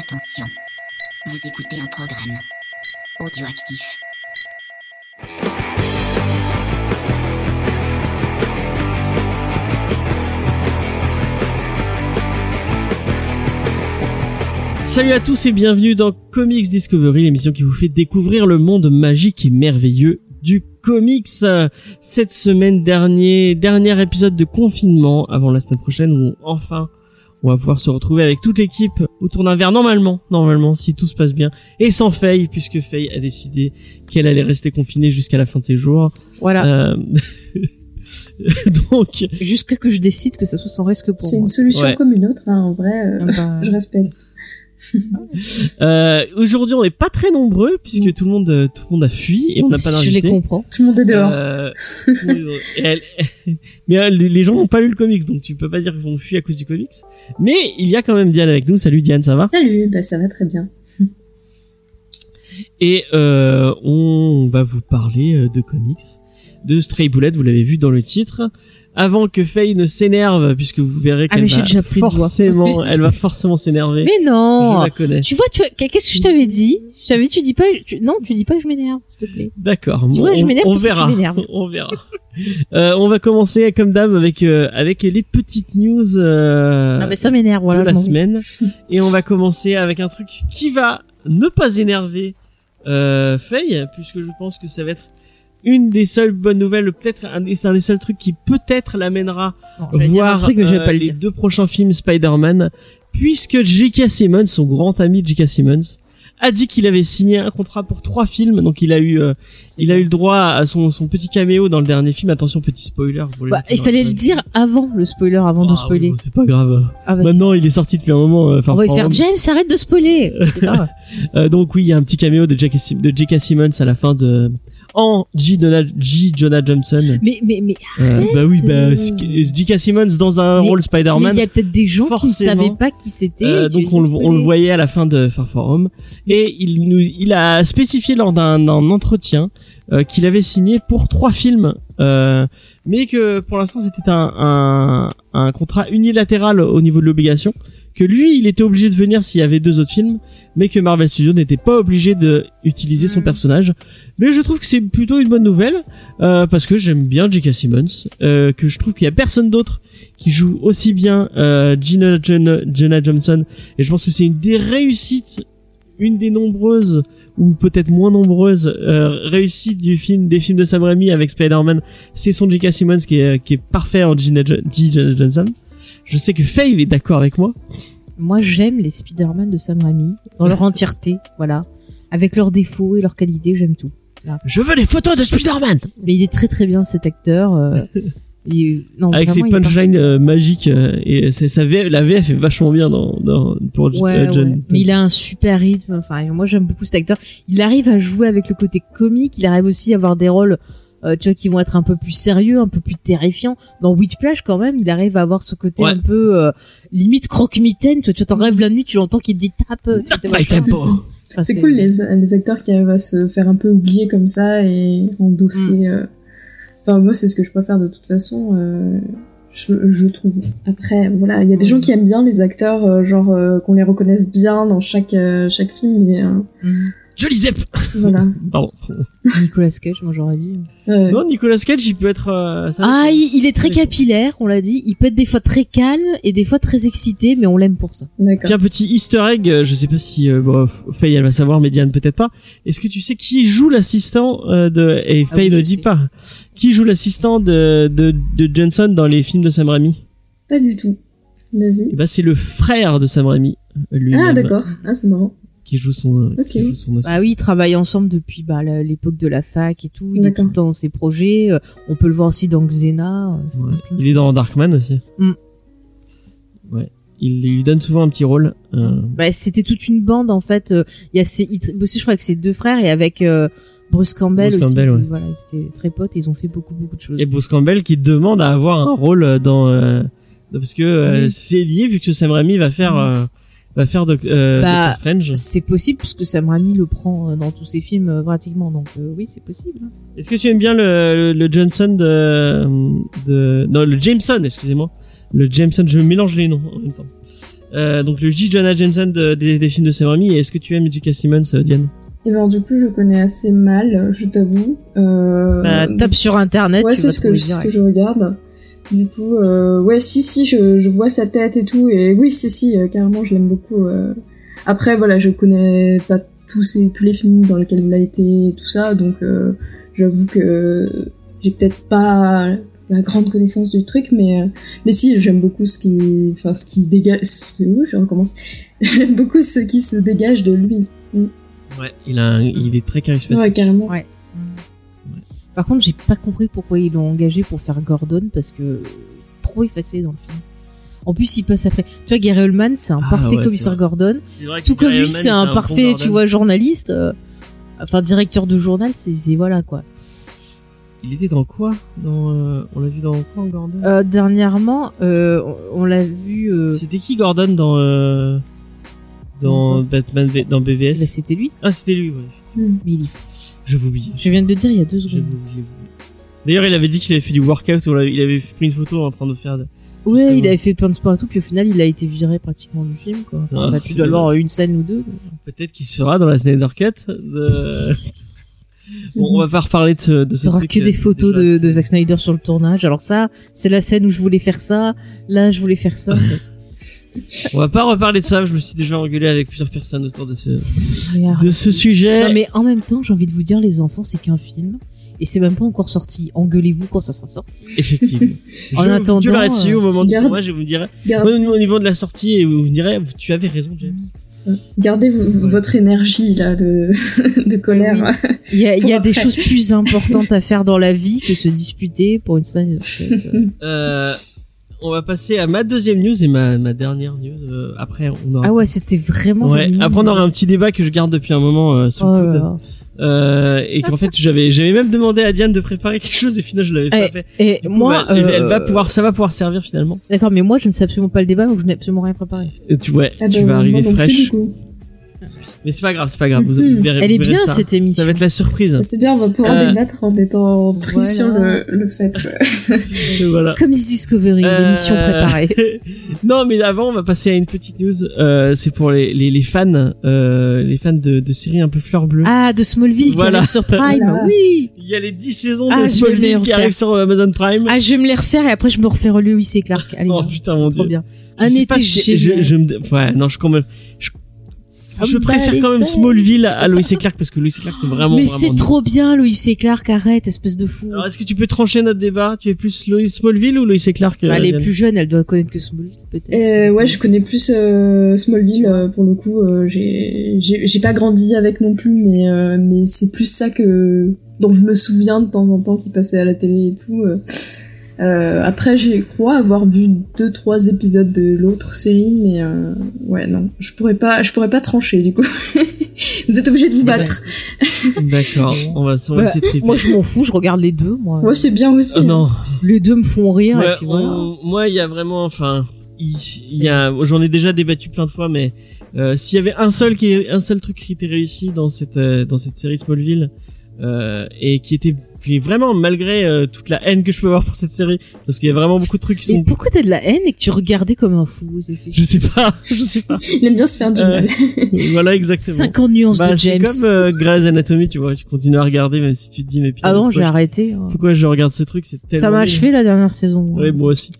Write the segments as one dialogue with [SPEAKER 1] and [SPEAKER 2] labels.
[SPEAKER 1] Attention, vous écoutez un programme audioactif.
[SPEAKER 2] Salut à tous et bienvenue dans Comics Discovery, l'émission qui vous fait découvrir le monde magique et merveilleux du comics. Cette semaine dernier, dernier épisode de confinement avant la semaine prochaine où enfin on va pouvoir se retrouver avec toute l'équipe autour d'un verre normalement, normalement si tout se passe bien et sans Faye puisque Faye a décidé qu'elle allait rester confinée jusqu'à la fin de ses jours.
[SPEAKER 3] Voilà.
[SPEAKER 2] Euh, Donc
[SPEAKER 3] Jusqu'à que je décide que ça soit sans risque pour
[SPEAKER 4] C'est
[SPEAKER 3] moi.
[SPEAKER 4] une solution
[SPEAKER 2] Ouais.
[SPEAKER 4] comme une autre, hein, en vrai, euh,
[SPEAKER 3] Ah bah,
[SPEAKER 4] je respecte.
[SPEAKER 2] euh, aujourd'hui on n'est pas très nombreux puisque tout le monde euh, tout le monde a fui et on n'a pas
[SPEAKER 3] je
[SPEAKER 2] d'invité.
[SPEAKER 3] les comprends.
[SPEAKER 4] Tout le monde est dehors.
[SPEAKER 2] Euh, monde est- elle- mais euh, les les gens n'ont pas lu le comics, donc tu peux pas dire qu'ils vont fuir à cause du comics. Mais il y a quand même Diane avec nous. Salut Diane, ça va?
[SPEAKER 4] Salut, bah ça va très bien.
[SPEAKER 2] Et euh, on va vous parler de comics, de Stray Bullet. Vous l'avez vu dans le titre. Avant que Faye ne s'énerve, puisque vous verrez
[SPEAKER 3] Ah,
[SPEAKER 2] qu'elle va
[SPEAKER 3] déjà pris
[SPEAKER 2] forcément, elle va forcément s'énerver.
[SPEAKER 3] Mais
[SPEAKER 2] Je
[SPEAKER 3] non
[SPEAKER 2] la connais.
[SPEAKER 3] Tu vois, tu vois, qu'est-ce que je t'avais dit? Je t'avais dit, tu dis pas, tu- non, tu dis pas que je m'énerve, s'il te plaît.
[SPEAKER 2] D'accord.
[SPEAKER 3] Tu vois, je m'énerve parce que tu
[SPEAKER 2] verra.
[SPEAKER 3] m'énerves.
[SPEAKER 2] On verra. Euh, on va commencer comme d'hab avec euh, avec les petites news. Euh,
[SPEAKER 3] mais ça m'énerve, voilà.
[SPEAKER 2] de la
[SPEAKER 3] je
[SPEAKER 2] semaine et on va commencer avec un truc qui va ne pas énerver euh, Faye puisque je pense que ça va être une des seules bonnes nouvelles peut-être un, un des seuls trucs qui peut-être l'amènera voir
[SPEAKER 3] truc, mais je vais
[SPEAKER 2] euh,
[SPEAKER 3] pas le
[SPEAKER 2] les
[SPEAKER 3] dire.
[SPEAKER 2] deux prochains films Spider-Man puisque J.K. Simmons son grand ami J.K. Simmons a dit qu'il avait signé un contrat pour trois films donc il a eu euh, il a eu le droit à son, son petit caméo dans le dernier film attention petit spoiler pour les
[SPEAKER 3] Bah, il fallait le dire avant le spoiler, avant de
[SPEAKER 2] Ah,
[SPEAKER 3] spoiler.
[SPEAKER 2] oui, bon, c'est pas grave
[SPEAKER 3] Ah, bah,
[SPEAKER 2] maintenant il est sorti depuis un moment euh,
[SPEAKER 3] on va lui faire. James, arrête de spoiler.
[SPEAKER 2] Euh, donc oui, il y a un petit caméo de J.K. Sim- de J.K. Simmons à la fin de en J. Jonah, J. Jonah Johnson.
[SPEAKER 3] mais, mais, mais,
[SPEAKER 2] Euh, bah oui, bah
[SPEAKER 3] euh,
[SPEAKER 2] ce qui- J.K. Simmons dans un
[SPEAKER 3] Mais-
[SPEAKER 2] rôle Spider-Man.
[SPEAKER 3] il y a peut-être des gens qui ne
[SPEAKER 2] forcément.
[SPEAKER 3] savaient pas qui c'était.
[SPEAKER 2] Euh, donc on le, on le
[SPEAKER 3] spoilés.
[SPEAKER 2] voyait à la fin de Far From Home et il nous il a spécifié lors d'un d'un entretien euh, qu'il avait signé pour trois films euh, mais que pour l'instant c'était un, un un contrat unilatéral au niveau de l'obligation que lui il était obligé de venir s'il y avait deux autres films mais que Marvel Studios n'était pas obligé de utiliser son
[SPEAKER 3] Mm.
[SPEAKER 2] personnage mais je trouve que c'est plutôt une bonne nouvelle euh, parce que j'aime bien J.K. Simmons euh, que je trouve qu'il y a personne d'autre qui joue aussi bien euh, Gina Johnson et je pense que c'est une des réussites une des nombreuses ou peut-être moins nombreuses euh, réussites du film des films de Sam Raimi avec Spider-Man c'est son J.K. Simmons qui est, qui est parfait en Gina, Jo- G. Jonah Johnson je sais que Faye est d'accord avec moi
[SPEAKER 3] Moi, j'aime les Spider-Man de Sam Raimi dans leur entièreté, voilà. Avec leurs défauts et leurs qualités, j'aime tout.
[SPEAKER 2] je veux les photos de Spider-Man
[SPEAKER 3] Mais il est très très bien cet acteur. euh, il- non,
[SPEAKER 2] avec ses
[SPEAKER 3] vraiment,
[SPEAKER 2] punchlines euh, magiques euh, et sa V- la VF est vachement bien dans, dans pour
[SPEAKER 3] Ouais,
[SPEAKER 2] euh, John
[SPEAKER 3] ouais. Mais il a un super rythme. Enfin, moi j'aime beaucoup cet acteur. Il arrive à jouer avec le côté comique. Il arrive aussi à avoir des rôles, euh, tu vois, qui vont être un peu plus sérieux, un peu plus terrifiants. Dans Whiplash, quand même, il arrive à avoir ce côté
[SPEAKER 2] Ouais.
[SPEAKER 3] un peu euh, limite croque-mitaine. Tu vois, tu t'en rêves la nuit, tu l'entends qui te dit tape. Enfin,
[SPEAKER 4] c'est cool les, les acteurs qui arrivent à se faire un peu oublier comme ça et endosser.
[SPEAKER 3] Mm.
[SPEAKER 4] euh, Enfin, moi, c'est ce que je préfère de toute façon. euh, Je, je trouve. Après, voilà, il y a des
[SPEAKER 3] Mm.
[SPEAKER 4] gens qui aiment bien les acteurs, euh, genre euh, qu'on les reconnaisse bien dans chaque euh, chaque film, mais euh,
[SPEAKER 3] Mhm.
[SPEAKER 2] Johnny Depp
[SPEAKER 4] voilà.
[SPEAKER 2] pardon
[SPEAKER 3] Nicolas Cage, moi j'aurais dit.
[SPEAKER 2] Non Nicolas Cage il peut être euh, ça
[SPEAKER 3] Ah, il, il est très capillaire, on l'a dit. Il peut être des fois très calme et des fois très excité, mais on l'aime pour ça.
[SPEAKER 4] D'accord.
[SPEAKER 2] Tiens, petit easter egg, euh, je sais pas si euh, bon, Faye elle va savoir, mais Diane peut-être pas. Est-ce que tu sais qui joue l'assistant euh, de et
[SPEAKER 3] Ah
[SPEAKER 2] Faye
[SPEAKER 3] oui,
[SPEAKER 2] ne dit
[SPEAKER 3] sais.
[SPEAKER 2] pas qui joue l'assistant de, de de Johnson dans les films de Sam Raimi?
[SPEAKER 4] Pas du tout. Vas-y.
[SPEAKER 2] Et ben c'est le frère de Sam Raimi lui
[SPEAKER 4] Ah, d'accord. Ah, c'est marrant.
[SPEAKER 2] Qui joue son
[SPEAKER 4] Ok.
[SPEAKER 2] qui joue son assistant.
[SPEAKER 3] Bah oui, ils travaillent ensemble depuis bah, l'époque de la fac et tout. Il est
[SPEAKER 4] D'accord.
[SPEAKER 3] tout le temps dans ses projets. Euh, On peut le voir aussi dans Xena. euh,
[SPEAKER 2] Ouais. Il est dans Darkman aussi.
[SPEAKER 3] Mm.
[SPEAKER 2] Ouais. Il lui donne souvent un petit rôle. euh,
[SPEAKER 3] Bah, c'était toute une bande en fait. Il y a ses, il bossait, je crois, avec ses deux frères et avec euh, Bruce Campbell
[SPEAKER 2] Bruce
[SPEAKER 3] aussi.
[SPEAKER 2] Campbell, ouais.
[SPEAKER 3] Voilà, ils étaient très potes et ils ont fait beaucoup beaucoup de choses.
[SPEAKER 2] Et Bruce Campbell qui demande à avoir un rôle dans euh, parce que c'est lié vu que Sam Raimi va faire euh, va faire Doc- euh,
[SPEAKER 3] Bah,
[SPEAKER 2] Doctor Strange.
[SPEAKER 3] C'est possible puisque Sam Raimi le prend euh, dans tous ses films euh, pratiquement. Donc euh, oui, c'est possible.
[SPEAKER 2] Est-ce que tu aimes bien le, le, le Johnson de, de non le Jameson excusez-moi le Jameson je mélange les noms en même temps Euh, donc le J. Jonah Jameson de- des, des films de Sam Raimi. Et est-ce que tu aimes J.K. Simmons, Diane?
[SPEAKER 4] Et ben du coup, je connais assez mal, je t'avoue. Euh,
[SPEAKER 3] Bah, tape sur internet,
[SPEAKER 4] ouais, c'est ce que, ce que je regarde. Du coup, euh, ouais, si, si, je, je vois sa tête et tout, et oui, si, si, euh, carrément, je l'aime beaucoup. euh. Après, voilà, je connais pas tous, ces, tous les films dans lesquels il a été, et tout ça, donc euh, j'avoue que j'ai peut-être pas la grande connaissance du truc, mais, euh, mais si, j'aime beaucoup ce qui, enfin, ce qui dégage, ce, ouh, je recommence. J'aime beaucoup ce qui se dégage de lui.
[SPEAKER 2] Ouais, il a, un- il est très charismatique.
[SPEAKER 4] Ouais, carrément.
[SPEAKER 3] Ouais. Par contre, j'ai pas compris pourquoi ils l'ont engagé pour faire Gordon parce que trop effacé dans le film. En plus, il passe après. Tu vois, Gary Oldman, c'est un
[SPEAKER 2] Ah
[SPEAKER 3] parfait
[SPEAKER 2] ouais,
[SPEAKER 3] commissaire. Gordon. Tout comme lui, c'est un parfait, tu vois, journaliste. euh, enfin, directeur de journal, c'est voilà quoi.
[SPEAKER 2] Il était dans quoi? Dans, euh, On l'a vu dans quoi, Gordon?
[SPEAKER 3] Euh, dernièrement, euh, on, on l'a vu. Euh,
[SPEAKER 2] C'était qui Gordon dans euh, dans Batman V- dans
[SPEAKER 3] bah,
[SPEAKER 2] BVS
[SPEAKER 3] c'était lui.
[SPEAKER 2] Ah, c'était lui. Ouais.
[SPEAKER 3] Mais il est fou.
[SPEAKER 2] Je vous oublie.
[SPEAKER 3] Je viens de le dire il y a deux secondes.
[SPEAKER 2] D'ailleurs, il avait dit qu'il avait fait du workout. Ou il avait pris une photo en train de faire. de-
[SPEAKER 3] Ouais,
[SPEAKER 2] Justement.
[SPEAKER 3] il avait fait plein de sport et tout, puis au final, il a été viré pratiquement du film, quoi. Enfin,
[SPEAKER 2] Ah,
[SPEAKER 3] tu dois avoir une scène ou deux.
[SPEAKER 2] Peut-être qu'il sera dans la Snyder Cut. De... bon, on va pas reparler de ce. De ce truc,
[SPEAKER 3] que
[SPEAKER 2] euh,
[SPEAKER 3] des photos de,
[SPEAKER 2] c'est-
[SPEAKER 3] de Zack Snyder sur le tournage. Alors ça, c'est la scène où je voulais faire ça. Là, je voulais faire ça.
[SPEAKER 2] On va pas reparler de ça. Je me suis déjà engueulé avec plusieurs personnes autour de ce de ce sujet.
[SPEAKER 3] Non, mais en même temps, j'ai envie de vous dire, les enfants, c'est qu'un film. Et c'est même pas encore sorti. Engueulez-vous quand ça sera sorti.
[SPEAKER 2] Effectivement.
[SPEAKER 3] En
[SPEAKER 2] je
[SPEAKER 3] attendant,
[SPEAKER 2] vous gueulerai dessus au moment du
[SPEAKER 4] garde-
[SPEAKER 2] tournage et vous me direz.
[SPEAKER 4] Garde-
[SPEAKER 2] Au niveau de la sortie, et vous me direz, tu avais raison, James.
[SPEAKER 4] C'est ça. Gardez votre énergie là de, de colère.
[SPEAKER 3] Il y a, il y
[SPEAKER 4] Pour
[SPEAKER 3] a des choses plus importantes à faire dans la vie que se disputer pour une scène. de.
[SPEAKER 2] Euh, on va passer à ma deuxième news et ma, ma dernière news. euh, après, on aura.
[SPEAKER 3] Ah ouais, c'était vraiment.
[SPEAKER 2] Ouais. Après, on aura un petit débat que je garde depuis un moment euh, sous
[SPEAKER 3] Oh
[SPEAKER 2] le coude.
[SPEAKER 3] là.
[SPEAKER 2] Euh, et qu'en fait, j'avais, j'avais même demandé à Diane de préparer quelque chose et finalement, je l'avais pas
[SPEAKER 3] Eh,
[SPEAKER 2] fait.
[SPEAKER 3] Et
[SPEAKER 2] coup,
[SPEAKER 3] moi,
[SPEAKER 2] bah, elle- elle va
[SPEAKER 3] euh,
[SPEAKER 2] pouvoir, ça va pouvoir servir finalement.
[SPEAKER 3] D'accord, mais moi, je ne sais absolument pas le débat, donc je n'ai absolument rien préparé.
[SPEAKER 2] Et tu, ouais,
[SPEAKER 4] Ah
[SPEAKER 2] tu
[SPEAKER 4] bah,
[SPEAKER 2] vas arriver
[SPEAKER 4] plus,
[SPEAKER 2] fraîche.
[SPEAKER 4] du coup.
[SPEAKER 2] Mais c'est pas grave, c'est pas grave. Vous,
[SPEAKER 4] Mhm.
[SPEAKER 2] vous verrez,
[SPEAKER 3] Elle est
[SPEAKER 2] vous verrez
[SPEAKER 3] bien
[SPEAKER 2] ça.
[SPEAKER 3] cette émission.
[SPEAKER 2] Ça va être la surprise.
[SPEAKER 4] C'est bien, on va pouvoir
[SPEAKER 2] Euh,
[SPEAKER 4] débattre en étant pris
[SPEAKER 3] voilà.
[SPEAKER 4] sur le, le fait.
[SPEAKER 2] voilà.
[SPEAKER 3] Comme Discovery,
[SPEAKER 2] Euh,
[SPEAKER 3] l'émission préparée.
[SPEAKER 2] non, mais avant, on va passer à une petite news. Euh, c'est pour les, les, les fans, euh, les fans de, de séries un peu fleur bleue.
[SPEAKER 3] Ah, de Smallville
[SPEAKER 2] Voilà.
[SPEAKER 3] qui arrive sur Prime,
[SPEAKER 4] Voilà.
[SPEAKER 3] oui.
[SPEAKER 2] Il y a les 10 saisons
[SPEAKER 3] Ah,
[SPEAKER 2] de Smallville qui arrivent sur Amazon Prime.
[SPEAKER 3] Ah, je vais me les refaire et après je me refais Lewis et Clark. Allez,
[SPEAKER 2] oh
[SPEAKER 3] viens.
[SPEAKER 2] putain, mon
[SPEAKER 3] trop
[SPEAKER 2] dieu.
[SPEAKER 3] bien. Un été
[SPEAKER 2] si-
[SPEAKER 3] génial.
[SPEAKER 2] je, je me, ouais, non, je quand même, je
[SPEAKER 3] Somebody
[SPEAKER 2] préfère quand même. Smallville à Lois et Clark parce que Lois et Clark c'est vraiment,
[SPEAKER 3] Mais c'est trop bien, Louis et Clark, arrête, espèce de fou.
[SPEAKER 2] Alors, est-ce que tu peux trancher notre débat? Tu es plus Lois Smallville ou Lois et Clark?
[SPEAKER 3] Bah, les
[SPEAKER 2] Yann
[SPEAKER 3] plus jeunes, elle doit connaître que Smallville, peut-être.
[SPEAKER 4] Euh, ouais, je connais plus euh, Smallville euh, pour le coup. euh, j'ai j'ai j'ai pas grandi avec non plus, mais euh, mais c'est plus ça que dont je me souviens de temps en temps qui passait à la télé et tout. Euh. Après, j'ai crois avoir vu deux trois épisodes de l'autre série, mais euh, ouais non, je pourrais pas, je pourrais pas trancher du coup. vous êtes obligés de vous battre.
[SPEAKER 2] D'accord. On va, on va essayer de triper.
[SPEAKER 3] Moi, je m'en fous, je regarde les deux, moi.
[SPEAKER 4] Ouais, c'est bien aussi.
[SPEAKER 2] Euh, non.
[SPEAKER 3] Les deux me font rire,
[SPEAKER 2] Ouais,
[SPEAKER 3] et puis voilà.
[SPEAKER 2] on- moi, il y a vraiment, enfin, il, il y a, j'en ai déjà débattu plein de fois, mais euh, s'il y avait un seul qui, un seul truc qui était réussi dans cette, euh, dans cette série Smallville, euh, et qui était qui est vraiment malgré euh, toute la haine que je peux avoir pour cette série, parce qu'il y a vraiment beaucoup de trucs qui
[SPEAKER 3] Et
[SPEAKER 2] sont,
[SPEAKER 3] pourquoi t'as de la haine et que tu regardais comme un fou c'est- c'est-
[SPEAKER 2] je sais pas, je sais pas.
[SPEAKER 4] Il aime bien se faire du
[SPEAKER 2] Euh,
[SPEAKER 4] mal.
[SPEAKER 2] voilà exactement.
[SPEAKER 3] 50 nuances
[SPEAKER 2] Bah,
[SPEAKER 3] de
[SPEAKER 2] c'est
[SPEAKER 3] James.
[SPEAKER 2] comme euh, Grey's Anatomy, tu vois, tu continues à regarder même si tu te dis mais putain.
[SPEAKER 3] Avant, j'ai
[SPEAKER 2] pourquoi,
[SPEAKER 3] arrêté. hein.
[SPEAKER 2] je, pourquoi je regarde ce truc, c'est tellement
[SPEAKER 3] Ça m'a achevé la dernière saison.
[SPEAKER 2] Oui, moi aussi.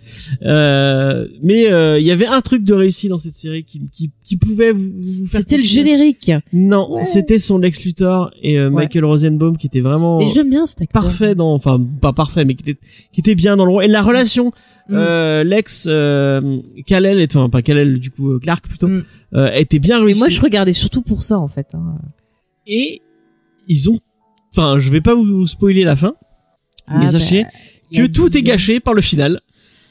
[SPEAKER 2] Euh, mais euh, il y avait un truc de réussi dans cette série qui, qui, qui pouvait vous,
[SPEAKER 3] C'était le générique.
[SPEAKER 2] Non,
[SPEAKER 4] Ouais.
[SPEAKER 2] c'était son Lex Luthor et euh,
[SPEAKER 3] Ouais.
[SPEAKER 2] Michael Rosenbaum qui était vraiment
[SPEAKER 3] Et j'aime bien cet acteur.
[SPEAKER 2] Parfait dans, enfin pas parfait, mais qui était qui était bien dans le rôle. Et la relation
[SPEAKER 3] Mm.
[SPEAKER 2] euh, Lex euh, Kal-El, et- enfin pas Kal-El du coup euh, Clark plutôt,
[SPEAKER 3] Mm.
[SPEAKER 2] euh, était bien
[SPEAKER 3] Mais
[SPEAKER 2] réussi.
[SPEAKER 3] moi, je regardais surtout pour ça, en fait. hein.
[SPEAKER 2] Et ils ont, enfin je vais pas vous, spoiler la fin, mais
[SPEAKER 3] Ah,
[SPEAKER 2] sachez
[SPEAKER 3] bah, y
[SPEAKER 2] que tout
[SPEAKER 3] 10
[SPEAKER 2] est gâché par le final.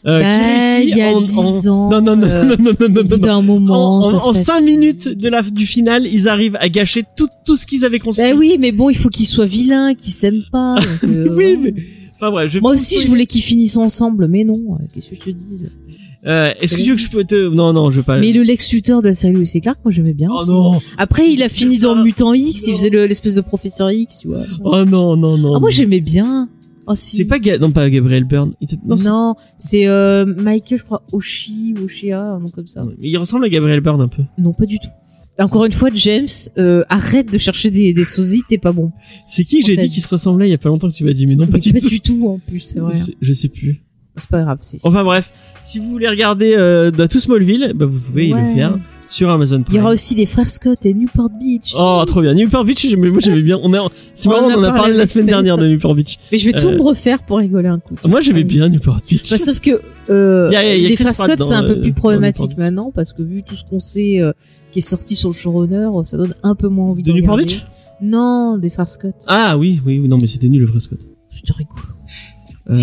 [SPEAKER 2] Euh,
[SPEAKER 3] Bah,
[SPEAKER 2] qui réussit
[SPEAKER 3] il y a
[SPEAKER 2] en,
[SPEAKER 3] 10
[SPEAKER 2] en-
[SPEAKER 3] ans,
[SPEAKER 2] Non non non
[SPEAKER 3] euh,
[SPEAKER 2] non non non non
[SPEAKER 3] d'un moment,
[SPEAKER 2] en, en,
[SPEAKER 3] se
[SPEAKER 2] en
[SPEAKER 3] fait-
[SPEAKER 2] cinq minutes de la du final, ils arrivent à gâcher tout tout ce qu'ils avaient construit.
[SPEAKER 3] Bah oui, mais bon, il faut qu'ils soient vilains, qu'ils s'aiment pas. donc, euh,
[SPEAKER 2] oui, mais enfin bref, je
[SPEAKER 3] Moi aussi, je voulais qu'ils finissent ensemble, mais non. euh, Qu'est-ce que je te dise?
[SPEAKER 2] Euh, Est-ce que tu veux que je peux te Non non, je veux pas.
[SPEAKER 3] Mais le Lex Luthor de la série Louis et Clark, moi j'aimais bien.
[SPEAKER 2] Oh
[SPEAKER 3] aussi.
[SPEAKER 2] non.
[SPEAKER 3] Après, il a fini dans Mutant X, il
[SPEAKER 2] Non.
[SPEAKER 3] faisait le- l'espèce de professeur X, tu vois.
[SPEAKER 2] Oh non non non.
[SPEAKER 3] Ah, moi j'aimais bien.
[SPEAKER 2] C'est pas Ga- non pas Gabriel Byrne. Non, c'est-
[SPEAKER 3] Non, c'est euh, Michael, je crois, Oshi ou Oshia, un nom comme ça.
[SPEAKER 2] mais il ressemble à Gabriel Byrne un peu.
[SPEAKER 3] Non, pas du tout. Encore une fois, James, euh, arrête de chercher des, des sosies, t'es pas bon.
[SPEAKER 2] C'est qui que j'ai dit qui se ressemblait il y a pas longtemps que tu m'as dit mais non pas du
[SPEAKER 3] pas
[SPEAKER 2] tout.
[SPEAKER 3] du tout en plus, c'est vrai.
[SPEAKER 2] Je sais plus.
[SPEAKER 3] C'est pas grave.
[SPEAKER 2] Enfin bref, si vous voulez regarder euh, dans tout Smallville, bah, vous pouvez
[SPEAKER 3] Ouais.
[SPEAKER 2] le faire sur Amazon
[SPEAKER 3] Il y
[SPEAKER 2] Prime.
[SPEAKER 3] aura aussi les frères Scott et Newport Beach.
[SPEAKER 2] Oh, trop bien. Newport Beach, moi j'aimais bien. On a, c'est
[SPEAKER 3] On
[SPEAKER 2] marrant, on en a
[SPEAKER 3] parlé
[SPEAKER 2] la semaine dernière de Newport Beach.
[SPEAKER 3] Mais je vais tout
[SPEAKER 2] Euh,
[SPEAKER 3] me refaire pour rigoler un coup.
[SPEAKER 2] Moi j'aimais bien Newport Beach.
[SPEAKER 3] Bah, sauf que euh,
[SPEAKER 2] Y a- y a
[SPEAKER 3] les
[SPEAKER 2] Chris
[SPEAKER 3] frères Scott, c'est un peu
[SPEAKER 2] euh,
[SPEAKER 3] plus problématique maintenant parce que vu tout ce qu'on sait euh, qui est sorti sur le showrunner, ça donne un peu moins envie
[SPEAKER 2] De
[SPEAKER 3] de
[SPEAKER 2] Newport
[SPEAKER 3] regarder.
[SPEAKER 2] Beach
[SPEAKER 3] Non, des frères Scott.
[SPEAKER 2] Ah oui, oui, oui, non mais c'était nul le frère Scott.
[SPEAKER 3] C'était rigolo.
[SPEAKER 2] Euh,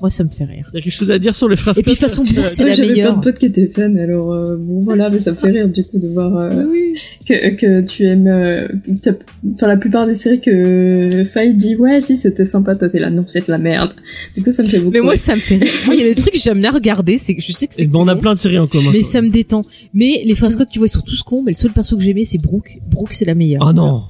[SPEAKER 3] Moi, ça me fait rire.
[SPEAKER 2] y a quelque chose à dire sur les frères
[SPEAKER 3] Et puis, façon Brooke, c'est la
[SPEAKER 4] J'avais
[SPEAKER 3] meilleure.
[SPEAKER 4] plein de potes qui étaient fans, alors euh, bon voilà, mais ça me fait rire du coup de voir euh,
[SPEAKER 3] Oui.
[SPEAKER 4] que, que tu aimes. euh, que Enfin, la plupart des séries que Faye dit ouais, si c'était sympa, toi t'es là, non, c'est de la merde. Du coup, ça me fait beaucoup.
[SPEAKER 3] Mais moi,
[SPEAKER 4] rire.
[SPEAKER 3] ça me fait rire. Moi, il y a des trucs que j'aime bien regarder. C'est que je sais que
[SPEAKER 2] Et
[SPEAKER 3] c'est
[SPEAKER 2] ben, on a
[SPEAKER 3] con,
[SPEAKER 2] plein de séries en commun.
[SPEAKER 3] mais ça me détend. Mais les frères Scott, tu vois, ils sont tous cons. Mais le seul perso que j'aimais, c'est Brooke. Brooke, c'est la meilleure.
[SPEAKER 2] Ah non.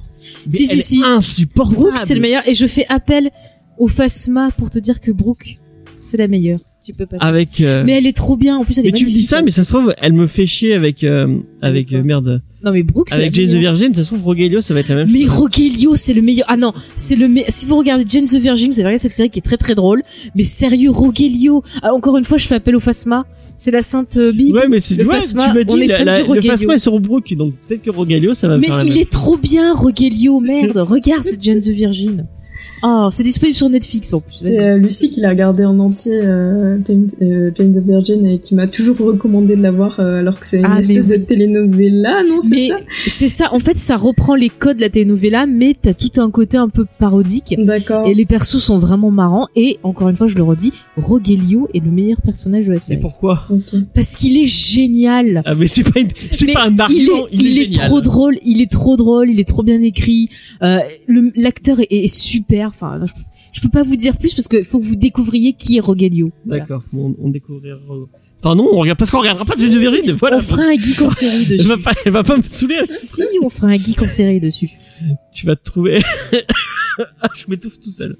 [SPEAKER 2] Mais
[SPEAKER 3] Si, si, si.
[SPEAKER 2] Insupportable.
[SPEAKER 3] Brooke, c'est le meilleur. Et je fais appel au Phasma pour te dire que Brooke, c'est la meilleure. Tu peux pas.
[SPEAKER 2] Avec. euh,
[SPEAKER 3] Mais elle est trop bien. En plus, elle
[SPEAKER 2] mais
[SPEAKER 3] est
[SPEAKER 2] tu me dis
[SPEAKER 3] magnifique.
[SPEAKER 2] ça, mais ça se trouve, elle me fait chier avec euh, avec euh, merde,
[SPEAKER 3] Non, mais Brooke, c'est
[SPEAKER 2] avec Jane the. Virgin. Ça se trouve, Rogelio, ça va être la même.
[SPEAKER 3] Mais
[SPEAKER 2] chose.
[SPEAKER 3] Rogelio, c'est le meilleur. Ah non, c'est le me... Si vous regardez Jane the Virgin, vous allez regarder cette série qui est très très drôle. Mais sérieux, Rogelio. Ah, encore une fois, je fais appel au Phasma. C'est la sainte euh, Bible.
[SPEAKER 2] Ouais, mais c'est ouais,
[SPEAKER 3] Phasma,
[SPEAKER 2] tu m'as
[SPEAKER 3] on
[SPEAKER 2] dit
[SPEAKER 3] est
[SPEAKER 2] la,
[SPEAKER 3] fan
[SPEAKER 2] la-
[SPEAKER 3] du
[SPEAKER 2] le. Phasma est sur Brooke, donc peut-être que Rogelio, ça va me
[SPEAKER 3] Mais
[SPEAKER 2] faire la
[SPEAKER 3] il
[SPEAKER 2] même.
[SPEAKER 3] est trop bien, Rogelio. Merde, regarde, c'est Jane the Virgin. Oh, c'est disponible sur Netflix en plus.
[SPEAKER 4] C'est euh, Lucie qui l'a regardé en entier, euh, Jane, euh, Jane the Virgin, et qui m'a toujours recommandé de la voir, euh, alors que c'est une
[SPEAKER 3] Ah,
[SPEAKER 4] espèce
[SPEAKER 3] oui.
[SPEAKER 4] de telenovela, non C'est ça
[SPEAKER 3] c'est ça. En fait, ça reprend les codes de la telenovela, mais t'as tout un côté un peu parodique.
[SPEAKER 4] D'accord.
[SPEAKER 3] Et les persos sont vraiment marrants. Et encore une fois, je le redis, Rogelio est le meilleur personnage de la
[SPEAKER 2] Et
[SPEAKER 3] série.
[SPEAKER 2] pourquoi
[SPEAKER 4] Ok.
[SPEAKER 3] Parce qu'il est génial.
[SPEAKER 2] Ah, mais c'est pas, une-
[SPEAKER 3] Mais
[SPEAKER 2] pas un
[SPEAKER 3] il est,
[SPEAKER 2] argument. Il,
[SPEAKER 3] il est
[SPEAKER 2] génial.
[SPEAKER 3] trop drôle, il est trop drôle, il est trop bien écrit. Euh, le- L'acteur est, est super. Enfin, je, je peux pas vous dire plus parce qu'il faut que vous découvriez qui est Rogelio. Voilà.
[SPEAKER 2] D'accord, bon, on découvrira. Enfin non, on regarde parce qu'on regardera pas the Virgin. Voilà.
[SPEAKER 3] On fera un geek en série
[SPEAKER 2] Elle
[SPEAKER 3] dessus.
[SPEAKER 2] va pas, elle va pas me saouler.
[SPEAKER 3] si, on fera un geek en série dessus.
[SPEAKER 2] Tu vas te trouver. Ah, je m'étouffe tout seul.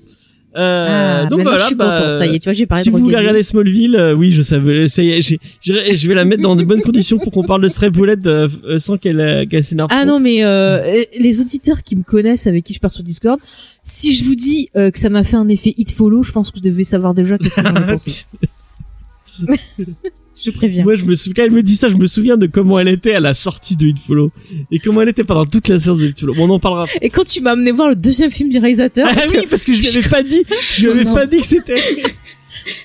[SPEAKER 2] Euh,
[SPEAKER 3] Ah,
[SPEAKER 2] donc voilà.
[SPEAKER 3] je suis
[SPEAKER 2] bah,
[SPEAKER 3] contente. Ça y est, tu vois, j'ai parlé
[SPEAKER 2] Si
[SPEAKER 3] de
[SPEAKER 2] vous voulez regarder Smallville, euh, oui, je savais. Ça y est, je vais la mettre dans de bonnes conditions pour qu'on parle de Stray Bullet euh, euh, sans qu'elle euh, qu'elle s'énerve.
[SPEAKER 3] Ah non, mais euh, les auditeurs qui me connaissent, avec qui je pars sur Discord, si je vous dis euh, que ça m'a fait un effet hit follow, je pense que vous devez savoir déjà qu'est-ce que j'en ai pensé. Je préviens.
[SPEAKER 2] Moi, je me souviens, quand elle me dit ça, je me souviens de comment elle était à la sortie de Hit Follow et comment elle était pendant toute la séance de Hit Follow. Bon, on en parlera.
[SPEAKER 3] Et quand tu m'as amené voir le deuxième film du réalisateur,
[SPEAKER 2] Ah oui, parce que je lui avais pas dit, je lui avais pas dit que c'était.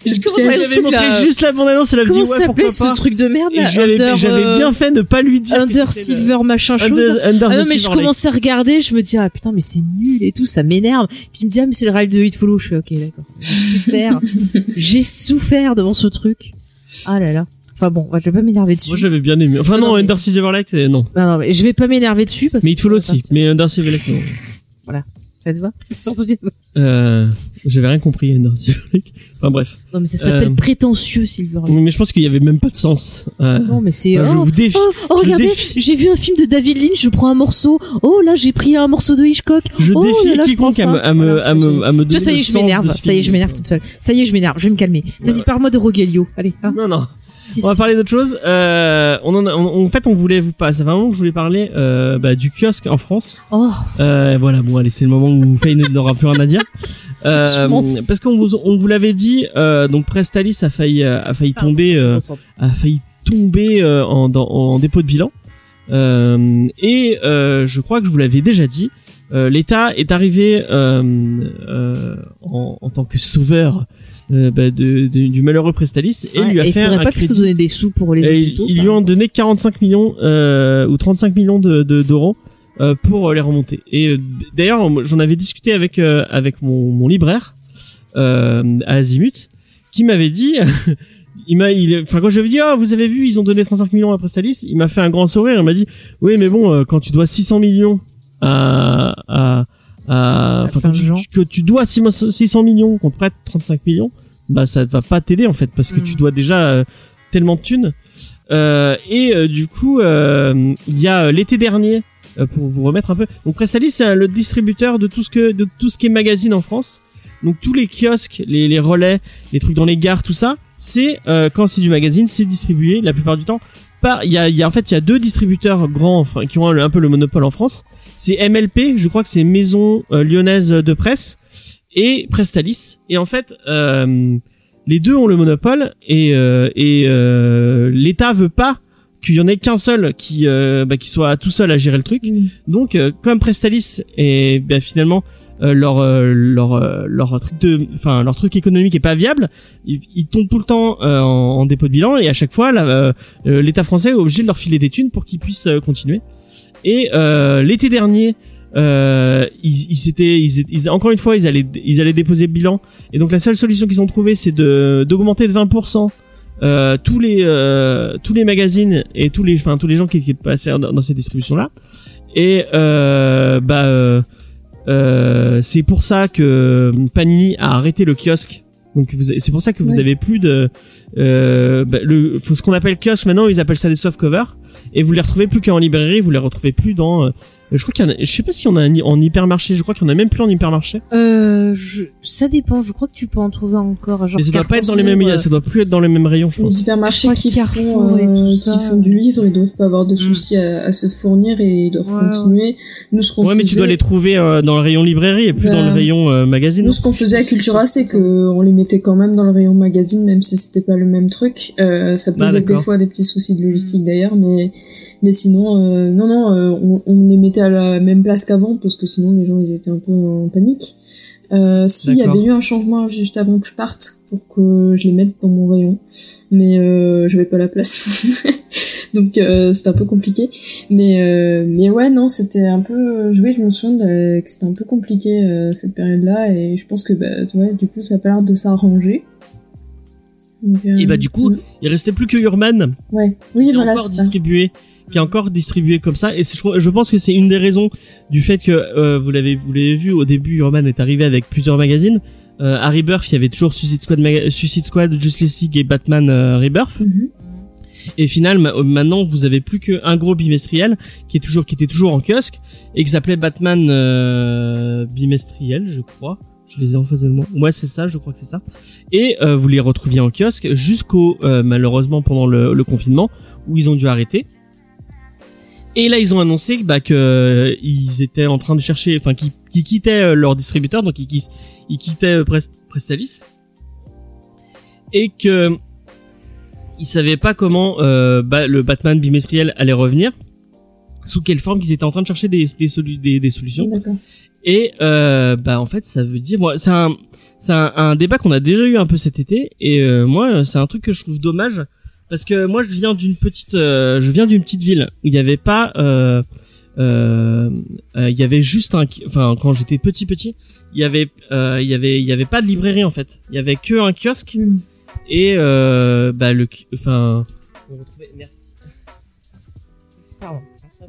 [SPEAKER 3] je
[SPEAKER 4] piège.
[SPEAKER 3] à
[SPEAKER 2] montré
[SPEAKER 3] là.
[SPEAKER 2] juste la bande annonce, elle avait dit
[SPEAKER 3] Comment
[SPEAKER 2] ouais,
[SPEAKER 3] ça
[SPEAKER 2] pourquoi
[SPEAKER 3] s'appelait
[SPEAKER 2] pas.
[SPEAKER 3] ce truc de merde là
[SPEAKER 2] lui j'avais
[SPEAKER 3] euh,
[SPEAKER 2] bien fait de pas lui dire.
[SPEAKER 3] Under
[SPEAKER 2] le-
[SPEAKER 3] Silver machin chose.
[SPEAKER 2] Under, Under
[SPEAKER 3] Ah non mais je
[SPEAKER 2] Silver
[SPEAKER 3] commençais à regarder, je me dis ah putain mais c'est nul et tout, ça m'énerve. Puis il me dit ah mais c'est le rêve de Hit Follow, je suis ok d'accord. J'ai souffert, j'ai souffert devant ce truc. Ah là là. Enfin bon, je vais pas m'énerver dessus.
[SPEAKER 2] Moi, j'avais bien aimé. Enfin,
[SPEAKER 3] Non,
[SPEAKER 2] non,
[SPEAKER 3] mais-
[SPEAKER 2] Under non.
[SPEAKER 3] Non, non, mais je vais pas m'énerver dessus parce
[SPEAKER 2] Mais
[SPEAKER 3] que va
[SPEAKER 2] aussi. Mais Under Lake, non.
[SPEAKER 3] Ça te va
[SPEAKER 2] Euh, j'avais rien compris, Lake. Enfin, bref.
[SPEAKER 3] Non mais ça s'appelle
[SPEAKER 2] Euh,
[SPEAKER 3] prétentieux Silver Lake.
[SPEAKER 2] Mais je pense qu'il y avait même pas de sens. Euh,
[SPEAKER 3] Non mais c'est
[SPEAKER 2] je
[SPEAKER 3] oh,
[SPEAKER 2] vous défie.
[SPEAKER 3] oh, oh, regardez,
[SPEAKER 2] défie-
[SPEAKER 3] j'ai vu un film de David Lynch, je prends un morceau. Oh là, j'ai pris un morceau de Hitchcock.
[SPEAKER 2] Je
[SPEAKER 3] Oh
[SPEAKER 2] défie
[SPEAKER 3] là
[SPEAKER 2] quiconque à à me, à me, à me donner
[SPEAKER 3] ça y est, je m'énerve. Ça y est, je m'énerve toute seule. Ça y est, je m'énerve. Je vais me calmer. Vas-y, parle-moi de Rogelio. Allez. hein.
[SPEAKER 2] Non, non.
[SPEAKER 3] Si,
[SPEAKER 2] On va
[SPEAKER 3] si,
[SPEAKER 2] parler d'autre chose. Euh, on en, a- on- en fait, on voulait vous pas. Ça fait un moment que je voulais parler euh, bah, du kiosque en France.
[SPEAKER 3] Oh,
[SPEAKER 2] Euh, voilà, bon, allez, c'est le moment où Faye n'aura plus rien à dire. Euh, parce qu'on vous, on vous l'avait dit, euh, donc Prestalis a failli, euh, a failli tomber,
[SPEAKER 3] je me
[SPEAKER 2] euh, a failli tomber euh, en, dans- en dépôt de bilan. Euh, et euh, je crois que je vous l'avais déjà dit. euh, L'État est arrivé euh, euh, en, en tant que sauveur euh, bah, de, de- du malheureux Prestalis et
[SPEAKER 3] Ouais,
[SPEAKER 2] lui a
[SPEAKER 3] il
[SPEAKER 2] fait un
[SPEAKER 3] pas plutôt donner des sous pour les
[SPEAKER 2] Et
[SPEAKER 3] hôpitaux.
[SPEAKER 2] ils lui ont donné 45 millions euh, ou 35 millions de de- d'euros euh, pour euh, les remonter. Et euh, d'ailleurs, j'en avais discuté avec euh, avec mon, mon libraire euh, à Azimut, qui m'avait dit, il m'a, il, enfin quand je lui ai dit, ah vous avez vu, ils ont donné 35 millions à Prestalis, il m'a fait un grand sourire, il m'a dit, oui mais bon, quand tu dois 600 millions à à quand
[SPEAKER 3] de
[SPEAKER 2] tu, que tu dois 600 millions, qu'on te prête 35 millions, bah ça va pas t'aider en fait parce que tu dois déjà euh, tellement de thunes. Euh, et euh, du coup, euh, il y a euh, l'été dernier euh, pour vous remettre un peu. Donc Prestalis, c'est euh, le distributeur de tout ce que de tout ce qui est magazine en France. Donc tous les kiosques, les, les relais, les trucs dans les gares, tout ça, c'est euh, quand c'est du magazine, c'est distribué la plupart du temps par. Il y a, y a en fait il y a deux distributeurs grands, enfin qui ont un, un peu le monopole en France. C'est MLP, je crois que c'est Maison euh, Lyonnaise de Presse et Prestalis. Et en fait, euh, les deux ont le monopole et euh, et euh, l'État veut pas qu'il y en ait qu'un seul qui euh, bah, qui soit tout seul à gérer le truc.
[SPEAKER 4] Mm.
[SPEAKER 2] Donc euh, comme Prestalis est ben, finalement euh, leur euh, leur euh, leur truc de enfin leur truc économique est pas viable, ils, ils tombent tout le temps en, en dépôt de bilan et à chaque fois l'État français est obligé de leur filer des thunes pour qu'ils puissent continuer. Et l'été dernier, ils, ils s'étaient ils, étaient- ils- encore une fois ils allaient ils allaient déposer le bilan et donc la seule solution qu'ils ont trouvée c'est de d'augmenter de 20% euh, tous les euh, tous les magazines et tous les enfin tous les gens qui étaient passés dans, dans cette distribution là et euh, bah c'est pour ça que Panini a arrêté le kiosque donc c'est pour ça que vous
[SPEAKER 4] Ouais.
[SPEAKER 2] avez plus de euh, bah, le ce qu'on appelle kiosque maintenant ils appellent ça des soft covers et vous les retrouvez plus qu'en librairie vous les retrouvez plus dans euh, je crois qu'il y en a je sais pas si on a un- en hypermarché je crois qu'il y en a même plus en hypermarché
[SPEAKER 3] Euh, je, ça dépend. Je crois que tu peux en trouver encore. Genre
[SPEAKER 2] mais ça doit pas être dans les mêmes
[SPEAKER 3] euh,
[SPEAKER 2] ça doit plus être dans les mêmes rayons je
[SPEAKER 4] Les
[SPEAKER 2] pense
[SPEAKER 4] hypermarchés
[SPEAKER 3] Je crois
[SPEAKER 4] qui
[SPEAKER 3] Carrefour
[SPEAKER 4] font,
[SPEAKER 3] et
[SPEAKER 4] euh, qui font du livre, ils doivent pas avoir de
[SPEAKER 3] Mm.
[SPEAKER 4] soucis à, à se fournir et ils doivent
[SPEAKER 3] Ouais,
[SPEAKER 4] continuer. Nous, ce qu'on
[SPEAKER 2] ouais mais tu dois les trouver euh, dans le rayon librairie et plus
[SPEAKER 4] Bah,
[SPEAKER 2] dans le rayon euh, magazine
[SPEAKER 4] nous, ce qu'on faisait à Cultura, c'est que on les mettait quand même dans le rayon magazine, même si c'était pas le même truc. Euh, ça
[SPEAKER 2] Ah,
[SPEAKER 4] posait des
[SPEAKER 2] d'accord.
[SPEAKER 4] fois des petits soucis de logistique d'ailleurs, mais mais sinon, euh, non, non, euh, on, on les mettait à la même place qu'avant parce que sinon les gens ils étaient un peu en panique. Euh, S'il y avait eu un changement juste avant que je parte pour que je les mette dans mon rayon, mais euh, j'avais pas la place. Donc euh, c'était un peu compliqué, mais mais ouais non c'était un peu, oui je me souviens de- que c'était un peu compliqué cette période-là et je pense que bah ouais du coup ça a pas l'air de s'arranger. Donc, euh,
[SPEAKER 2] et bah du coup il restait plus que Urban
[SPEAKER 4] ouais oui voilà
[SPEAKER 2] encore
[SPEAKER 4] c'est ça.
[SPEAKER 2] Qui est encore distribué comme ça. Et je, pense que c'est une des raisons du fait que euh, vous l'avez vous l'avez vu au début Urban est arrivé avec plusieurs magazines. Euh, à Rebirth il y avait toujours Suicide Squad Maga- Suicide Squad Justice League et Batman euh, Rebirth.
[SPEAKER 4] Mhm.
[SPEAKER 2] et final ma- euh, maintenant vous avez plus qu'un gros bimestriel qui est toujours qui était toujours en kiosque et qui s'appelait Batman euh, bimestriel je crois. Je les ai en face de moi. Ouais c'est ça je crois que c'est ça. Et euh, vous les retrouviez en kiosque jusqu'au euh, malheureusement pendant le, le confinement où ils ont dû arrêter et là ils ont annoncé bah, que euh, ils étaient en train de chercher enfin qu'ils qu'ils quittaient euh, leur distributeur donc ils, quittaient euh, Pres- Prestalis et que ils savaient pas comment euh, bah, le Batman bimestriel allait revenir sous quelle forme qu'ils étaient en train de chercher des, des, solu- des, des solutions
[SPEAKER 4] D'accord.
[SPEAKER 2] et euh, bah en fait ça veut dire moi c'est un c'est un, un débat qu'on a déjà eu un peu cet été et euh, moi c'est un truc que je trouve dommage parce que moi je viens d'une petite euh, je viens d'une petite ville où il n'y avait pas euh, euh, euh, il y avait juste un enfin quand j'étais petit petit il y avait euh, il y avait il y avait pas de librairie en fait il y avait que un kiosque
[SPEAKER 4] Mm.
[SPEAKER 2] et euh, bah le enfin on retrouvait merci pardon fort.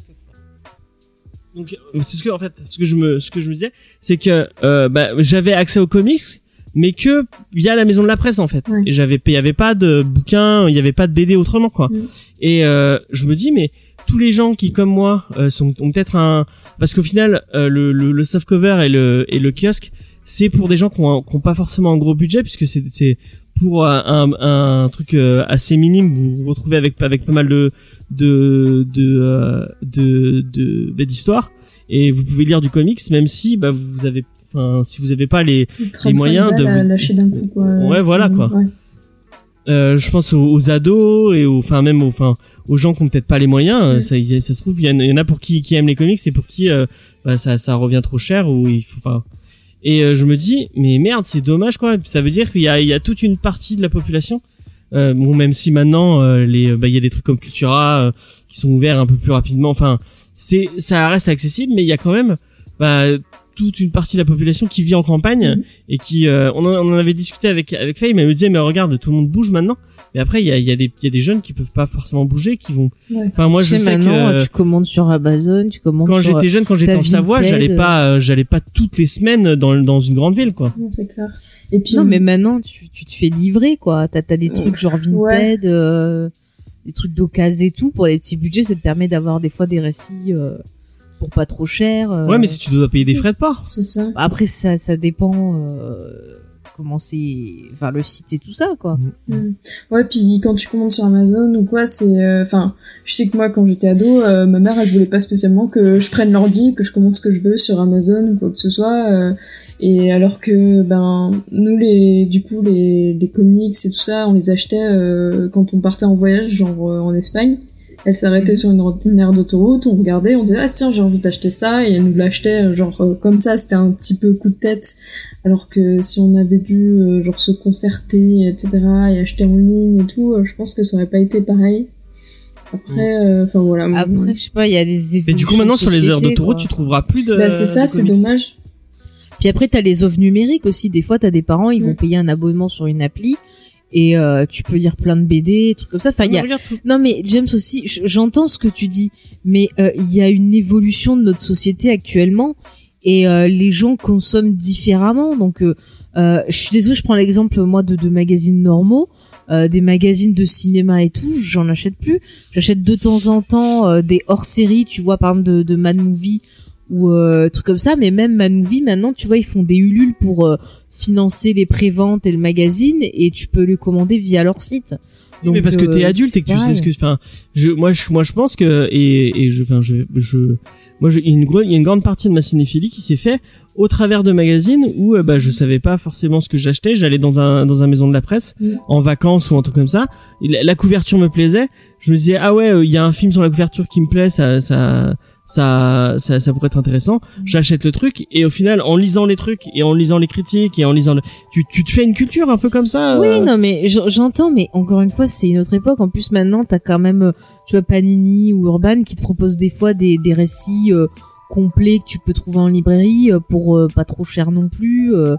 [SPEAKER 2] donc c'est ce que en fait ce que je me ce que je me disais c'est que euh, bah, j'avais accès aux comics mais que via la maison de la presse en fait
[SPEAKER 4] Ouais.
[SPEAKER 2] et j'avais il y avait pas de bouquins il y avait pas de BD autrement quoi
[SPEAKER 4] Mm.
[SPEAKER 2] et euh, je me dis mais tous les gens qui comme moi euh, sont ont peut-être un parce qu'au final euh, le, le, le softcover et le et le kiosque c'est pour des gens qui ont, qui ont pas forcément un gros budget puisque c'est c'est pour un, un, un truc euh, assez minime vous vous retrouvez avec avec pas mal de de de euh, de de bah, d'histoires et vous pouvez lire du comics même si bah vous avez enfin si vous avez pas les
[SPEAKER 4] 35
[SPEAKER 2] moyens de vous-
[SPEAKER 4] lâcher d'un coup quoi.
[SPEAKER 2] Ouais, voilà, quoi.
[SPEAKER 4] ouais.
[SPEAKER 2] euh, je pense aux, aux ados et aux, enfin même aux, enfin aux gens qui ont peut-être pas les moyens. euh. Ça, ça se trouve, il y, en a- il y en a pour qui, qui aiment les comics et pour qui euh, bah, ça, ça revient trop cher ou il faut, enfin. Et euh, je me dis, mais merde, c'est dommage quoi. Ça veut dire qu'il y a, il y a toute une partie de la population. Euh, bon, même si maintenant euh, les, bah, il y a des trucs comme Cultura qui sont ouverts un peu plus rapidement. Enfin, c'est, ça reste accessible, mais il y a quand même bah, toute une partie de la population qui vit en campagne
[SPEAKER 4] Mhm.
[SPEAKER 2] et qui, euh, on, en, on en avait discuté avec avec Faye, mais elle me disait, mais regarde, tout le monde bouge maintenant. Mais après, il y a, il y a des, il y a des jeunes qui peuvent pas forcément bouger, qui vont.
[SPEAKER 4] Ouais.
[SPEAKER 2] Enfin, moi,
[SPEAKER 3] Tu
[SPEAKER 2] je
[SPEAKER 3] sais,
[SPEAKER 2] sais
[SPEAKER 3] maintenant,
[SPEAKER 2] que
[SPEAKER 3] tu commandes sur Amazon, tu commandes
[SPEAKER 2] quand j'étais jeune, quand j'étais
[SPEAKER 3] ta
[SPEAKER 2] en Savoie, j'allais pas, euh, j'allais pas toutes les semaines dans dans une grande ville, quoi.
[SPEAKER 4] Non, c'est clair. Et puis
[SPEAKER 3] Non, mais maintenant, tu, tu te fais livrer, quoi. T'as as des trucs genre Vinted,
[SPEAKER 4] Ouais.
[SPEAKER 3] euh, des trucs d'occasion et tout. Pour les petits budgets, ça te permet d'avoir des fois des récits euh, pour pas trop cher. euh,
[SPEAKER 2] Ouais, mais si tu dois payer des frais de port.
[SPEAKER 4] C'est ça.
[SPEAKER 3] Après, ça, ça dépend euh, comment c'est, enfin le site et tout ça, quoi.
[SPEAKER 4] Mm. Ouais, puis quand tu commandes sur Amazon ou quoi, c'est, euh, enfin, je sais que moi quand j'étais ado, euh, ma mère elle voulait pas spécialement que je prenne l'ordi, que je commande ce que je veux sur Amazon ou quoi que ce soit. euh, et alors que ben nous les, du coup les, les comics et tout ça, on les achetait euh, quand on partait en voyage, genre euh, en Espagne. Elle s'arrêtait sur une, une aire d'autoroute, on regardait, on disait ah tiens j'ai envie d'acheter ça et elle nous l'achetait euh, genre euh, comme ça, c'était un petit peu coup de tête alors que si on avait dû euh, genre se concerter, etc., et acheter en ligne et tout, euh, je pense que ça aurait pas été pareil. Après, euh, enfin voilà.
[SPEAKER 3] Après, je sais pas, il y a des évolutions.
[SPEAKER 2] Mais du coup, maintenant, sur les heures
[SPEAKER 3] société,
[SPEAKER 2] d'autoroute, tu trouveras plus de.
[SPEAKER 4] bah, c'est ça, c'est dommage.
[SPEAKER 3] Puis après, t'as les offres numériques aussi. Des fois, t'as des parents, ils vont
[SPEAKER 4] Mm.
[SPEAKER 3] payer un abonnement sur une appli et euh, tu peux lire plein de BD, trucs comme ça. Enfin, il y a. Non, mais James aussi, j'entends ce que tu dis, mais euh, il y a une évolution de notre société actuellement et euh, les gens consomment différemment. Donc, euh, euh, je suis désolée, je prends l'exemple moi de, de magazines normaux. euh, des magazines de cinéma et tout, j'en achète plus. J'achète de temps en temps euh, des hors-séries, tu vois, par exemple de, de Mad Movie ou euh, trucs comme ça. Mais même Mad Movie, maintenant, tu vois, ils font des Ulule pour euh, financer les préventes et le magazine et tu peux le commander via leur site.
[SPEAKER 2] Oui, mais parce que t'es
[SPEAKER 3] euh,
[SPEAKER 2] adulte et que tu sais ce que, enfin, je, moi, je, moi, je pense que, et, et je, enfin, je, je, moi, je, il y a une, gro- il y a une grande partie de ma cinéphilie qui s'est fait au travers de magazines où, euh, bah, je savais pas forcément ce que j'achetais. J'allais dans un, dans un maison de la presse,
[SPEAKER 4] Mm.
[SPEAKER 2] en vacances ou un truc comme ça. La couverture me plaisait. Je me disais, ah ouais, euh, il y a un film sur la couverture qui me plaît, ça, ça, ça, ça, ça pourrait être intéressant. J'achète le truc et au final, en lisant les trucs et en lisant les critiques et en lisant, le... tu, tu te fais une culture un peu comme ça.
[SPEAKER 3] Oui,
[SPEAKER 2] euh,
[SPEAKER 3] non, mais j'entends, mais encore une fois, c'est une autre époque. En plus, maintenant, t'as quand même, euh, tu vois, Panini ou Urban qui te proposent des fois des, des récits euh, complets que tu peux trouver en librairie euh, pour euh, pas trop cher non plus. euh,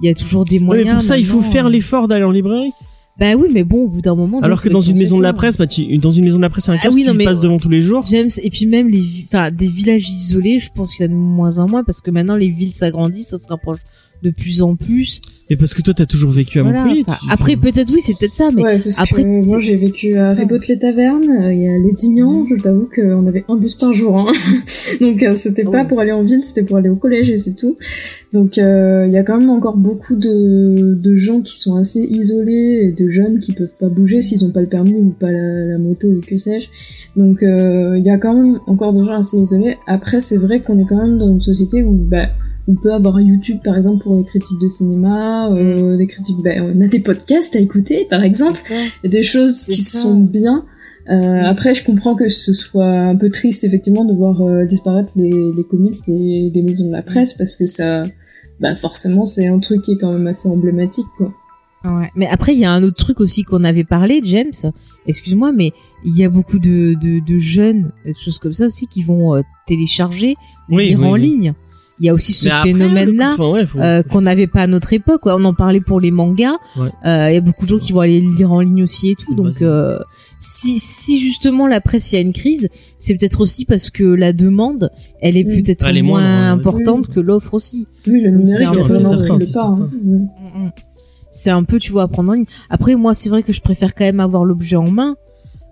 [SPEAKER 3] Il y a toujours des
[SPEAKER 2] Ouais,
[SPEAKER 3] moyens.
[SPEAKER 2] mais pour ça, il faut faire l'effort d'aller en librairie.
[SPEAKER 3] Bah oui, mais bon, au bout d'un moment.
[SPEAKER 2] Alors que dans
[SPEAKER 3] être
[SPEAKER 2] une maison de la presse, bah, tu- dans une maison de la presse, c'est un
[SPEAKER 3] Ah
[SPEAKER 2] casque,
[SPEAKER 3] oui,
[SPEAKER 2] tu passes devant tous les jours.
[SPEAKER 3] James, et puis même les, enfin, des villages isolés, je pense qu'il y en a de moins en moins parce que maintenant les villes s'agrandissent, ça se rapproche de plus en plus.
[SPEAKER 2] Et parce que toi, t'as toujours vécu à
[SPEAKER 3] Voilà,
[SPEAKER 2] Montpellier. tu-
[SPEAKER 3] après, peut-être oui, c'est peut-être ça, mais
[SPEAKER 4] ouais, parce
[SPEAKER 3] après,
[SPEAKER 4] que moi j'ai vécu à les Tavernes, euh, il y a Lédignan, je t'avoue qu'on avait un bus par jour. Hein. Donc euh, c'était pas
[SPEAKER 3] Oh.
[SPEAKER 4] pour aller en ville, c'était pour aller au collège et c'est tout. Donc euh, il y a quand même encore beaucoup de, de gens qui sont assez isolés et de jeunes qui peuvent pas bouger s'ils ont pas le permis ou pas la, la moto ou que sais-je. Donc euh, il y a quand même encore des gens assez isolés. Après c'est vrai qu'on est quand même dans une société où bah on peut avoir YouTube par exemple pour les critiques de cinéma, euh, des critiques, bah, on a des podcasts à écouter par exemple, des choses qui
[SPEAKER 3] ça.
[SPEAKER 4] sont bien. Euh, Après, je comprends que ce soit un peu triste effectivement de voir euh, disparaître les, les comics des, des maisons de la presse parce que ça, bah forcément, c'est un truc qui est quand même assez emblématique quoi.
[SPEAKER 3] Ouais. Mais après, il y a un autre truc aussi qu'on avait parlé, James. Excuse-moi, mais il y a beaucoup de, de, de jeunes, des choses comme ça aussi, qui vont euh, télécharger,
[SPEAKER 2] Oui,
[SPEAKER 3] lire
[SPEAKER 2] oui,
[SPEAKER 3] en
[SPEAKER 2] oui.
[SPEAKER 3] ligne. Il y a aussi ce phénomène-là.
[SPEAKER 2] le- enfin, ouais, faut-
[SPEAKER 3] euh, qu'on n'avait pas à notre époque. quoi. On en parlait pour les mangas.
[SPEAKER 2] Ouais.
[SPEAKER 3] Euh, Il y a beaucoup de gens qui vont aller lire en ligne aussi et tout. Donc, euh, si, si justement la presse il y a une crise, c'est peut-être aussi parce que la demande, elle est
[SPEAKER 4] Mm.
[SPEAKER 3] peut-être moins
[SPEAKER 2] ouais.
[SPEAKER 3] importante que l'offre aussi.
[SPEAKER 4] Oui, le
[SPEAKER 3] c'est
[SPEAKER 4] numérique
[SPEAKER 3] un
[SPEAKER 4] a
[SPEAKER 3] peu-
[SPEAKER 4] vraiment
[SPEAKER 2] c'est
[SPEAKER 4] le. Mm.
[SPEAKER 3] Mm, mm. C'est un peu, tu vois, à prendre en ligne. Après, moi, c'est vrai que je préfère quand même avoir l'objet en main.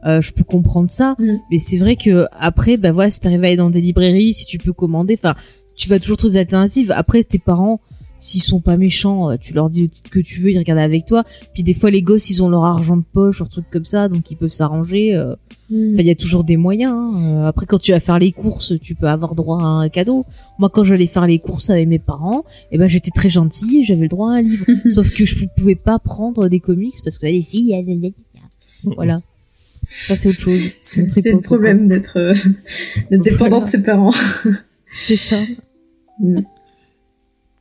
[SPEAKER 3] Euh, je peux comprendre ça,
[SPEAKER 4] Mm.
[SPEAKER 3] mais c'est vrai que après, bah voilà, si t'arrives à aller dans des librairies, si tu peux commander, enfin, tu vas toujours trouver des alternatives. Après, tes parents, s'ils sont pas méchants, euh, tu leur dis le titre que tu veux, ils regardent avec toi. Puis des fois, les gosses, ils ont leur argent de poche, leur truc comme ça, donc ils peuvent s'arranger. euh.
[SPEAKER 4] Mm.
[SPEAKER 3] Enfin, il y a toujours des moyens. hein. Euh, Après, quand tu vas faire les courses, tu peux avoir droit à un cadeau. Moi, quand j'allais faire les courses avec mes parents, eh ben, j'étais très gentille et j'avais le droit à un livre. Sauf que je ne pouvais pas prendre des comics parce que les filles, voilà. Ça, c'est autre chose.
[SPEAKER 4] C'est le problème d'être euh, d'être dépendant de ses parents.
[SPEAKER 3] C'est ça.
[SPEAKER 4] Mm.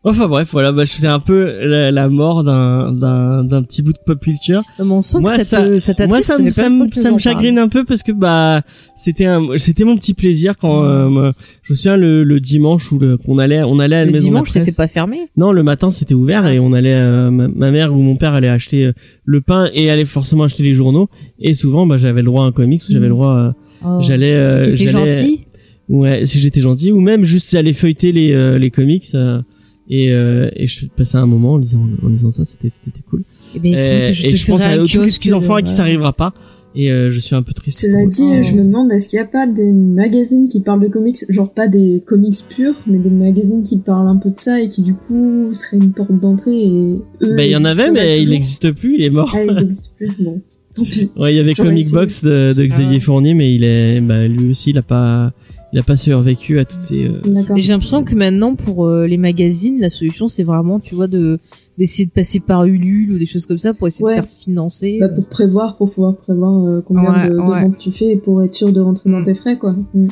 [SPEAKER 2] Enfin bref, voilà, bah, c'est un peu la, la mort d'un, d'un, d'un petit bout de pop culture.
[SPEAKER 3] Mais on sent
[SPEAKER 2] Moi,
[SPEAKER 3] que ça
[SPEAKER 2] ça-
[SPEAKER 3] te, ça t'attriste,
[SPEAKER 2] Moi, ça, me, ça, me, ça me chagrine un peu parce que bah c'était un, c'était mon petit plaisir quand euh, moi, je me souviens le, le dimanche où le, qu'on allait, on allait à la
[SPEAKER 3] Le
[SPEAKER 2] maison
[SPEAKER 3] dimanche, c'était pas fermé?
[SPEAKER 2] Non, le matin c'était ouvert et on allait, euh, ma, ma mère ou mon père allait acheter euh, le pain et allait forcément acheter les journaux et souvent bah j'avais le droit à un comics, j'avais le droit, à-
[SPEAKER 3] Oh.
[SPEAKER 2] j'allais, euh, j'allais-
[SPEAKER 3] gentil.
[SPEAKER 2] Ouais, si j'étais gentil, ou même juste j'allais feuilleter les, euh, les comics euh, et, euh, et je passais un moment en lisant, en lisant ça, c'était c'était cool.
[SPEAKER 3] Eh ben,
[SPEAKER 2] et,
[SPEAKER 3] écoute, je
[SPEAKER 2] et
[SPEAKER 3] te
[SPEAKER 2] je pense à tous les
[SPEAKER 3] kiosque,
[SPEAKER 2] petits enfants à qui
[SPEAKER 3] euh,
[SPEAKER 2] ça arrivera pas. et euh, je suis un peu triste.
[SPEAKER 4] Cela dit,
[SPEAKER 3] Oh.
[SPEAKER 4] je me demande, est-ce qu'il n'y a pas des magazines qui parlent de comics, genre pas des comics purs, mais des magazines qui parlent un peu de ça et qui du coup seraient une porte d'entrée et eux.
[SPEAKER 2] Bah, il y en avait, mais il n'existe plus, il est mort.
[SPEAKER 4] Ah, ils existent plus, bon. Tant pis.
[SPEAKER 2] Ouais, il y avait Comic. Box de, de Xavier
[SPEAKER 3] Ah.
[SPEAKER 2] Fournier, mais il est, bah, lui aussi, il a pas, il a pas survécu à toutes ces. euh.
[SPEAKER 3] Et j'ai l'impression que maintenant, pour euh, les magazines, la solution, c'est vraiment, tu vois, de d'essayer de passer par Ulule ou des choses comme ça pour essayer
[SPEAKER 4] Ouais.
[SPEAKER 3] de faire financer.
[SPEAKER 4] Bah, pour prévoir, pour pouvoir prévoir euh, combien
[SPEAKER 3] Ouais,
[SPEAKER 4] de, de
[SPEAKER 3] ouais.
[SPEAKER 4] ventes tu fais et pour être sûr de rentrer dans
[SPEAKER 3] Mm.
[SPEAKER 4] tes frais, quoi. Mm.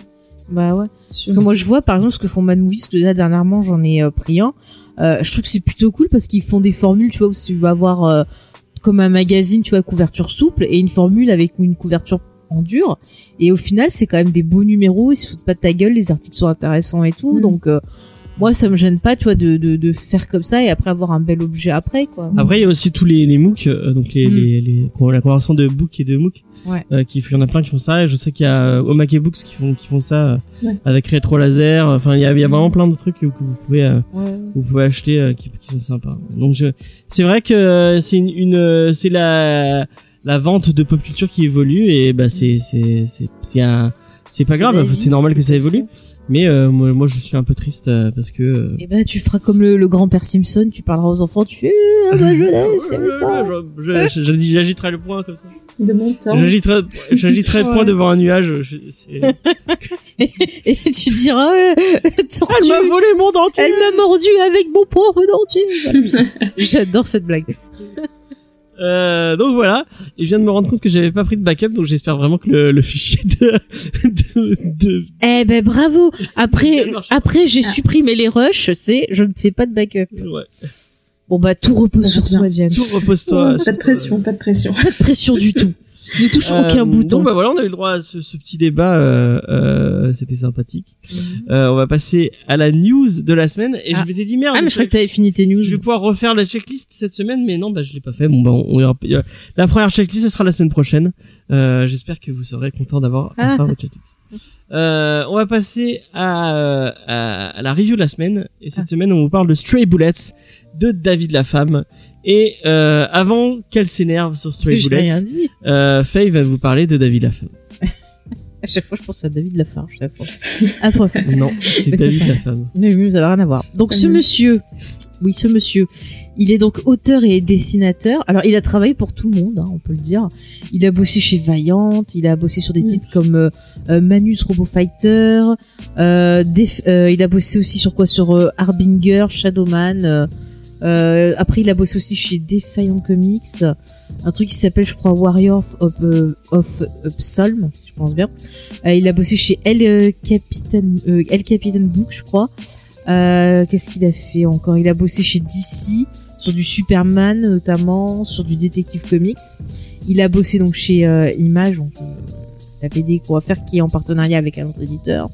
[SPEAKER 3] Bah ouais. Parce que moi, je vois, par exemple, ce que font Mad Movies, parce que là, dernièrement, j'en ai euh, pris un. Euh, je trouve que c'est plutôt cool parce qu'ils font des formules, tu vois, où tu vas avoir euh, comme un magazine, tu vois, couverture souple et une formule avec une couverture en dur. Et au final, c'est quand même des beaux numéros, ils se foutent pas de ta gueule, les articles sont intéressants et tout.
[SPEAKER 4] Mm.
[SPEAKER 3] Donc, euh, moi, ça me gêne pas, tu vois, de, de, de faire comme ça et après avoir un bel objet après, quoi.
[SPEAKER 2] Après, il y a aussi tous les, les MOOC, euh, donc les,
[SPEAKER 3] Mm.
[SPEAKER 2] les, les, la conversion de book et de MOOC.
[SPEAKER 3] Ouais.
[SPEAKER 2] Euh, qui, il y en a plein qui font ça, et je sais qu'il y a Omake Books qui font, qui font ça,
[SPEAKER 4] Ouais.
[SPEAKER 2] avec rétro laser, enfin, il y a, il y a vraiment plein de trucs que, vous pouvez, euh,
[SPEAKER 3] Ouais.
[SPEAKER 2] vous pouvez acheter euh, qui, qui sont sympas. Donc je, c'est vrai que c'est une, une c'est la la vente de pop culture qui évolue et bah c'est c'est c'est c'est un c'est pas
[SPEAKER 4] C'est
[SPEAKER 2] grave, c'est normal que ça
[SPEAKER 4] c'est
[SPEAKER 2] évolue. Mais euh, moi, moi je suis un peu triste euh, parce que euh,
[SPEAKER 3] Et ben, tu feras comme le, le grand-père Simpson, tu parleras aux enfants, tu fais, ah, ma jeunesse, avait ça.
[SPEAKER 2] J'agiterai le poing comme ça.
[SPEAKER 4] De mon temps.
[SPEAKER 2] J'agiterai j'agiterai le poing devant un nuage. je- c'est-
[SPEAKER 3] Et tu diras, euh, tortue,
[SPEAKER 2] Elle m'a volé mon dentier.
[SPEAKER 3] elle m'a mordu avec mon pauvre dentier. J'adore cette blague.
[SPEAKER 2] Euh, donc voilà, et je viens de me rendre compte que j'avais pas pris de backup, donc j'espère vraiment que le, le fichier de, de, de
[SPEAKER 3] Eh ben bravo. Après, après j'ai supprimé les rushs, c'est je ne fais pas de backup.
[SPEAKER 2] ouais.
[SPEAKER 3] Bon bah tout repose sur toi, Diane.
[SPEAKER 2] tout repose-toi.
[SPEAKER 4] pas de pression, pas de pression.
[SPEAKER 3] Pas de pression du tout. Ne touche aucun
[SPEAKER 2] Euh,
[SPEAKER 3] bouton.
[SPEAKER 2] Donc bah voilà, on a eu le droit à ce, ce petit débat, euh, euh, c'était sympathique. Euh, on va passer à la news de la semaine et
[SPEAKER 3] Ah.
[SPEAKER 2] je m'étais dit merde.
[SPEAKER 3] Ah mais je crois que t'avais fini tes news.
[SPEAKER 2] je vais pouvoir refaire la checklist cette semaine, mais non, bah je l'ai pas fait. Bon bah on, on ira- la première checklist ce sera la semaine prochaine. Euh, J'espère que vous serez content d'avoir
[SPEAKER 3] Ah.
[SPEAKER 2] enfin votre checklist. Euh, on va passer à, à, à la review de la semaine et cette
[SPEAKER 3] Ah.
[SPEAKER 2] semaine on vous parle de Stray Bullets de David Lafemme. Et euh, avant qu'elle s'énerve sur Stray Bullets,
[SPEAKER 3] rien dit.
[SPEAKER 2] euh, Faye va vous parler de David Lafemme.
[SPEAKER 3] À chaque fois je pense à David Lafarge. chaque fois.
[SPEAKER 2] Non, c'est
[SPEAKER 3] Mais
[SPEAKER 2] David Lafemme.
[SPEAKER 3] Mais oui, ça n'a rien à voir. Donc ce monsieur, oui ce monsieur, il est donc auteur et dessinateur. Alors il a travaillé pour tout le monde, hein, on peut le dire. Il a bossé chez Vaillant, il a bossé sur des titres comme euh, euh, Manus Robo Fighter. Euh, Def- euh, il a bossé aussi sur quoi? Sur euh, Harbinger, Shadowman. Euh, euh, après il a bossé aussi chez Defiant Comics, un truc qui s'appelle je crois Warrior of, euh, of Psalm, si je pense bien. Euh, il a bossé chez El euh, Capitan, euh, El Capitan Book, je crois. Euh, Qu'est-ce qu'il a fait encore? Il a bossé chez DC sur du Superman notamment, sur du Detective Comics. Il a bossé donc chez euh, Image, donc euh, la BD qu'on va faire qui est en partenariat avec un autre éditeur.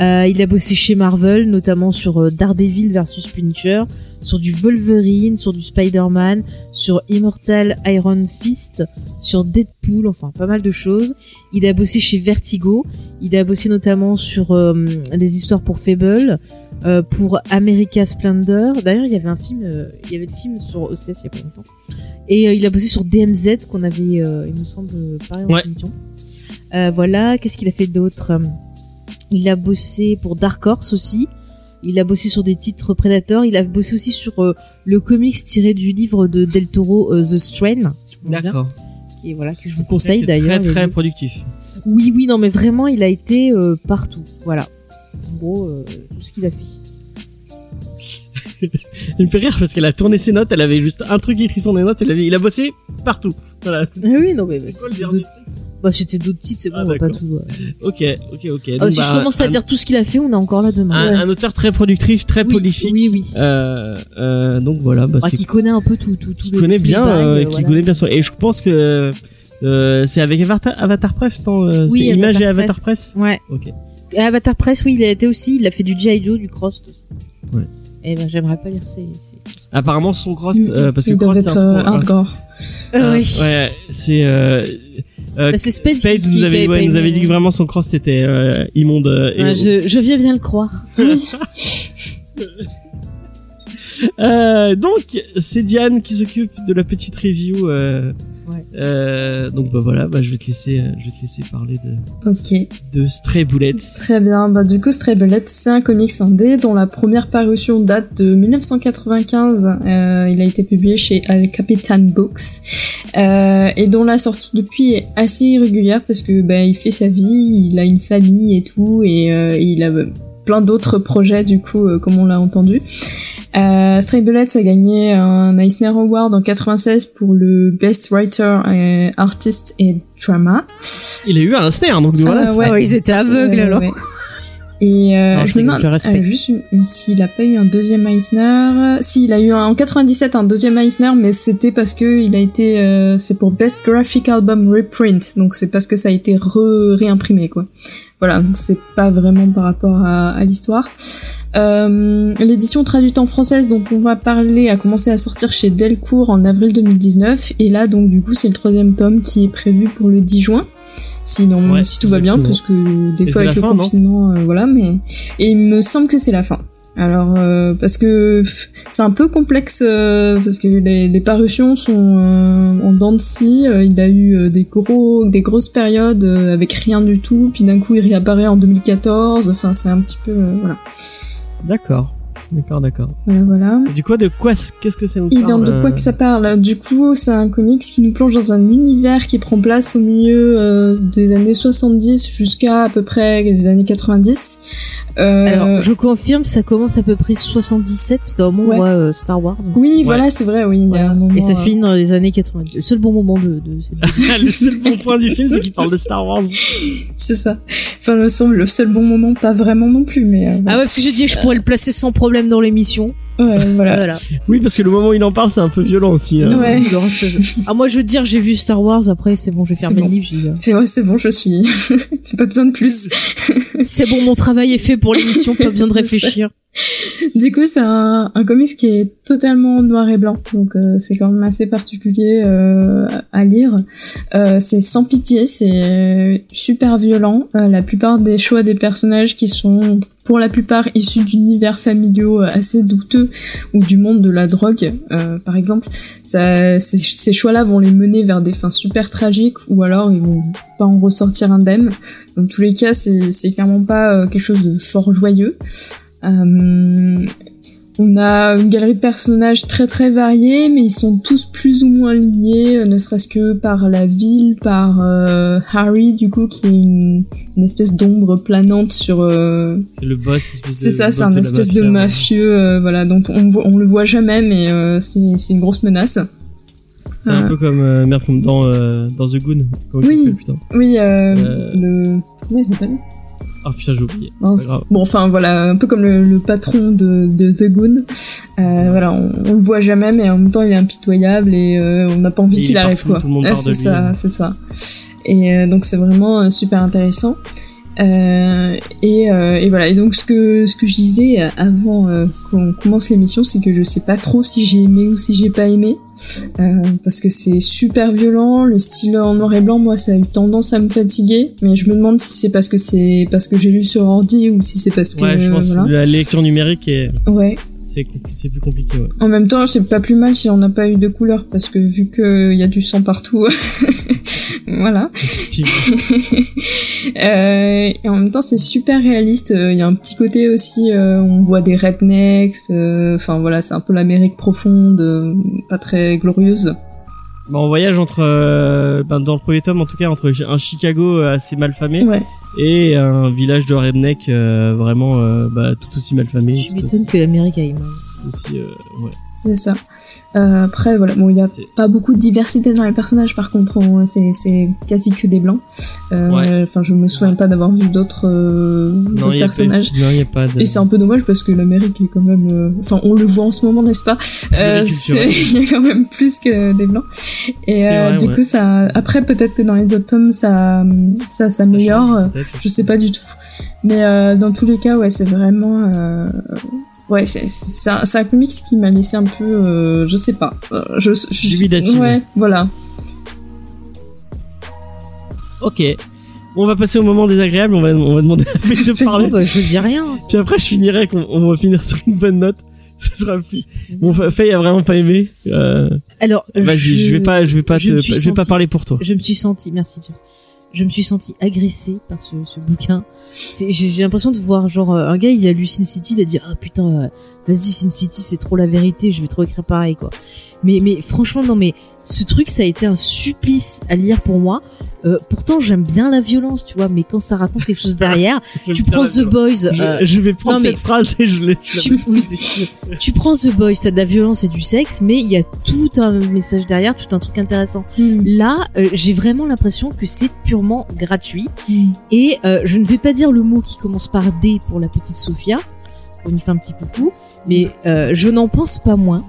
[SPEAKER 3] Euh, il a bossé chez Marvel, notamment sur euh, Daredevil versus Punisher, sur du Wolverine, sur du Spider-Man, sur Immortal Iron Fist, sur Deadpool, enfin pas mal de choses. Il a bossé chez Vertigo. Il a bossé notamment sur euh, des histoires pour Fable, pour America Splendor. D'ailleurs, il y avait un film, il y avait le film sur OCS il y a pas longtemps. Et il a bossé sur DMZ qu'on avait, il me semble, parlé en
[SPEAKER 2] Ouais.
[SPEAKER 3] Euh, voilà, qu'est-ce qu'il a fait d'autre? Il a bossé pour Dark Horse aussi. Il a bossé sur des titres Predator. Il a bossé aussi sur euh, le comics tiré du livre de Del Toro, euh, The Strain.
[SPEAKER 2] D'accord.
[SPEAKER 3] Et voilà, que je vous conseille d'ailleurs.
[SPEAKER 2] Très
[SPEAKER 3] Il
[SPEAKER 2] très productif.
[SPEAKER 3] oui, oui, non, mais vraiment, il a été euh, partout. Voilà. En gros, tout ce qu'il a fait.
[SPEAKER 2] Elle me fait rire parce qu'elle a tourné ses notes, elle avait juste un truc écrit sur les notes, elle avait, il a bossé partout. Voilà.
[SPEAKER 3] Ah oui, non, mais
[SPEAKER 2] C'est quoi le dernier
[SPEAKER 3] bah, c'était d'autres titres, c'est bon,
[SPEAKER 2] Ah,
[SPEAKER 3] on va pas tout. euh.
[SPEAKER 2] Ok, ok, ok.
[SPEAKER 3] Ah, si
[SPEAKER 2] bah,
[SPEAKER 3] je commence à
[SPEAKER 2] un,
[SPEAKER 3] dire tout ce qu'il a fait, on est encore là demain.
[SPEAKER 2] un,
[SPEAKER 3] Ouais.
[SPEAKER 2] un auteur très productif, très
[SPEAKER 3] Oui,
[SPEAKER 2] prolifique.
[SPEAKER 3] Oui, oui.
[SPEAKER 2] Euh, euh, donc voilà, bah,
[SPEAKER 3] Ah,
[SPEAKER 2] c'est
[SPEAKER 3] qui connaît un peu tout, tout, tout
[SPEAKER 2] qui connaît bien,
[SPEAKER 3] bails,
[SPEAKER 2] euh,
[SPEAKER 3] euh,
[SPEAKER 2] qui
[SPEAKER 3] voilà.
[SPEAKER 2] connaît bien son. Et je pense que euh, c'est avec Avatar, Avatar Press, euh,
[SPEAKER 3] Oui,
[SPEAKER 2] Image et
[SPEAKER 3] Avatar
[SPEAKER 2] Press.
[SPEAKER 3] Ouais.
[SPEAKER 2] Ok.
[SPEAKER 3] Avatar Press, oui, il a été aussi, il a fait du G.I. Joe, du Cross aussi.
[SPEAKER 2] Ouais.
[SPEAKER 3] Et ben, j'aimerais pas lire ces. ces-
[SPEAKER 2] Apparemment son cross,
[SPEAKER 4] Mm,
[SPEAKER 2] euh, parce que
[SPEAKER 4] doivent
[SPEAKER 2] cross c'est un
[SPEAKER 4] hardcore.
[SPEAKER 3] oui.
[SPEAKER 2] Ouais, c'est. Euh,
[SPEAKER 3] Bah, c'est Spades qui-
[SPEAKER 2] nous avait, ouais, nous dit que vraiment son cross était euh, immonde. euh, et-
[SPEAKER 3] Ouais, je, je viens bien le croire.
[SPEAKER 2] Euh, donc, c'est Diane qui s'occupe de la petite review
[SPEAKER 3] Ouais.
[SPEAKER 2] Euh, donc bah voilà, bah, je vais te laisser, euh, je vais te laisser parler de,
[SPEAKER 4] Ok.
[SPEAKER 2] de Stray Bullets.
[SPEAKER 4] Très bien. Bah, du coup, Stray Bullets, c'est un comics indé dont la première parution date de 1995. Euh, il a été publié chez Al Capitan Books. Euh, et dont la sortie depuis est assez irrégulière parce que bah, il fait sa vie, il a une famille et tout, et il a plein d'autres projets du coup, comme on l'a entendu. Euh, Stray Bullets a gagné un Eisner Award en 96 pour le Best Writer, euh, Artist et Drama.
[SPEAKER 2] Il a eu un snare, donc voilà. C'est-
[SPEAKER 4] ouais.
[SPEAKER 3] Ouais, ils étaient aveugles alors.
[SPEAKER 4] ouais. Et euh,
[SPEAKER 3] Non, je
[SPEAKER 4] je me demande euh, juste s'il a pas eu un deuxième Eisner. S'il a eu un, en 97 un deuxième Eisner, mais c'était parce que il a été, euh, c'est pour Best Graphic Album Reprint, donc c'est parce que ça a été re- réimprimé quoi. Voilà, donc c'est pas vraiment par rapport à, à l'histoire. Euh, L'édition traduite en française dont on va parler a commencé à sortir chez Delcourt en avril 2019 et là donc du coup c'est le troisième tome qui est prévu pour le 10 juin. Si, non,
[SPEAKER 2] Ouais,
[SPEAKER 4] si tout va bien, parce que des
[SPEAKER 2] Et
[SPEAKER 4] fois avec le
[SPEAKER 2] fin,
[SPEAKER 4] confinement, euh, voilà, mais et il me semble que c'est la fin. Alors euh, parce que c'est un peu complexe euh, parce que les, les parutions sont euh, en dents de scie. Euh, il a eu euh, des gros, des grosses périodes euh, avec rien du tout, puis d'un coup il réapparaît en 2014. Enfin c'est un petit peu euh, voilà,
[SPEAKER 2] D'accord, d'accord, d'accord.
[SPEAKER 4] voilà, voilà.
[SPEAKER 2] Du coup, de quoi, qu'est-ce que ça nous
[SPEAKER 4] Et
[SPEAKER 2] parle
[SPEAKER 4] de quoi
[SPEAKER 2] euh,
[SPEAKER 4] que ça parle? Du coup, c'est un comics qui nous plonge dans un univers qui prend place au milieu euh, des années 70 jusqu'à à peu près les années 90. Euh,
[SPEAKER 3] Alors, je confirme, ça commence à peu près 77, parce qu'à un moment,
[SPEAKER 4] Ouais.
[SPEAKER 3] on voit euh, Star Wars.
[SPEAKER 4] Oui, voilà, c'est vrai, oui. il y a
[SPEAKER 3] Voilà.
[SPEAKER 4] un moment,
[SPEAKER 3] Et ça
[SPEAKER 4] euh,
[SPEAKER 3] finit dans les années 90. Le seul bon moment de, de
[SPEAKER 2] le seul bon point du film, c'est qu'il parle de Star Wars.
[SPEAKER 4] C'est ça. Enfin, le, seul- le seul bon moment, pas vraiment non plus, mais euh,
[SPEAKER 3] Ah ouais, parce que je dis que je pourrais le placer sans problème dans l'émission.
[SPEAKER 4] ouais, voilà.
[SPEAKER 3] Voilà.
[SPEAKER 2] Oui, parce que le moment où il en parle, c'est un peu violent aussi. hein.
[SPEAKER 4] Ouais.
[SPEAKER 3] Ah, moi, je veux dire, j'ai vu Star Wars, après, c'est bon, je vais fermer
[SPEAKER 4] bon.
[SPEAKER 3] le livre. je dis,
[SPEAKER 4] C'est vrai, c'est bon, je suis. J'ai pas besoin de plus.
[SPEAKER 3] C'est bon, mon travail est fait pour l'émission, pas besoin de réfléchir.
[SPEAKER 4] Du coup, c'est un, un comics qui est totalement noir et blanc, donc euh, c'est quand même assez particulier euh, à lire. Euh, c'est sans pitié, c'est super violent. Euh, la plupart des choix des personnages qui sont pour la plupart issus d'univers familiaux euh, assez douteux ou du monde de la drogue, euh, par exemple, ces, choix-là vont les mener vers des fins super tragiques ou alors ils vont pas en ressortir indemnes. Dans tous les cas, c'est clairement pas euh, quelque chose de fort joyeux. On a une galerie de personnages très très variés, mais ils sont tous plus ou moins liés, ne serait-ce que par la ville, par Harry du coup, qui est une, une espèce d'ombre planante sur. euh,
[SPEAKER 2] C'est le boss.
[SPEAKER 4] c'est ça, c'est un espèce de mafieux, euh, voilà. Donc on, voit- on le voit jamais, mais euh, c'est c'est une grosse menace.
[SPEAKER 2] C'est un
[SPEAKER 4] Euh,
[SPEAKER 2] peu comme merde comme dans dans The Goon.
[SPEAKER 4] Oui. Oui, le comment il s'appelle?
[SPEAKER 2] Ah putain, j'ai oublié.
[SPEAKER 4] Bon, enfin voilà, un peu comme le, le patron de, de The Goon. Voilà, on, on le voit jamais, mais en même temps, il est impitoyable et on n'a pas envie qu'il arrive
[SPEAKER 2] partout,
[SPEAKER 4] quoi. Ah, c'est ça, c'est ça. Et euh, donc c'est vraiment euh, super intéressant. Euh, et, euh, et voilà. Et donc ce que ce que je disais avant euh, qu'on commence l'émission, c'est que je sais pas trop si j'ai aimé ou si j'ai pas aimé. Euh, parce que c'est super violent, le style en noir et blanc, moi ça a eu tendance à me fatiguer, mais je me demande si c'est parce que c'est parce que j'ai lu sur ordi ou si c'est parce que
[SPEAKER 2] Ouais, je pense
[SPEAKER 4] voilà.
[SPEAKER 2] que la lecture numérique est
[SPEAKER 4] Ouais.
[SPEAKER 2] c'est compli- plus compliqué. Ouais.
[SPEAKER 4] En même temps, c'est pas plus mal si on n'a pas eu de couleur parce que vu que y a du sang partout, voilà. Euh, et en même temps, c'est super réaliste. Il y a un petit côté aussi, euh, on voit des rednecks. euh, Enfin voilà, c'est un peu l'Amérique profonde, euh, pas très glorieuse.
[SPEAKER 2] Bah, on voyage entre, euh, ben, dans le premier tome en tout cas, entre un Chicago euh, assez malfamé
[SPEAKER 4] Ouais.
[SPEAKER 2] et un village de redneck euh, vraiment euh, bah, tout aussi malfamé.
[SPEAKER 3] Je m'étonne
[SPEAKER 2] aussi,
[SPEAKER 3] que l'Amérique aille mal.
[SPEAKER 2] Aussi, euh, ouais.
[SPEAKER 4] C'est ça. Euh, après, voilà, bon, il y a
[SPEAKER 2] C'est-
[SPEAKER 4] pas beaucoup de diversité dans les personnages, par contre, on- c'est c'est quasi que des blancs. Euh,
[SPEAKER 2] Ouais.
[SPEAKER 4] Enfin, je me souviens pas d'avoir vu d'autres euh, personnages.
[SPEAKER 2] pas, non, il y a pas de.
[SPEAKER 4] Et c'est un peu dommage parce que l'Amérique est quand même, euh, enfin, on le voit en ce moment, n'est-ce pas? Euh, Il y a quand même plus que des blancs. Et
[SPEAKER 2] C'est
[SPEAKER 4] euh,
[SPEAKER 2] vrai,
[SPEAKER 4] du
[SPEAKER 2] ouais.
[SPEAKER 4] coup, ça, après, peut-être que dans les autres tomes, ça, ça s'améliore. Je sais pas du tout. Mais euh, dans tous les cas, ouais, c'est vraiment. euh, Ouais, c'est un, un comics qui m'a laissé un peu. euh, je sais pas. Euh, je, je. Ouais, voilà.
[SPEAKER 2] Ok. Bon, on va passer au moment désagréable. On va, on va demander à Faye de parler.
[SPEAKER 3] bah, je dis rien.
[SPEAKER 2] Puis après, je finirai. qu'on- On va finir sur une bonne note. Ce sera plus. Bon, Fa- Faye a vraiment pas aimé. Euh,
[SPEAKER 3] Alors,
[SPEAKER 2] Vas-y, je... vais pas, je vais pas,
[SPEAKER 3] je
[SPEAKER 2] te- je vais pas parler pour toi.
[SPEAKER 3] je me suis sentie, merci James. Je me suis sentie agressée par ce, ce bouquin. J'ai l'impression de voir genre euh, un gars, il a lu Sin City, il a dit ah putain, euh, vas-y Sin City, c'est trop la vérité, je vais trop écrire pareil quoi. Mais mais franchement non mais ce truc ça a été un supplice à lire pour moi. Euh, pourtant j'aime bien la violence, tu vois, mais quand ça raconte quelque chose derrière, tu prends The Boys.
[SPEAKER 2] Je,
[SPEAKER 3] euh,
[SPEAKER 2] je vais prendre
[SPEAKER 3] non, mais-
[SPEAKER 2] cette phrase et je l'ai.
[SPEAKER 3] tu, oui, mais tu, tu prends The Boys, t'as de la violence et du sexe, mais il y a tout un message derrière, tout un truc intéressant.
[SPEAKER 4] Hmm.
[SPEAKER 3] Là, euh, j'ai vraiment l'impression que c'est purement gratuit.
[SPEAKER 4] Hmm.
[SPEAKER 3] Et je ne vais pas dire le mot qui commence par D pour la petite Sophia. On lui fait un petit coucou. Mais euh, je n'en pense pas moins.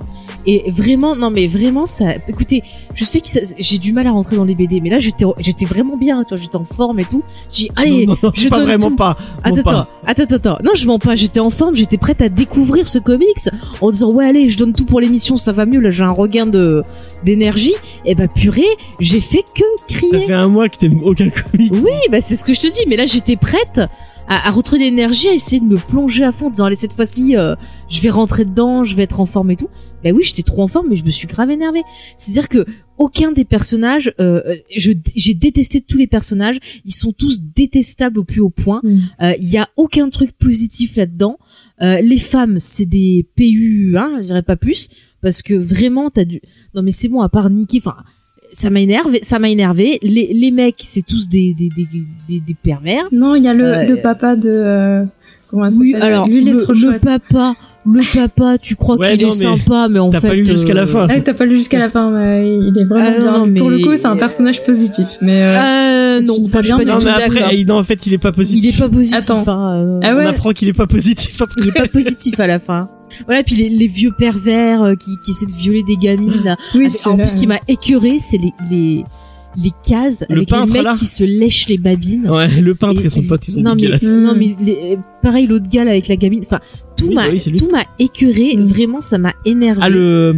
[SPEAKER 3] Et vraiment, non mais vraiment, ça. Écoutez, je sais que ça- j'ai du mal à rentrer dans les BD, mais là j'étais, j'étais vraiment bien, tu vois, j'étais en forme et tout. J'ai dit, allez,
[SPEAKER 2] non, non,
[SPEAKER 3] je
[SPEAKER 2] pas
[SPEAKER 3] donne
[SPEAKER 2] vraiment
[SPEAKER 3] tout.
[SPEAKER 2] pas.
[SPEAKER 3] Attends,
[SPEAKER 2] pas.
[SPEAKER 3] attends, attends, attends. Non, je mens pas. J'étais en forme, j'étais prête à découvrir ce comics en disant ouais allez, je donne tout pour l'émission, ça va mieux. Là, j'ai un regain de d'énergie. Et bah purée, j'ai fait que
[SPEAKER 2] Ça
[SPEAKER 3] crier.
[SPEAKER 2] fait un mois que t'aimes aucun comic.
[SPEAKER 3] Oui, bah c'est ce que je te dis. Mais là, j'étais prête à, à retrouver l'énergie, à essayer de me plonger à fond, en disant allez cette fois-ci, euh, je vais rentrer dedans, je vais être en forme et tout. Bah oui, j'étais trop en forme, mais je me suis grave énervée. C'est-à-dire que aucun des personnages, euh, je j'ai détesté tous les personnages. Ils sont tous détestables au plus haut point.
[SPEAKER 4] Mm.
[SPEAKER 3] Euh, Il y a aucun truc positif là-dedans. Euh, les femmes, c'est des PU, hein, je dirais pas plus, parce que vraiment, t'as du. Non mais c'est bon, à part Nikki, enfin, ça m'a énervé, ça m'a énervé. Les, les mecs, c'est tous des des, des, des, des pervers.
[SPEAKER 4] Non, il y a le,
[SPEAKER 3] Euh,
[SPEAKER 4] le papa de. euh, comment elle
[SPEAKER 3] Oui,
[SPEAKER 4] s'appelle
[SPEAKER 3] alors
[SPEAKER 4] lui, il est
[SPEAKER 3] le,
[SPEAKER 4] trop
[SPEAKER 3] le papa, le papa, tu crois
[SPEAKER 2] Ouais,
[SPEAKER 3] qu'il
[SPEAKER 2] non,
[SPEAKER 3] est
[SPEAKER 2] mais
[SPEAKER 3] sympa, mais en
[SPEAKER 2] T'as
[SPEAKER 3] fait,
[SPEAKER 2] pas lu jusqu'à la
[SPEAKER 3] euh,
[SPEAKER 2] fin.
[SPEAKER 4] Ah, t'as pas lu jusqu'à la fin, mais il est vraiment
[SPEAKER 3] Ah,
[SPEAKER 4] bien.
[SPEAKER 3] non,
[SPEAKER 4] Pour le
[SPEAKER 3] mais-
[SPEAKER 4] coup, c'est un personnage positif. Mais euh,
[SPEAKER 3] Euh,
[SPEAKER 4] ça
[SPEAKER 3] non, enfin,
[SPEAKER 4] pas
[SPEAKER 3] je suis pas
[SPEAKER 4] bien,
[SPEAKER 3] du
[SPEAKER 2] Non,
[SPEAKER 3] tout
[SPEAKER 2] mais
[SPEAKER 3] d'accord.
[SPEAKER 2] après, il- non, en fait, il est pas
[SPEAKER 3] Il
[SPEAKER 2] positif.
[SPEAKER 3] est pas positif.
[SPEAKER 4] Attends.
[SPEAKER 3] hein, euh,
[SPEAKER 4] Ah
[SPEAKER 2] On
[SPEAKER 4] ouais.
[SPEAKER 2] apprend qu'il est pas positif après.
[SPEAKER 3] Il est pas positif à la fin. Voilà, puis les, les vieux pervers euh, qui, qui essaient de violer des gamines. là.
[SPEAKER 4] oui,
[SPEAKER 3] Avec- en
[SPEAKER 4] là,
[SPEAKER 3] plus, ce qui m'a écuré, c'est les, les, les cases
[SPEAKER 2] Le
[SPEAKER 3] avec
[SPEAKER 2] peintre,
[SPEAKER 3] les mecs
[SPEAKER 2] là.
[SPEAKER 3] qui se lèchent les babines.
[SPEAKER 2] Ouais, le peintre et,
[SPEAKER 3] Et-
[SPEAKER 2] son pote, ils sont
[SPEAKER 3] non, mais,
[SPEAKER 2] dégueulasses.
[SPEAKER 4] Mm.
[SPEAKER 3] non, mais les- pareil, l'autre gars là, avec la gamine. Enfin, tout
[SPEAKER 2] Oui,
[SPEAKER 3] m'a,
[SPEAKER 2] bah oui,
[SPEAKER 3] tout m'a écuré.
[SPEAKER 4] Mm.
[SPEAKER 3] Vraiment, ça m'a énervé.
[SPEAKER 2] Ah, le,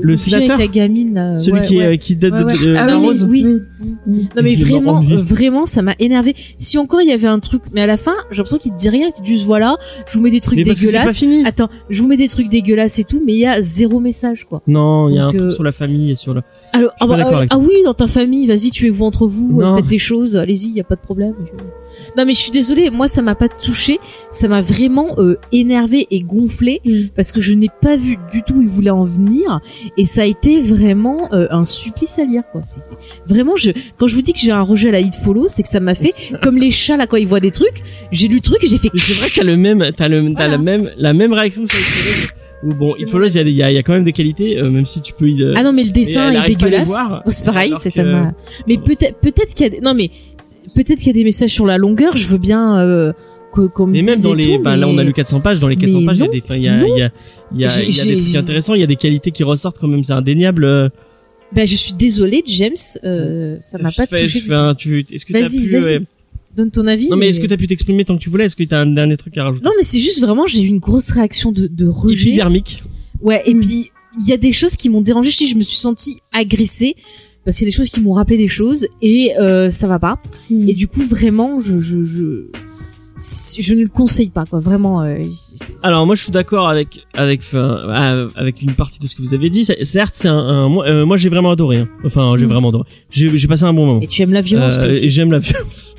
[SPEAKER 2] le sénateur?
[SPEAKER 3] avec la gamine. là,
[SPEAKER 2] celui
[SPEAKER 3] ouais,
[SPEAKER 2] qui,
[SPEAKER 3] ouais.
[SPEAKER 2] est, qui date
[SPEAKER 3] Ouais,
[SPEAKER 2] de,
[SPEAKER 3] ouais.
[SPEAKER 2] de,
[SPEAKER 4] Ah
[SPEAKER 2] d'un
[SPEAKER 3] oui,
[SPEAKER 2] rose.
[SPEAKER 3] oui.
[SPEAKER 4] oui.
[SPEAKER 3] Non mais vraiment, euh, vraiment, ça m'a énervé. Si encore il y avait un truc, mais à la fin, j'ai l'impression qu'il te dit rien, qu'il te dit juste voilà, je vous mets des trucs
[SPEAKER 2] Mais parce que c'est pas
[SPEAKER 3] dégueulasses.
[SPEAKER 2] fini.
[SPEAKER 3] Attends, je vous mets des trucs dégueulasses et tout, mais il y a zéro message quoi.
[SPEAKER 2] Non, il y a un truc
[SPEAKER 3] euh,
[SPEAKER 2] sur la famille et sur le.
[SPEAKER 3] Alors, ah, bah, euh,
[SPEAKER 2] avec
[SPEAKER 3] ah oui, dans ta famille, vas-y, tuez-vous entre vous, euh,
[SPEAKER 2] Non.
[SPEAKER 3] faites des choses, allez-y, y a pas de problème. Non mais je suis désolée, moi ça m'a pas touché, ça m'a vraiment euh, énervé et gonflé
[SPEAKER 4] Mm.
[SPEAKER 3] parce que je n'ai pas vu du tout où il voulait en venir et ça a été vraiment euh, un supplice à lire quoi. C'est c'est- vraiment je quand je vous dis que j'ai un rejet à la hit follow, c'est que ça m'a fait comme les chats là quand ils voient des trucs, j'ai lu le truc et j'ai fait
[SPEAKER 2] Mais c'est vrai que t'as le même, t'as le, t'as
[SPEAKER 3] Voilà.
[SPEAKER 2] la même, la même réaction sur It Bon, It Follows, il y y a, il y a quand même des qualités, euh, même si tu peux y, euh,
[SPEAKER 3] Ah non, mais le dessin est dégueulasse. C'est pareil, c'est ça
[SPEAKER 2] que-
[SPEAKER 3] m'a. Mais peut-être, peut-être qu'il y a des... non mais peut-être qu'il y a des messages sur la longueur. Je veux bien euh, que- qu'on me
[SPEAKER 2] Mais même dans les,
[SPEAKER 3] tout,
[SPEAKER 2] bah, là on a lu 400 pages, dans les 400
[SPEAKER 3] Mais
[SPEAKER 2] pages, il y a des, il y a, il y a, il y a, y a des trucs intéressants, il y a des qualités qui ressortent quand même, c'est indéniable.
[SPEAKER 3] Ben je suis désolée, James, euh, ça m'a pas
[SPEAKER 2] fais-
[SPEAKER 3] touché.
[SPEAKER 2] je
[SPEAKER 3] du
[SPEAKER 2] fais un- tu, est-ce que t'as
[SPEAKER 3] Vas-y,
[SPEAKER 2] pu,
[SPEAKER 3] vas-y.
[SPEAKER 2] ouais.
[SPEAKER 3] Donne ton avis.
[SPEAKER 2] non mais est-ce que t'as pu t'exprimer tant que tu voulais, est-ce que t'as un dernier truc à rajouter?
[SPEAKER 3] Non mais c'est juste vraiment j'ai eu une grosse réaction de, de rejet.
[SPEAKER 2] Épidermique.
[SPEAKER 3] Ouais et puis il y a des choses qui m'ont dérangé. Je dis je me suis sentie agressée parce qu'il y a des choses qui m'ont rappelé des choses et euh, ça va pas.
[SPEAKER 4] Mm.
[SPEAKER 3] Et du coup vraiment je je je je ne le conseille pas quoi vraiment. euh,
[SPEAKER 2] Alors moi je suis d'accord avec avec enfin, euh, avec une partie de ce que vous avez dit. Certes c'est un, un- moi, euh, moi j'ai vraiment adoré. hein. Enfin j'ai
[SPEAKER 3] Mm.
[SPEAKER 2] vraiment adoré. J'ai j'ai passé un bon moment.
[SPEAKER 3] Et tu aimes la violence
[SPEAKER 2] Euh,
[SPEAKER 3] aussi.
[SPEAKER 2] et j'aime la violence.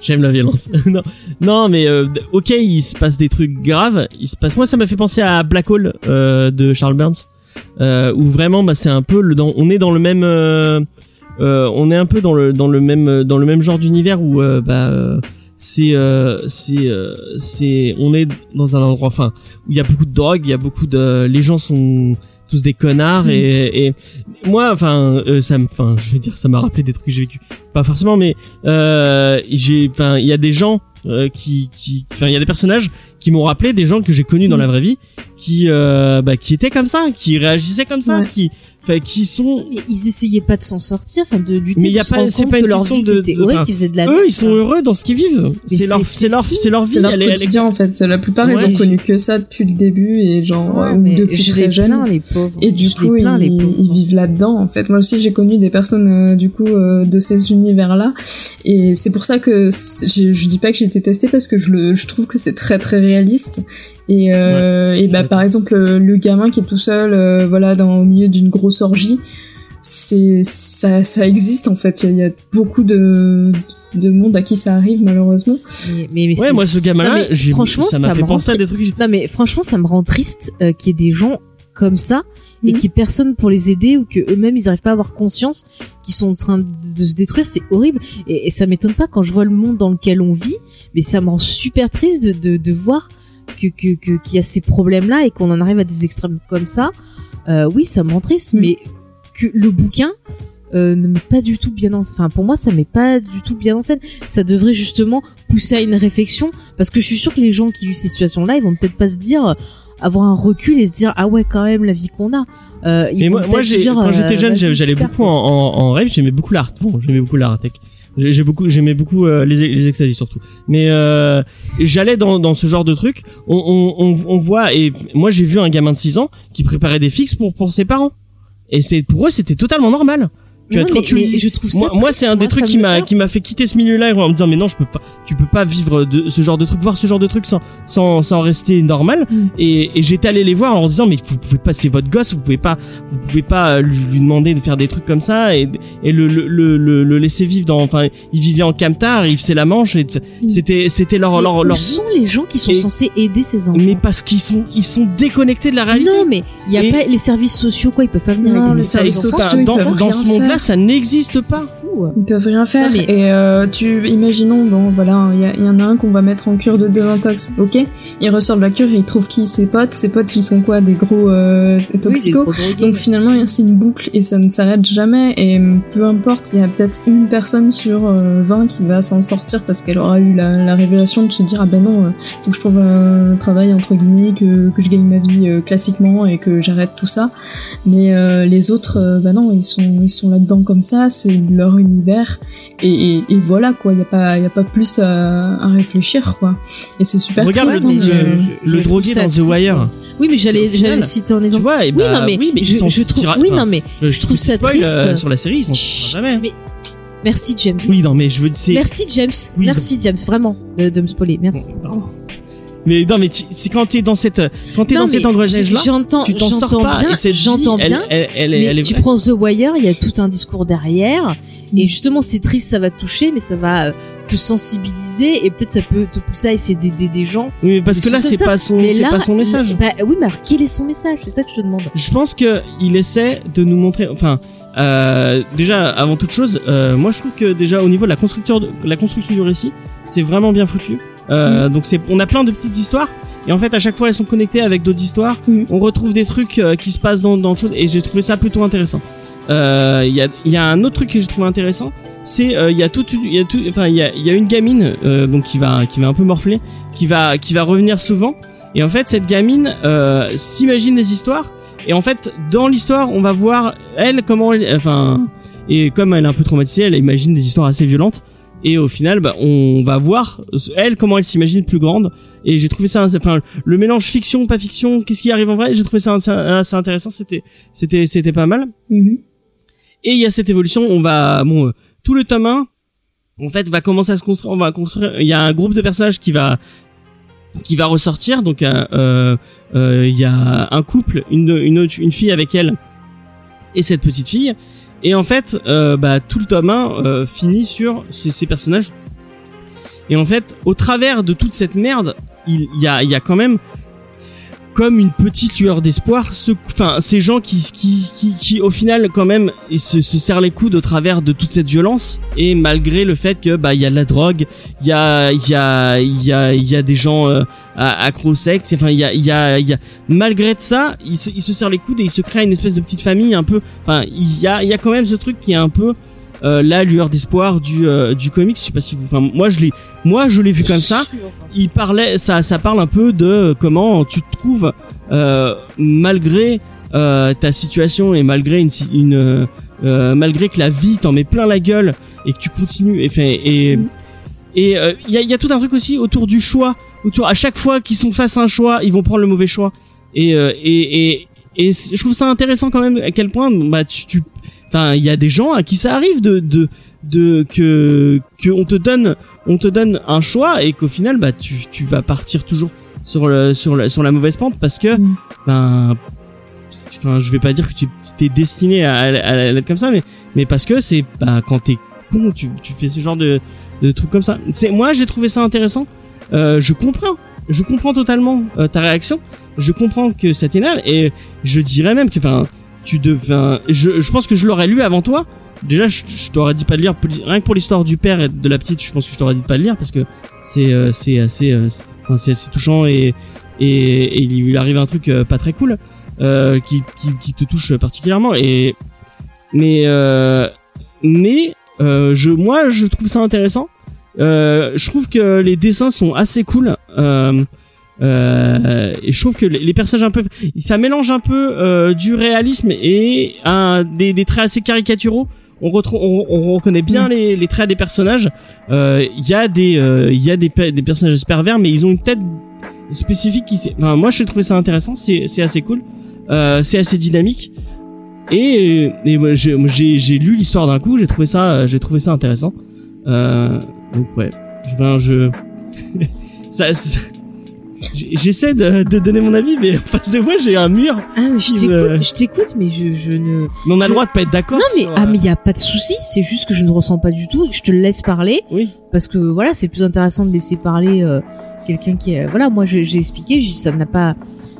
[SPEAKER 2] J'aime la violence. non, non, mais euh, ok, il se passe des trucs graves. Il se passe. Moi, ça m'a fait penser à Black Hole euh, de Charles Burns, euh, où vraiment, bah, c'est un peu le. Dans, on est dans le même. euh, euh, on est un peu dans le dans le même dans le même genre d'univers où euh, bah c'est c'est c'est on est dans un endroit enfin où il y a beaucoup de drogue, il y a beaucoup de les gens sont tous des connards et, et moi enfin euh, ça me enfin je veux dire ça m'a rappelé des trucs que j'ai vécu pas forcément mais euh, j'ai enfin il y a des gens euh, qui qui enfin il y a des personnages qui m'ont rappelé des gens que j'ai connus dans la vraie vie qui euh, bah qui étaient comme ça qui réagissaient comme ça
[SPEAKER 4] Ouais.
[SPEAKER 2] qui enfin, qui sont
[SPEAKER 3] Mais ils essayaient pas de s'en sortir, enfin de lutter,
[SPEAKER 2] Mais y a pas- c'est pas une
[SPEAKER 3] leur
[SPEAKER 2] question
[SPEAKER 3] vie
[SPEAKER 2] de- de-
[SPEAKER 3] horrible,
[SPEAKER 2] enfin,
[SPEAKER 3] faisaient de la
[SPEAKER 2] eux ils sont heureux dans ce qu'ils vivent c'est leur
[SPEAKER 3] c'est-
[SPEAKER 2] c'est leur
[SPEAKER 3] c'est
[SPEAKER 2] c'est leur vie
[SPEAKER 4] C'est leur
[SPEAKER 2] elle elle
[SPEAKER 4] quotidien en fait. La plupart, ils ont connu que ça depuis le début et genre
[SPEAKER 3] Ouais,
[SPEAKER 4] euh,
[SPEAKER 3] mais
[SPEAKER 4] depuis
[SPEAKER 3] je
[SPEAKER 4] très
[SPEAKER 3] les
[SPEAKER 4] jeune.
[SPEAKER 3] les pauvres.
[SPEAKER 4] Et du
[SPEAKER 3] Je
[SPEAKER 4] coup, ils,
[SPEAKER 3] pauvres.
[SPEAKER 4] ils vivent là-dedans. En fait, moi aussi, j'ai connu des personnes euh, du coup euh, de ces univers-là, et c'est pour ça que je, je dis pas que j'ai détesté parce que je le, je trouve que c'est très très réaliste. Et, euh, et bah, par exemple, le, le gamin qui est tout seul, euh, voilà, dans au milieu d'une grosse orgie, c'est ça, ça existe en fait. Il y, a- il y a beaucoup de de monde à qui ça arrive malheureusement.
[SPEAKER 3] Mais, mais, mais
[SPEAKER 2] Ouais, moi, ce gamin-là,
[SPEAKER 3] franchement,
[SPEAKER 2] ça m'a fait
[SPEAKER 3] me
[SPEAKER 2] penser à
[SPEAKER 3] rend
[SPEAKER 2] des trucs.
[SPEAKER 3] Non mais franchement, ça me rend triste euh, qu'il y ait des gens comme ça et qu'il y ait personne pour les aider ou que eux-mêmes ils arrivent pas à avoir conscience qu'ils sont en train de, de se détruire. C'est horrible et, et ça m'étonne pas quand je vois le monde dans lequel on vit, mais ça me rend super triste de, de, de voir que que que- qu'il y a ces problèmes-là et qu'on en arrive à des extrêmes comme ça. Euh, oui, ça me rend triste,
[SPEAKER 4] Mhm.
[SPEAKER 3] mais que le bouquin euh, ne met pas du tout bien en enfin pour moi ça met pas du tout bien en scène ça devrait justement pousser à une réflexion parce que je suis sûre que les gens qui vivent ces situations là ils vont peut-être pas se dire avoir un recul et se dire ah ouais quand même la vie qu'on a euh, ils
[SPEAKER 2] Mais
[SPEAKER 3] vont
[SPEAKER 2] moi,
[SPEAKER 3] se dire,
[SPEAKER 2] quand
[SPEAKER 3] euh,
[SPEAKER 2] j'étais jeune, j'allais beaucoup en, en rêve, j'aimais beaucoup l'art. Bon, j'aimais beaucoup l'art tech. J'ai beaucoup, j'aimais beaucoup euh, les, les extasies surtout. Mais euh, j'allais dans, dans ce genre de truc. On, on, on, on voit et moi j'ai vu un gamin de 6 ans qui préparait des fixes pour pour ses parents. Et c'est pour eux c'était totalement normal.
[SPEAKER 3] Ouais,
[SPEAKER 2] quand
[SPEAKER 3] mais-
[SPEAKER 2] tu
[SPEAKER 3] mais je trouve ça
[SPEAKER 2] moi, c'est un des
[SPEAKER 3] moi,
[SPEAKER 2] trucs qui
[SPEAKER 3] me
[SPEAKER 2] m'a qui m'a fait quitter ce milieu-là en me disant mais non je peux pas tu peux pas vivre de ce genre de truc voir ce genre de truc sans sans sans rester normal.
[SPEAKER 3] Mm.
[SPEAKER 2] et, et j'étais allé les voir en leur disant mais vous pouvez pas c'est votre gosse vous pouvez pas vous pouvez pas lui, lui demander de faire des trucs comme ça et et le le le, le, le laisser vivre dans enfin il vivait en camtar il faisait la manche et t- c'était c'était leur
[SPEAKER 3] Mais
[SPEAKER 2] leur
[SPEAKER 3] où
[SPEAKER 2] leur
[SPEAKER 3] sont les gens qui sont
[SPEAKER 2] Et-
[SPEAKER 3] censés aider ces enfants
[SPEAKER 2] mais parce qu'ils sont ils sont déconnectés de la réalité.
[SPEAKER 3] Non mais il y a
[SPEAKER 2] Et-
[SPEAKER 3] pas les services sociaux quoi ils peuvent pas venir
[SPEAKER 4] Non, services sociaux,
[SPEAKER 2] enfin,
[SPEAKER 4] ils
[SPEAKER 2] dans, ce monde-là ça n'existe pas
[SPEAKER 3] fou.
[SPEAKER 4] Ils peuvent rien faire.
[SPEAKER 3] Non, mais-
[SPEAKER 4] Et euh, tu, imaginons, bon, voilà, il y, en a un qu'on va mettre en cure de désintox, ok Il ressort de la cure et il trouve qui Ses potes. Ses potes qui sont quoi Des gros euh,
[SPEAKER 3] Oui, des
[SPEAKER 4] toxicos.
[SPEAKER 3] gros
[SPEAKER 4] Donc finalement, c'est une boucle et ça ne s'arrête jamais. Et euh, peu importe, il y a peut-être une personne sur euh, 20 qui va s'en sortir parce qu'elle aura eu la, la révélation de se dire ah ben non, euh, faut que je trouve un travail entre guillemets, que, que je gagne ma vie euh, classiquement et que j'arrête tout ça. Mais euh, les autres, euh, bah non, ils sont ils sont là-dedans comme ça, c'est leur univers et, et, et voilà quoi. Il y a pas il y a pas plus à, à réfléchir quoi. Et c'est super
[SPEAKER 2] regarde
[SPEAKER 4] triste.
[SPEAKER 2] le,
[SPEAKER 4] hein,
[SPEAKER 3] je-
[SPEAKER 2] le
[SPEAKER 3] je trouve
[SPEAKER 2] drogué dans The
[SPEAKER 3] triste,
[SPEAKER 2] Wire
[SPEAKER 3] oui mais j'allais j'allais citer un
[SPEAKER 2] tu
[SPEAKER 3] exemple
[SPEAKER 2] vois et
[SPEAKER 3] oui
[SPEAKER 2] bah,
[SPEAKER 3] non mais,
[SPEAKER 2] oui, mais
[SPEAKER 3] je,
[SPEAKER 2] ils sont
[SPEAKER 3] je trouve oui non mais
[SPEAKER 2] je,
[SPEAKER 3] je trouve ça
[SPEAKER 2] spoil, euh,
[SPEAKER 3] triste.
[SPEAKER 2] sur la série ils s'en jamais
[SPEAKER 3] mais merci James
[SPEAKER 2] oui non mais je veux c'est
[SPEAKER 3] merci James
[SPEAKER 2] Oui,
[SPEAKER 3] merci James vraiment de, de me spoiler merci
[SPEAKER 2] Pardon. Mais non, mais tu- c'est quand t'es dans cette, quand t'es dans cet engrenage-là,
[SPEAKER 3] j'entends
[SPEAKER 2] tu t'en sors pas.
[SPEAKER 3] j'entends
[SPEAKER 2] elle-
[SPEAKER 3] bien
[SPEAKER 2] Elle, elle,
[SPEAKER 3] mais tu prends The Wire, il y a tout un discours derrière, et justement c'est triste, ça va te toucher, mais ça va euh, te sensibiliser, et peut-être ça peut te pousser à essayer d'aider des gens.
[SPEAKER 2] Oui, mais parce que là, c'est pas son, c'est
[SPEAKER 3] là,
[SPEAKER 2] pas son message.
[SPEAKER 3] Bah oui, mais alors quel est son message? C'est ça que je te demande.
[SPEAKER 2] Je pense que il essaie de nous montrer, enfin, euh, déjà, avant toute chose, euh, moi, je trouve que déjà au niveau de la construction, de, la construction du récit, c'est vraiment bien foutu. Euh, Donc c'est, on a plein de petites histoires. Et en fait, à chaque fois, elles sont connectées avec d'autres histoires.
[SPEAKER 4] Mhm.
[SPEAKER 2] On retrouve des trucs euh, qui se passent dans, dans le chose. Et j'ai trouvé ça plutôt intéressant. Euh, Il y, a, y a un autre truc que j'ai trouvé intéressant. C'est euh, il y a tout, il y a tout, enfin il y a, y a une gamine euh, donc qui va, qui va un peu morfler, qui va, qui va revenir souvent. Et en fait, cette gamine euh, s'imagine des histoires. Et en fait, dans l'histoire, on va voir elle comment, elle, enfin, et comme elle est un peu traumatisée, elle imagine des histoires assez violentes. Et au final, bah, on va voir elle comment elle s'imagine plus grande. Et j'ai trouvé ça, enfin, le mélange fiction pas fiction, qu'est-ce qui arrive en vrai, j'ai trouvé ça assez, intéressant. C'était, c'était, c'était pas mal.
[SPEAKER 4] Mhm.
[SPEAKER 2] Et il y a cette évolution, on va bon euh, tout le tome 1 en fait va commencer à se construire, on va construire il y a un groupe de personnages qui va qui va ressortir donc euh, euh, euh, il y a un couple, une une autre- une fille avec elle et cette petite fille et en fait euh, bah tout le tome 1 euh, finit sur ce- ces personnages. Et en fait au travers de toute cette merde, il y a quand même comme une petite lueur d'espoir, ce, enfin, ces gens qui, qui, qui, qui, au final, quand même, ils se, se serrent les coudes au travers de toute cette violence, et malgré le fait que, bah, il y a de la drogue, il y a, il y a, il y a, il y a des gens euh, au sexe, enfin, il y a, il y a, il y a, malgré de ça, ils se, ils se serrent les coudes et ils se créent une espèce de petite famille un peu, enfin, il y a, il y a quand même ce truc qui est un peu, euh, la lueur d'espoir du euh, du comics. Je sais pas si vous enfin moi je l'ai moi je l'ai vu comme ça. Il parlait ça ça parle un peu de comment tu te trouves euh, malgré euh, ta situation et malgré une, une euh, malgré que la vie t'en met plein la gueule et que tu continues et fait et
[SPEAKER 4] Mhm.
[SPEAKER 2] et euh, il y, a, y a tout un truc aussi autour du choix autour à chaque fois qu'ils sont face à un choix ils vont prendre le mauvais choix. Et euh, et et, et je trouve ça intéressant quand même à quel point bah tu, tu enfin il y a des gens à qui ça arrive de de de que que on te donne on te donne un choix et qu'au final bah tu tu vas partir toujours sur le sur la sur la mauvaise pente parce que
[SPEAKER 4] Mm.
[SPEAKER 2] ben enfin je vais pas dire que tu t'es destiné à, à, à être comme ça mais mais parce que c'est bah quand t'es con tu tu fais ce genre de de trucs comme ça. C'est moi j'ai trouvé ça intéressant. Euh, je comprends. Je comprends totalement euh, ta réaction. Je comprends que ça t'énerve et je dirais même que enfin tu je pense que je l'aurais lu avant toi. Déjà je, t'aurais dit pas de lire rien que pour l'histoire du père et de la petite je pense que je t'aurais dit de pas le lire parce que c'est euh, euh, assez touchant et il lui arrive un truc euh, pas très cool qui, te touche particulièrement et mais mais moi je trouve ça intéressant. Je trouve que les dessins sont assez cool euh, et je trouve que les, les personnages un peu ça mélange un peu euh, du réalisme et un des, des traits assez caricaturaux. On retrouve on, on reconnaît bien
[SPEAKER 4] Mm.
[SPEAKER 2] les, les traits des personnages. Euh, il y a des euh, il y a des, des personnages pervers mais ils ont une tête spécifique qui enfin moi je trouvé ça intéressant. C'est c'est assez cool. Euh, c'est assez dynamique. Et, et moi, j'ai j'ai lu l'histoire d'un coup. J'ai trouvé ça j'ai trouvé ça intéressant. Euh, donc ouais. Je ben je ça, j'essaie de, de donner mon avis mais en face de moi j'ai un mur
[SPEAKER 3] Ah, mais je t'écoute,
[SPEAKER 2] me-
[SPEAKER 3] je t'écoute, mais je, je ne.
[SPEAKER 2] mais on a
[SPEAKER 3] Je-
[SPEAKER 2] le droit de pas être d'accord
[SPEAKER 3] Non, mais,
[SPEAKER 2] sur,
[SPEAKER 3] ah,
[SPEAKER 2] euh,
[SPEAKER 3] mais il y a pas de souci, c'est juste que je ne ressens pas du tout et que je te laisse parler.
[SPEAKER 2] oui
[SPEAKER 3] Parce que voilà, c'est plus intéressant de laisser parler euh, quelqu'un qui est. Voilà, moi j'ai expliqué, ça n'a pas.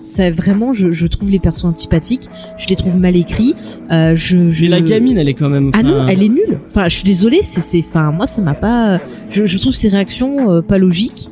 [SPEAKER 3] Ça vraiment, je, je trouve les persos antipathiques, je les trouve mal écrits. Euh, je, je...
[SPEAKER 2] mais la gamine elle est quand même
[SPEAKER 3] Ah non, elle est nulle. Enfin, je suis désolée, c'est, c'est, enfin, moi, ça m'a pas. Je, je trouve ses réactions euh, pas logiques.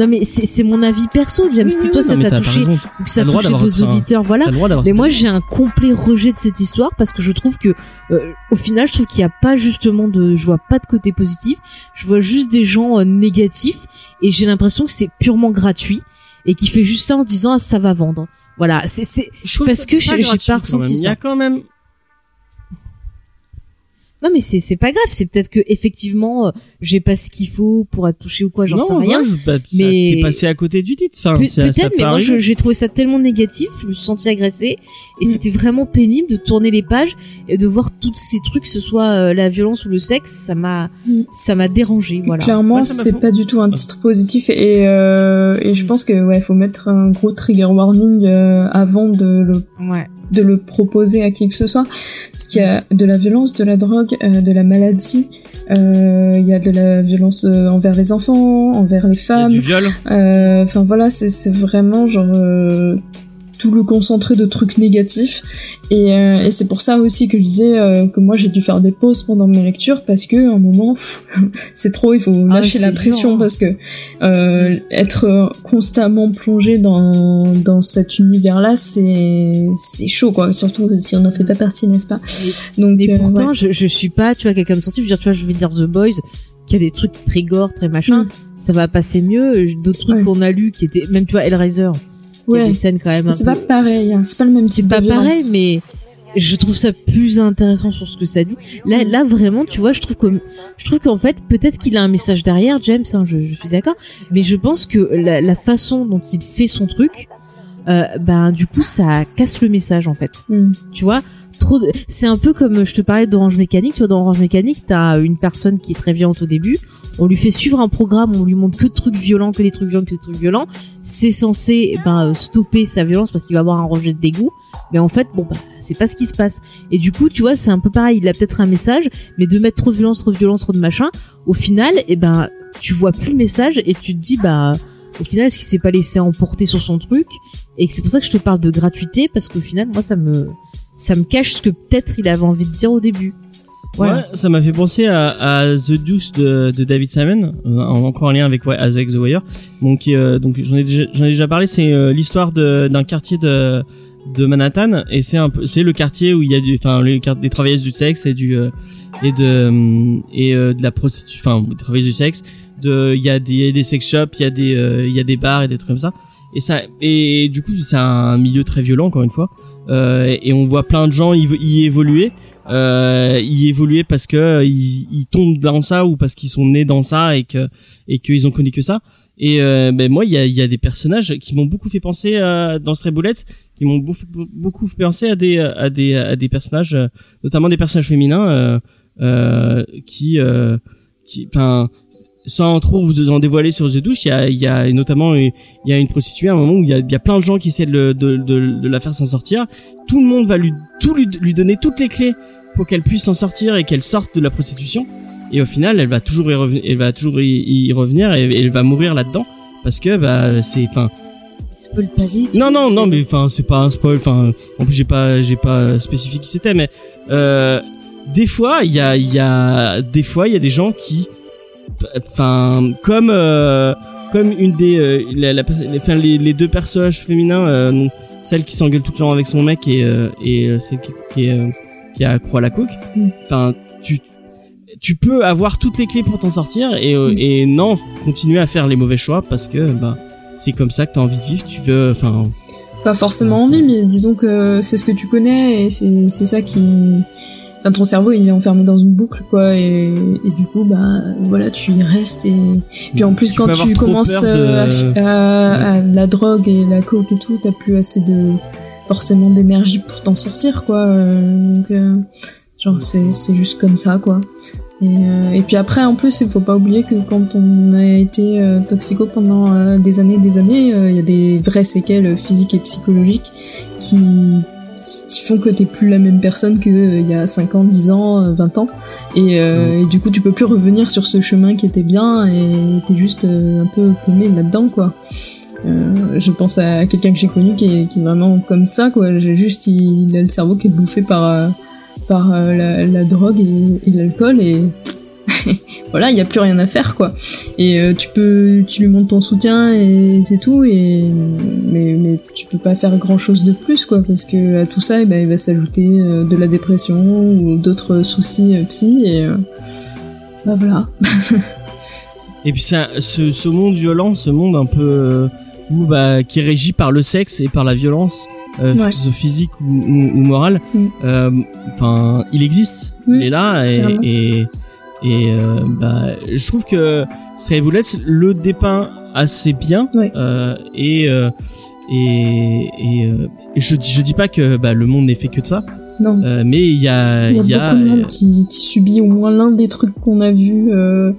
[SPEAKER 3] Non, mais c'est, c'est mon avis perso.
[SPEAKER 2] Oui,
[SPEAKER 3] si
[SPEAKER 2] oui,
[SPEAKER 3] toi, ça t'a touché, ou que ça a touché d'autres
[SPEAKER 2] ça.
[SPEAKER 3] auditeurs, voilà. Mais
[SPEAKER 2] ça.
[SPEAKER 3] moi, j'ai un complet rejet de cette histoire parce que je trouve que, euh, au final, je trouve qu'il n'y a pas justement de, je vois pas de côté positif. Je vois juste des gens euh, négatifs et j'ai l'impression que c'est purement gratuit et qui fait juste ça en se disant ah, ça va vendre. Voilà, c'est c'est parce
[SPEAKER 2] que
[SPEAKER 3] que j'ai- pas ressenti
[SPEAKER 2] il y a
[SPEAKER 3] ça.
[SPEAKER 2] quand même
[SPEAKER 3] non mais c'est c'est pas grave. C'est peut-être que effectivement euh, j'ai pas ce qu'il faut pour être touché ou quoi, j'en
[SPEAKER 2] non,
[SPEAKER 3] sais rien.
[SPEAKER 2] ouais, bah,
[SPEAKER 3] mais-
[SPEAKER 2] c'est passé à côté du titre. Enfin,
[SPEAKER 3] Pe- Peut-être,
[SPEAKER 2] peut
[SPEAKER 3] mais moi j'ai trouvé ça tellement négatif, je me suis sentie agressée et
[SPEAKER 4] Mm.
[SPEAKER 3] c'était vraiment pénible de tourner les pages et de voir tous ces trucs, que ce soit euh, la violence ou le sexe, ça m'a,
[SPEAKER 4] Mm.
[SPEAKER 3] ça m'a dérangé, voilà.
[SPEAKER 4] Clairement,
[SPEAKER 2] Ouais, ça m'a
[SPEAKER 4] c'est pas du tout un titre positif et euh, et je pense que ouais, faut mettre un gros trigger warning euh, avant de le
[SPEAKER 3] Ouais.
[SPEAKER 4] De le proposer à qui que ce soit parce qu'il y a de la violence, de la drogue, euh, de la maladie, euh, il y a de la violence euh, envers les enfants, envers les
[SPEAKER 2] Il y a
[SPEAKER 4] femmes.
[SPEAKER 2] du viol.
[SPEAKER 4] Euh, Enfin voilà, c'est c'est vraiment genre euh, tout le concentré de trucs négatifs. Et, euh, et c'est pour ça aussi que je disais euh, que moi j'ai dû faire des pauses pendant mes lectures parce que à un moment c'est trop, il faut lâcher
[SPEAKER 3] c'est
[SPEAKER 4] la pression
[SPEAKER 3] dur, hein.
[SPEAKER 4] parce que euh, être constamment plongé dans dans cet univers-là, c'est c'est chaud quoi. Surtout si on n'en fait pas partie, n'est-ce pas? Donc
[SPEAKER 3] Mais
[SPEAKER 4] euh,
[SPEAKER 3] pourtant,
[SPEAKER 4] ouais.
[SPEAKER 3] je, je suis pas, tu vois, quelqu'un de sensible. Je veux dire, tu vois, je vais dire The Boys, qui a des trucs très gore, très machin.
[SPEAKER 4] Mm.
[SPEAKER 3] Ça va passer mieux. D'autres trucs
[SPEAKER 4] Ouais.
[SPEAKER 3] qu'on a lus qui étaient, même tu vois, Hellraiser, qui a
[SPEAKER 4] ouais,
[SPEAKER 3] des scènes quand même un
[SPEAKER 4] c'est
[SPEAKER 3] peu-
[SPEAKER 4] pas pareil, hein, c'est pas le même
[SPEAKER 3] c'est
[SPEAKER 4] type
[SPEAKER 3] pas
[SPEAKER 4] de
[SPEAKER 3] pareil,
[SPEAKER 4] violence.
[SPEAKER 3] mais je trouve ça plus intéressant sur ce que ça dit. Là, là vraiment, tu vois, je trouve que je trouve qu'en fait, peut-être qu'il a un message derrière, James. hein, je, je suis d'accord, mais je pense que la, la façon dont il fait son truc, euh, ben du coup, ça casse le message en fait.
[SPEAKER 4] Mm.
[SPEAKER 3] Tu vois, C'est un peu comme je te parlais d'Orange Mécanique. Tu vois, dans Orange Mécanique, t'as une personne qui est très violente au début. On lui fait suivre un programme, on lui montre que de trucs violents, que des trucs violents, que des trucs violents. C'est censé ben, stopper sa violence parce qu'il va avoir un rejet de dégoût. Mais en fait, bon, bah, c'est pas ce qui se passe. Et du coup, tu vois, c'est un peu pareil. Il a peut-être un message, mais de mettre trop de violence, trop de violence, trop de machin, au final, eh ben, tu vois plus le message et tu te dis, bah, au final, est-ce qu'il s'est pas laissé emporter sur son truc? Et c'est pour ça que je te parle de gratuité parce qu'au final, moi, ça me, ça me cache ce que peut-être il avait envie de dire au début.
[SPEAKER 2] Ouais, ça m'a fait penser à, The Deuce de, David Simon, euh, en- encore en lien avec, ouais, avec The Wire. Donc, euh, donc j'en ai déjà, ai déjà parlé. C'est euh, l'histoire d'un quartier de de Manhattan et c'est c'est le quartier où il y a du, enfin, les des travailleuses du sexe et du euh, et de et de la prostitution, enfin, des travailleuses du sexe. De, il y a des, des sex shops, il y a des, il y a des bars et des trucs comme ça. Et ça, et du coup, c'est un milieu très violent encore une fois. Euh, et on voit plein de gens y, y évoluer. Euh, y évoluer parce que euh, ils, tombent dans ça ou parce qu'ils sont nés dans ça et que et qu'ils ont connu que ça. Et euh, ben moi il y a, y a des personnages qui m'ont beaucoup fait penser euh, dans Stray Bullets qui m'ont beaucoup, fait penser à des à des à des personnages notamment des personnages féminins euh, qui qui enfin sans trop vous en dévoiler sur The Douche, il y a, y a notamment il y a une prostituée à un moment où il y a, il y a plein de gens qui essaient de, le- de, de, de la faire s'en sortir. Tout le monde va lui tout lui, lui donner toutes les clés pour qu'elle puisse s'en sortir et qu'elle sorte de la prostitution. Et au final, elle va toujours y revenir, elle va toujours y, y revenir et, et elle va mourir là-dedans parce que bah c'est enfin
[SPEAKER 3] Spoil pas vite.
[SPEAKER 2] non non non mais enfin c'est pas un spoil enfin en plus j'ai pas j'ai pas spécifié qui c'était mais euh, des fois il y a il y a des fois il y a des gens qui enfin comme euh, comme une des euh, la, la- les, enfin, les, les deux personnages féminins euh, donc, celle qui s'engueule tout le temps avec son mec et et celle qui qui est qui a accro à la coke
[SPEAKER 4] Mm.
[SPEAKER 2] enfin tu tu peux avoir toutes les clés pour t'en sortir et
[SPEAKER 4] Mm.
[SPEAKER 2] et non continuer à faire les mauvais choix parce que bah c'est comme ça que t'as envie de vivre tu veux enfin
[SPEAKER 4] Pas forcément envie, mais disons que c'est ce que tu connais et c'est c'est ça qui. Enfin, ton cerveau il est enfermé dans une boucle quoi et, et du coup bah voilà tu y restes et puis en plus
[SPEAKER 2] Tu
[SPEAKER 4] quand tu commences
[SPEAKER 2] de-
[SPEAKER 4] euh, à f- à, à la drogue et la coke et tout t'as plus assez de forcément d'énergie pour t'en sortir quoi euh, donc euh, genre c'est c'est juste comme ça quoi. Et, euh, et puis après en plus il faut pas oublier que quand on a été euh, toxico pendant euh, des années et des années il y a des vraies séquelles physiques et psychologiques qui qui font que t'es plus la même personne que euh, il y a 5 ans, 10 ans, euh, 20 ans. Et, euh, et du coup, tu peux plus revenir sur ce chemin qui était bien et t'es juste euh, un peu paumé là-dedans, quoi. Euh, je pense à quelqu'un que j'ai connu qui est, qui est vraiment comme ça, quoi. J'ai juste, il, il a le cerveau qui est bouffé par, euh, par euh, la, la drogue et, et l'alcool et voilà, il y a plus rien à faire, quoi. Et euh, tu peux, tu lui montres ton soutien et c'est tout. Et mais mais tu peux pas faire grand chose de plus, quoi, parce que à tout ça, eh ben, il va s'ajouter euh, de la dépression ou d'autres soucis euh, psy et bah voilà.
[SPEAKER 2] Et puis ça, ce, ce monde violent, ce monde un peu où, bah, qui est régi par le sexe et par la violence, euh,
[SPEAKER 4] Ouais.
[SPEAKER 2] physique ou, ou, ou morale,
[SPEAKER 4] Mm.
[SPEAKER 2] euh, enfin, il existe,
[SPEAKER 4] Mm.
[SPEAKER 2] il est là et, et euh, bah, je trouve que Stray Bullets le dépeint assez bien
[SPEAKER 4] Ouais.
[SPEAKER 2] euh, et euh, et, et, euh, je dis je dis pas que bah, le monde n'est fait que de ça,
[SPEAKER 4] Non.
[SPEAKER 2] euh, mais il y a
[SPEAKER 4] Il y a beaucoup de monde qui, qui subit au moins l'un des trucs qu'on a euh,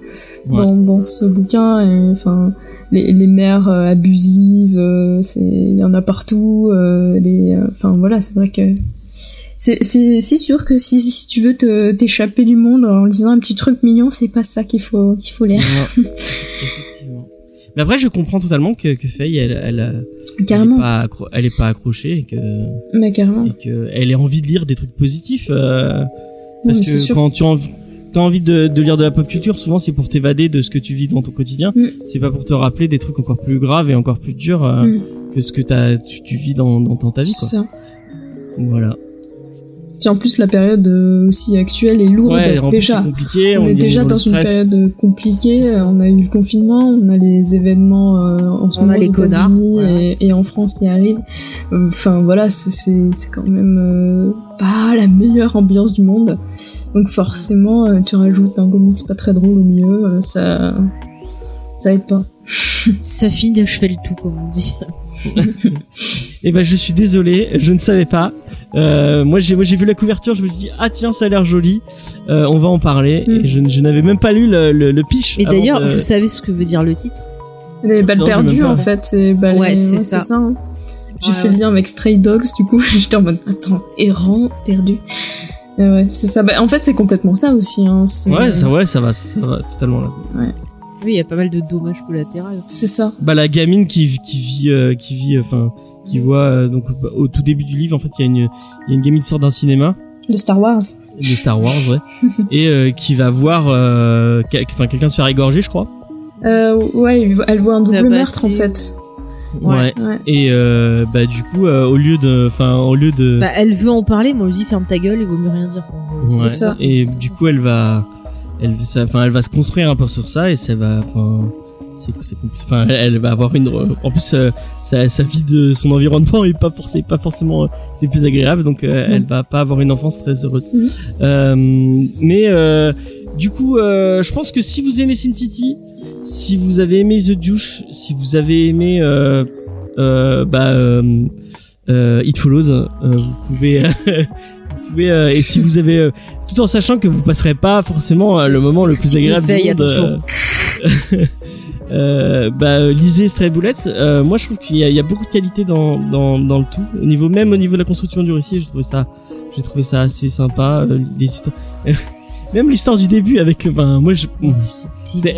[SPEAKER 4] dans, dans ce bouquin. et, Enfin, les, les mères euh, abusives, euh, c'est il y en a partout. euh, les, euh, enfin voilà, c'est vrai que c'est sûr que si, si tu veux te t'échapper du monde en lisant un petit truc mignon, c'est pas ça qu'il faut qu'il faut lire.
[SPEAKER 2] Ouais, effectivement. Mais après, je comprends totalement que, que Faye, elle, elle, elle est pas, accro- elle est pas accrochée et que,
[SPEAKER 4] mais carrément.
[SPEAKER 2] et que elle ait envie de lire des trucs positifs. euh, parce que
[SPEAKER 4] sûr.
[SPEAKER 2] quand tu as envie, t'as envie de, de lire de la pop culture, souvent c'est pour t'évader de ce que tu vis dans ton quotidien.
[SPEAKER 4] Mm.
[SPEAKER 2] C'est pas pour te rappeler des trucs encore plus graves et encore plus durs euh,
[SPEAKER 4] Mm.
[SPEAKER 2] que ce que tu, tu vis dans, dans, dans ta vie.
[SPEAKER 4] C'est
[SPEAKER 2] Quoi.
[SPEAKER 4] ça.
[SPEAKER 2] Voilà.
[SPEAKER 4] Puis en plus, la période euh, aussi actuelle est lourde
[SPEAKER 2] Ouais, en plus,
[SPEAKER 4] déjà.
[SPEAKER 2] c'est compliqué.
[SPEAKER 4] on, est déjà dans une période compliquée. On a eu le confinement, on a les événements euh, en ce
[SPEAKER 3] On a
[SPEAKER 4] moment
[SPEAKER 3] les
[SPEAKER 4] aux États-Unis et, et en France qui arrivent. Euh, Enfin voilà, c'est- quand même euh, pas la meilleure ambiance du monde. Donc forcément, euh, tu rajoutes un comics pas très drôle au milieu, euh, ça ça aide pas.
[SPEAKER 3] Ça finit d'achever le tout, comme on dit.
[SPEAKER 2] Eh ben, je suis désolé, je ne savais pas. Euh, moi, j'ai, moi, j'ai vu la couverture, je me suis dit, ah tiens, ça a l'air joli. Euh, on va en parler.
[SPEAKER 4] Mm.
[SPEAKER 2] Et je, je n'avais même pas lu le, le, le pitch.
[SPEAKER 3] Et d'ailleurs,
[SPEAKER 2] de-
[SPEAKER 3] vous savez ce que veut dire le titre?
[SPEAKER 4] Les balles
[SPEAKER 2] Non,
[SPEAKER 4] perdues en fait, c'est balles-
[SPEAKER 3] Ouais, c'est ça.
[SPEAKER 4] hein. J'ai
[SPEAKER 3] Ouais,
[SPEAKER 4] fait
[SPEAKER 3] ouais.
[SPEAKER 4] le lien avec Stray Dogs, du coup, j'étais en mode attends, errant, perdu. Ouais, c'est ça. Bah, en fait, c'est complètement ça aussi. Hein. c'est-
[SPEAKER 2] Ouais, ça, ouais, ça va, ça va totalement là.
[SPEAKER 3] Oui, il y a pas mal de dommages collatéraux.
[SPEAKER 4] C'est ça.
[SPEAKER 2] Bah, la gamine qui, qui vit, euh, qui vit, enfin, qui voit, euh, donc, au tout début du livre, en fait, il y a une, il y a une gamine qui sort d'un cinéma,
[SPEAKER 4] De Star Wars.
[SPEAKER 2] de Star Wars, ouais, et euh, qui va voir, euh, quel- enfin, quelqu'un se faire égorger, je crois.
[SPEAKER 4] Euh, ouais, elle voit un double meurtre en fait.
[SPEAKER 2] Ouais.
[SPEAKER 4] Ouais.
[SPEAKER 2] Et euh, bah, du coup, euh, au lieu de, enfin, au lieu de,
[SPEAKER 3] Bah, elle veut en parler, moi je dis ferme ta gueule, il vaut mieux rien dire.
[SPEAKER 4] c'est ça.
[SPEAKER 2] Et du coup, elle va, elle, enfin, elle va se construire un peu sur ça et ça va, enfin, c'est, compliqué. Enfin, elle, va avoir une, en plus, euh, sa, sa vie de son environnement est pas forcément, pas forcément euh, les plus agréables, donc euh, elle va pas avoir une enfance très heureuse. Euh, mais euh, du coup, euh, je pense que si vous aimez Sin City, si vous avez aimé The Douche, si vous avez aimé, bah, It Follows, euh, vous pouvez, vous pouvez, euh, et si vous avez, euh, tout en sachant que vous passerez pas forcément le moment le plus agréable du monde. euh, bah, lisez Stray Bullets. Euh, moi, je trouve qu'il y, y a beaucoup de qualité dans, dans, dans le tout. Au niveau même au niveau de la construction du récit, j'ai trouvé ça, j'ai trouvé ça assez sympa. Euh, les histoires, même l'histoire du début avec le, enfin, moi, je,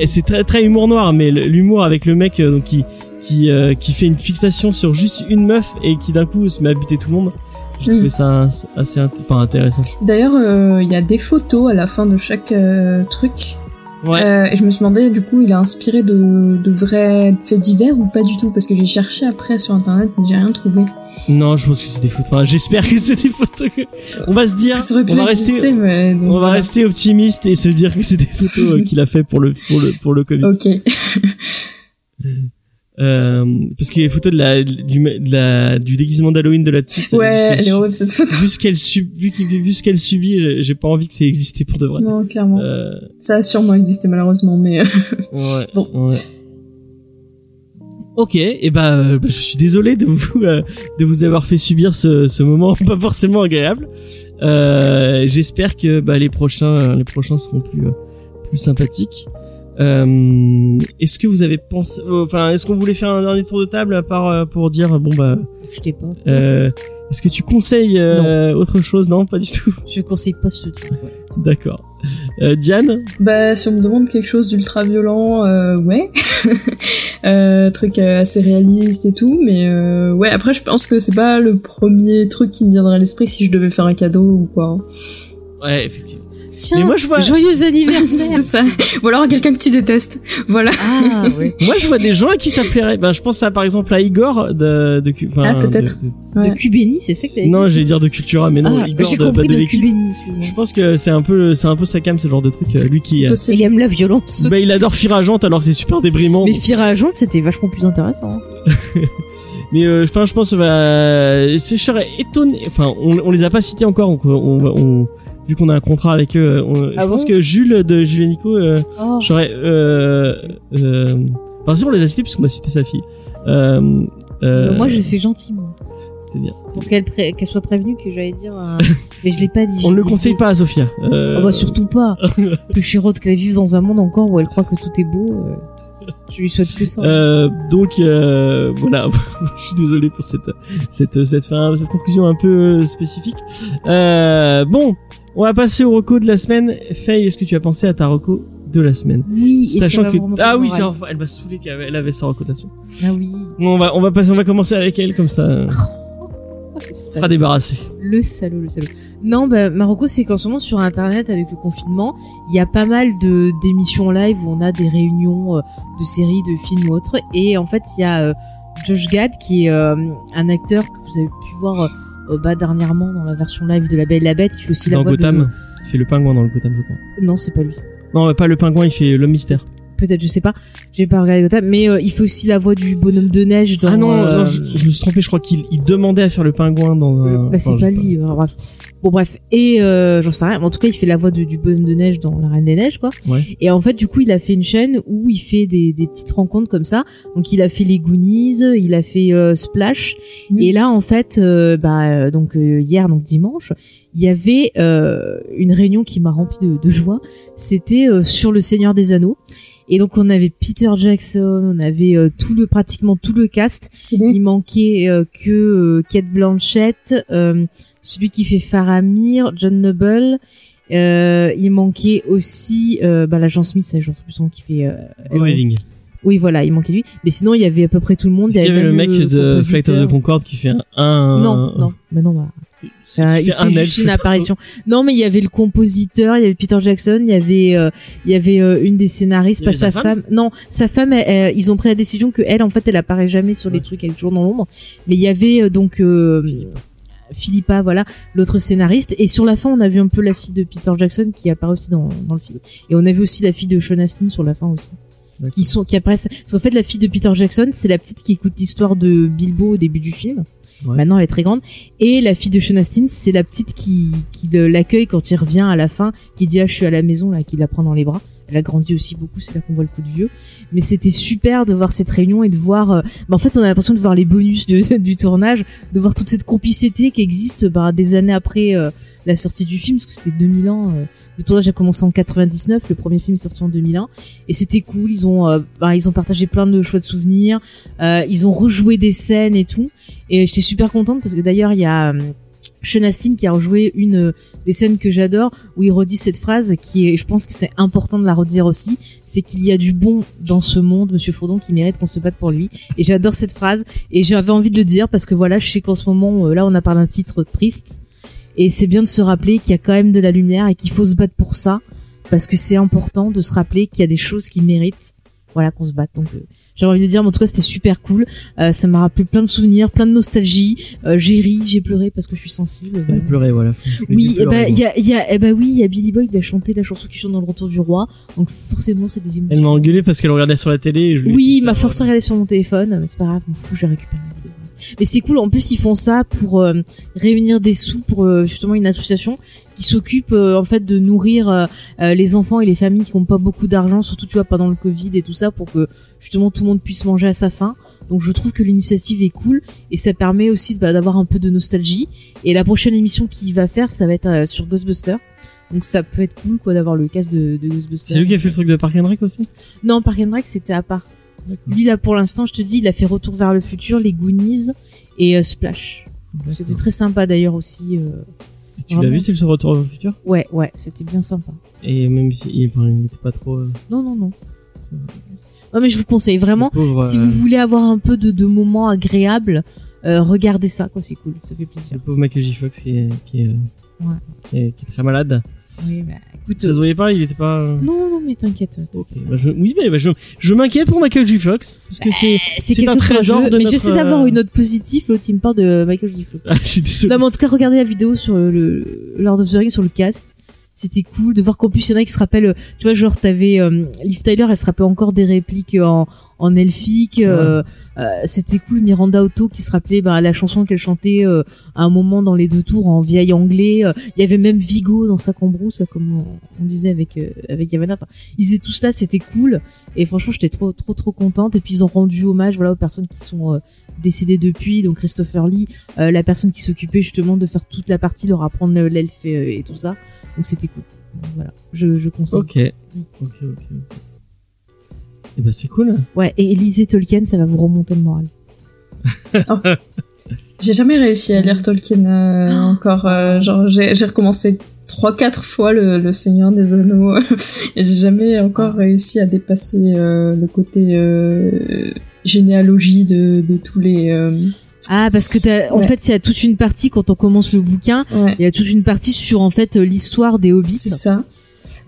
[SPEAKER 2] c'est très très humour noir, mais l'humour avec le mec euh, donc qui qui euh, qui fait une fixation sur juste une meuf et qui d'un coup se met à buter tout le monde. J'ai
[SPEAKER 4] Mm.
[SPEAKER 2] trouvé ça assez enfin intéressant.
[SPEAKER 4] D'ailleurs, euh, il y a des photos à la fin de chaque euh, truc.
[SPEAKER 2] Ouais.
[SPEAKER 4] Euh, et je me suis demandé, du coup, il a inspiré de, de vrais faits divers ou pas du tout? Parce que j'ai cherché après sur internet, mais j'ai rien trouvé.
[SPEAKER 2] Non, je pense que c'est des photos. Enfin, j'espère que c'est des photos. On va se dire,
[SPEAKER 4] Ça
[SPEAKER 2] on va
[SPEAKER 4] exister,
[SPEAKER 2] rester,
[SPEAKER 4] mais. donc
[SPEAKER 2] on va rester optimiste et se dire que c'est des photos euh, qu'il a fait pour le pour le pour le comics.
[SPEAKER 4] Ok.
[SPEAKER 2] Euh, parce qu'il y a les photos de la du de la du déguisement d'Halloween de la petite.
[SPEAKER 4] Ouais,
[SPEAKER 2] vu ce qu'elle
[SPEAKER 4] elle est horrible cette photo.
[SPEAKER 2] vu ce qu'elle sub, vu, ce qu'elle subit, j'ai- pas envie que ça existait pour de vrai.
[SPEAKER 4] Non, clairement.
[SPEAKER 2] Euh,
[SPEAKER 4] Ça a sûrement existé malheureusement, mais. euh,
[SPEAKER 2] Ouais.
[SPEAKER 4] Bon.
[SPEAKER 2] ouais. Ok, et bah, bah, je suis désolé de vous euh, de vous avoir fait subir ce, ce moment pas forcément agréable. Euh, J'espère que bah, les prochains les prochains seront plus euh, plus sympathiques. Euh, est-ce que vous avez pensé, enfin, est-ce qu'on voulait faire un dernier tour de table à part euh, pour dire bon bah,
[SPEAKER 3] Je t'ai pas.
[SPEAKER 2] euh, est-ce que tu conseilles euh, autre chose? Non, pas du tout.
[SPEAKER 3] Je conseille pas ce truc. ouais.
[SPEAKER 2] D'accord. Euh, Diane?
[SPEAKER 4] Bah, si on me demande quelque chose d'ultra violent, euh, ouais. euh, truc assez réaliste et tout, mais euh, ouais, après, je pense que c'est pas le premier truc qui me viendrait à l'esprit si je devais faire un cadeau ou quoi.
[SPEAKER 2] Ouais, effectivement.
[SPEAKER 3] Tiens,
[SPEAKER 2] Mais moi, je vois-
[SPEAKER 3] joyeux
[SPEAKER 4] c'est
[SPEAKER 3] anniversaire.
[SPEAKER 4] ça. Ou alors quelqu'un que tu détestes. Voilà.
[SPEAKER 3] ah ouais.
[SPEAKER 2] Moi, je vois des gens à qui ça plairait. Ben, je pense à par exemple à Igor de, de,
[SPEAKER 4] Ah, peut-être.
[SPEAKER 2] de- de-
[SPEAKER 4] Ouais.
[SPEAKER 3] De Cubéni, c'est ça que t'as
[SPEAKER 2] Non, j'allais dire de Cultura, mais non,
[SPEAKER 3] Ah,
[SPEAKER 2] Igor
[SPEAKER 3] j'ai
[SPEAKER 2] de,
[SPEAKER 3] compris
[SPEAKER 2] de
[SPEAKER 3] de excuse-moi.
[SPEAKER 2] Je pense que c'est un peu, c'est un peu sa cam ce genre de truc. euh, Lui qui,
[SPEAKER 4] C'est
[SPEAKER 2] euh.
[SPEAKER 3] Il aime la violence.
[SPEAKER 2] bah, il adore Firagente alors que c'est super débrimant.
[SPEAKER 3] Mais Fira Agente, c'était vachement plus intéressant.
[SPEAKER 2] Mais euh, je pense, je pense, bah, c'est- je serais étonné. Enfin, on, on les a pas cités encore, donc on, on, on- vu qu'on a un contrat avec eux, on-
[SPEAKER 3] Ah
[SPEAKER 2] je pense que Jules de Jules et Nico, euh,
[SPEAKER 3] Oh.
[SPEAKER 2] j'aurais, euh, euh, enfin, si on les a cités puisqu'on a cité sa fille. Euh, euh,
[SPEAKER 3] Moi, j'ai fait gentil, moi.
[SPEAKER 2] c'est bien.
[SPEAKER 3] Pour qu'elle pré- soit prévenue que j'allais dire. euh, Mais je l'ai pas dit.
[SPEAKER 2] On ne le conseille pas à Sophia. Euh,
[SPEAKER 3] Ah bah surtout pas. Plus chérote qu'elle vive dans un monde encore où elle croit que tout est beau. euh, Je lui souhaite que ça.
[SPEAKER 2] Euh, donc euh, voilà, je suis désolé pour cette cette cette fin, cette conclusion un peu euh, spécifique. Euh, bon, on va passer au reco de la semaine. Faye, est-ce que tu as pensé à ta reco de la semaine
[SPEAKER 3] oui.
[SPEAKER 2] Sachant
[SPEAKER 3] ça
[SPEAKER 2] que ah oui, c'est enfin, elle m'a saoulé qu'elle avait, sa reco de la semaine.
[SPEAKER 3] Ah oui.
[SPEAKER 2] Bon, on va on va passer, on va commencer avec elle comme ça, on
[SPEAKER 3] Le
[SPEAKER 2] sera débarrassé.
[SPEAKER 3] Le salaud, le salaud. Non, bah, Marocco, c'est qu'en ce moment, sur Internet, avec le confinement, il y a pas mal de d'émissions live où on a des réunions euh, de séries, de films ou autres. Et en fait, il y a euh, Josh Gad, qui est euh, un acteur que vous avez pu voir euh, bah, dernièrement dans la version live de La Belle et la Bête. Il fait aussi la
[SPEAKER 2] Dans
[SPEAKER 3] voix
[SPEAKER 2] Gotham, il fait le pingouin dans le Gotham, je crois.
[SPEAKER 3] Non, c'est pas lui.
[SPEAKER 2] Non, pas le pingouin, il fait le mystère.
[SPEAKER 3] Peut-être, je sais pas. J'ai pas regardé Gotham, mais euh, il fait aussi la voix du bonhomme de neige dans.
[SPEAKER 2] ah non,
[SPEAKER 3] euh,
[SPEAKER 2] non, je, je me suis trompé, je crois qu'il il demandait à faire le pingouin dans un.
[SPEAKER 3] Bah, c'est
[SPEAKER 2] enfin,
[SPEAKER 3] pas lui. enfin, bref. Bon bref. Et euh, j'en sais rien. mais En tout cas, il fait la voix de- du bonhomme de neige dans La Reine des Neiges, quoi.
[SPEAKER 2] Ouais.
[SPEAKER 3] Et en fait, du coup, il a fait une chaîne où il fait des, des petites rencontres comme ça. Donc, il a fait les Goonies, il a fait euh, Splash. Et là, en fait, euh, bah euh, donc euh, hier, donc dimanche, il y avait euh, une réunion qui m'a rempli de, de joie. C'était euh, sur le Seigneur des Anneaux. Et donc, on avait Peter Jackson, on avait euh, tout le pratiquement tout le cast.
[SPEAKER 4] Stylé.
[SPEAKER 3] Il manquait euh, que euh, Kate Blanchett, euh, celui qui fait Faramir, John Noble. Euh, il manquait aussi euh, bah, l'agent Smith, c'est l'agent Smith qui fait.
[SPEAKER 2] Go Reading.
[SPEAKER 3] oui, voilà, il manquait lui. Mais sinon, il y avait à peu près tout le monde.
[SPEAKER 2] Il y avait le mec de Flight of the. Concorde qui fait un. un-
[SPEAKER 3] Non, non, mais non, bah, un- il
[SPEAKER 2] fait un
[SPEAKER 3] juste une apparition. Non, mais il y avait le compositeur, il y avait Peter Jackson, il y avait, euh, il y avait euh, une des scénaristes, pas sa femme. Non, sa femme, elle- elle- ils ont pris la décision que elle, en fait, elle apparaît jamais sur les trucs, elle est toujours dans l'ombre. Mais il y avait euh, donc euh, Philippa, voilà, l'autre scénariste. Et sur la fin, on a vu un peu la fille de Peter Jackson qui apparaît aussi dans, dans le film. Et on a vu aussi la fille de Sean Astin sur la fin aussi. Qui sont, qui apparaissent. Parce qu'en fait, la fille de Peter Jackson, c'est la petite qui écoute l'histoire de Bilbo au début du film. Maintenant, elle est très grande. Et la fille de Sean Astin, c'est la petite qui, qui l'accueille quand il revient à la fin, qui dit ah je suis à la maison là, qui la prend dans les bras. Elle a grandi aussi beaucoup, c'est là qu'on voit le coup de vieux. Mais c'était super de voir cette réunion et de voir. euh, bah, en fait, on a l'impression de voir les bonus du tournage, de voir toute cette complicité qui existe bah, des années après euh, la sortie du film, parce que c'était 2000 ans. euh, le tournage a commencé en 99, le premier film est sorti en 2001, et c'était cool. Ils ont, bah, ils ont partagé plein de choix de souvenirs. ils ont rejoué des scènes et tout. Et j'étais super contente parce que d'ailleurs il y a Sean Astin qui a rejoué une euh, des scènes que j'adore où il redit cette phrase qui est, je pense que c'est important de la redire aussi, c'est qu'il y a du bon dans ce monde, Monsieur Fourdon, qui mérite qu'on se batte pour lui. Et j'adore cette phrase et j'avais envie de le dire parce que voilà, je sais qu'en ce moment, euh, là, on a parlé d'un titre triste et c'est bien de se rappeler qu'il y a quand même de la lumière et qu'il faut se battre pour ça parce que c'est important de se rappeler qu'il y a des choses qui méritent, voilà, qu'on se batte. Donc euh, j'ai envie de dire, mais en tout cas, c'était super cool. Euh, ça m'a rappelé plein de souvenirs, plein de nostalgie. Euh, j'ai ri, j'ai pleuré parce que je suis sensible.
[SPEAKER 2] Elle pleurait, voilà.
[SPEAKER 3] Oui, ben, il y a, y a, eh ben oui, il y a Billy Boy qui a chanté la chanson qui chante dans le retour du roi. Donc forcément, c'est des
[SPEAKER 2] Elle m'a
[SPEAKER 3] émotions.
[SPEAKER 2] engueulé parce qu'elle regardait sur la télé et je lui
[SPEAKER 3] Oui, m'a forcé à regarder sur mon téléphone, mais c'est pas grave, je m'en fous, j'ai récupéré. Mais c'est cool, en plus ils font ça pour euh, réunir des sous pour euh, justement une association qui s'occupe euh, en fait de nourrir les enfants et les familles qui n'ont pas beaucoup d'argent, surtout tu vois pendant le Covid et tout ça, pour que justement tout le monde puisse manger à sa faim. Donc je trouve que l'initiative est cool et ça permet aussi bah, d'avoir un peu de nostalgie. Et la prochaine émission qu'il va faire, ça va être sur Ghostbusters. Donc ça peut être cool quoi d'avoir le casque de, de Ghostbusters.
[SPEAKER 2] C'est lui qui a fait le truc de Park and Rec aussi?
[SPEAKER 3] Non, Park and Rec c'était à part. Lui là pour l'instant, je te dis, il a fait Retour vers le futur, les Goonies et euh, Splash. C'était très sympa d'ailleurs aussi. euh.
[SPEAKER 2] Et Tu l'as vu, c'est le retour au futur?
[SPEAKER 3] Ouais, ouais, c'était bien sympa.
[SPEAKER 2] Et même si il, enfin, il était pas trop. euh,
[SPEAKER 3] Non, non, non. Non mais je vous conseille vraiment.
[SPEAKER 2] Le pauvre,
[SPEAKER 3] Si
[SPEAKER 2] euh,
[SPEAKER 3] vous voulez avoir un peu de, de moments agréables, regardez ça quoi, c'est cool, ça fait plaisir.
[SPEAKER 2] le pauvre Michael J. Fox qui est, qui est,
[SPEAKER 3] Ouais.
[SPEAKER 2] qui est, qui est très malade.
[SPEAKER 3] Oui, bah, écoute.
[SPEAKER 2] Ça se voyait pas, il était pas. euh,
[SPEAKER 3] Non, non, mais t'inquiète.
[SPEAKER 2] Ok, bah je, oui, mais bah je, je m'inquiète pour Michael J. Fox parce que c'est.
[SPEAKER 3] C'est
[SPEAKER 2] C'est
[SPEAKER 3] quelque
[SPEAKER 2] un trésor
[SPEAKER 3] chose,
[SPEAKER 2] de
[SPEAKER 3] Mais
[SPEAKER 2] notre,
[SPEAKER 3] j'essaie d'avoir
[SPEAKER 2] euh,
[SPEAKER 3] une note positive, l'autre il me parle de Michael J. Fox.
[SPEAKER 2] Ah, je suis désolé.
[SPEAKER 3] Non, mais en tout cas, regardez la vidéo sur le, le Lord of the Rings sur le cast. C'était cool de voir qu'en plus il y en a qui se rappellent. euh, Tu vois, genre t'avais euh, Liv Tyler, elle se rappelait encore des répliques en en elfique. euh, euh, C'était cool. Miranda Otto qui se rappelait bah, la chanson qu'elle chantait euh, à un moment dans les deux tours en vieil anglais. euh, Il y avait même Vigo dans sa cambrousse, comme on, on disait avec euh, avec Yavanna. Enfin, ils étaient tous là, c'était cool. Et franchement, j'étais trop trop trop contente. Et puis ils ont rendu hommage voilà aux personnes qui sont euh, décédées depuis. Donc Christopher Lee, euh, la personne qui s'occupait justement de faire toute la partie, leur apprendre le- l'elfe et, et tout ça. Donc c'était cool. Donc, voilà, je, je conseille.
[SPEAKER 2] Ok. Ok, ok. ok. Et bah c'est cool.
[SPEAKER 3] Ouais, et lisez Tolkien, ça va vous remonter le moral.
[SPEAKER 4] J'ai jamais réussi à lire Tolkien euh,
[SPEAKER 3] Ah.
[SPEAKER 4] encore. euh, genre, j'ai recommencé trois, quatre fois le, le Seigneur des Anneaux et j'ai jamais encore réussi à dépasser euh, le côté euh, généalogie de, de tous les. euh,
[SPEAKER 3] Ah, parce que t'as, en
[SPEAKER 4] Ouais.
[SPEAKER 3] fait, il y a toute une partie quand on commence le bouquin,
[SPEAKER 4] ouais,
[SPEAKER 3] il y a toute une partie sur en fait l'histoire des hobbits.
[SPEAKER 4] c'est ça.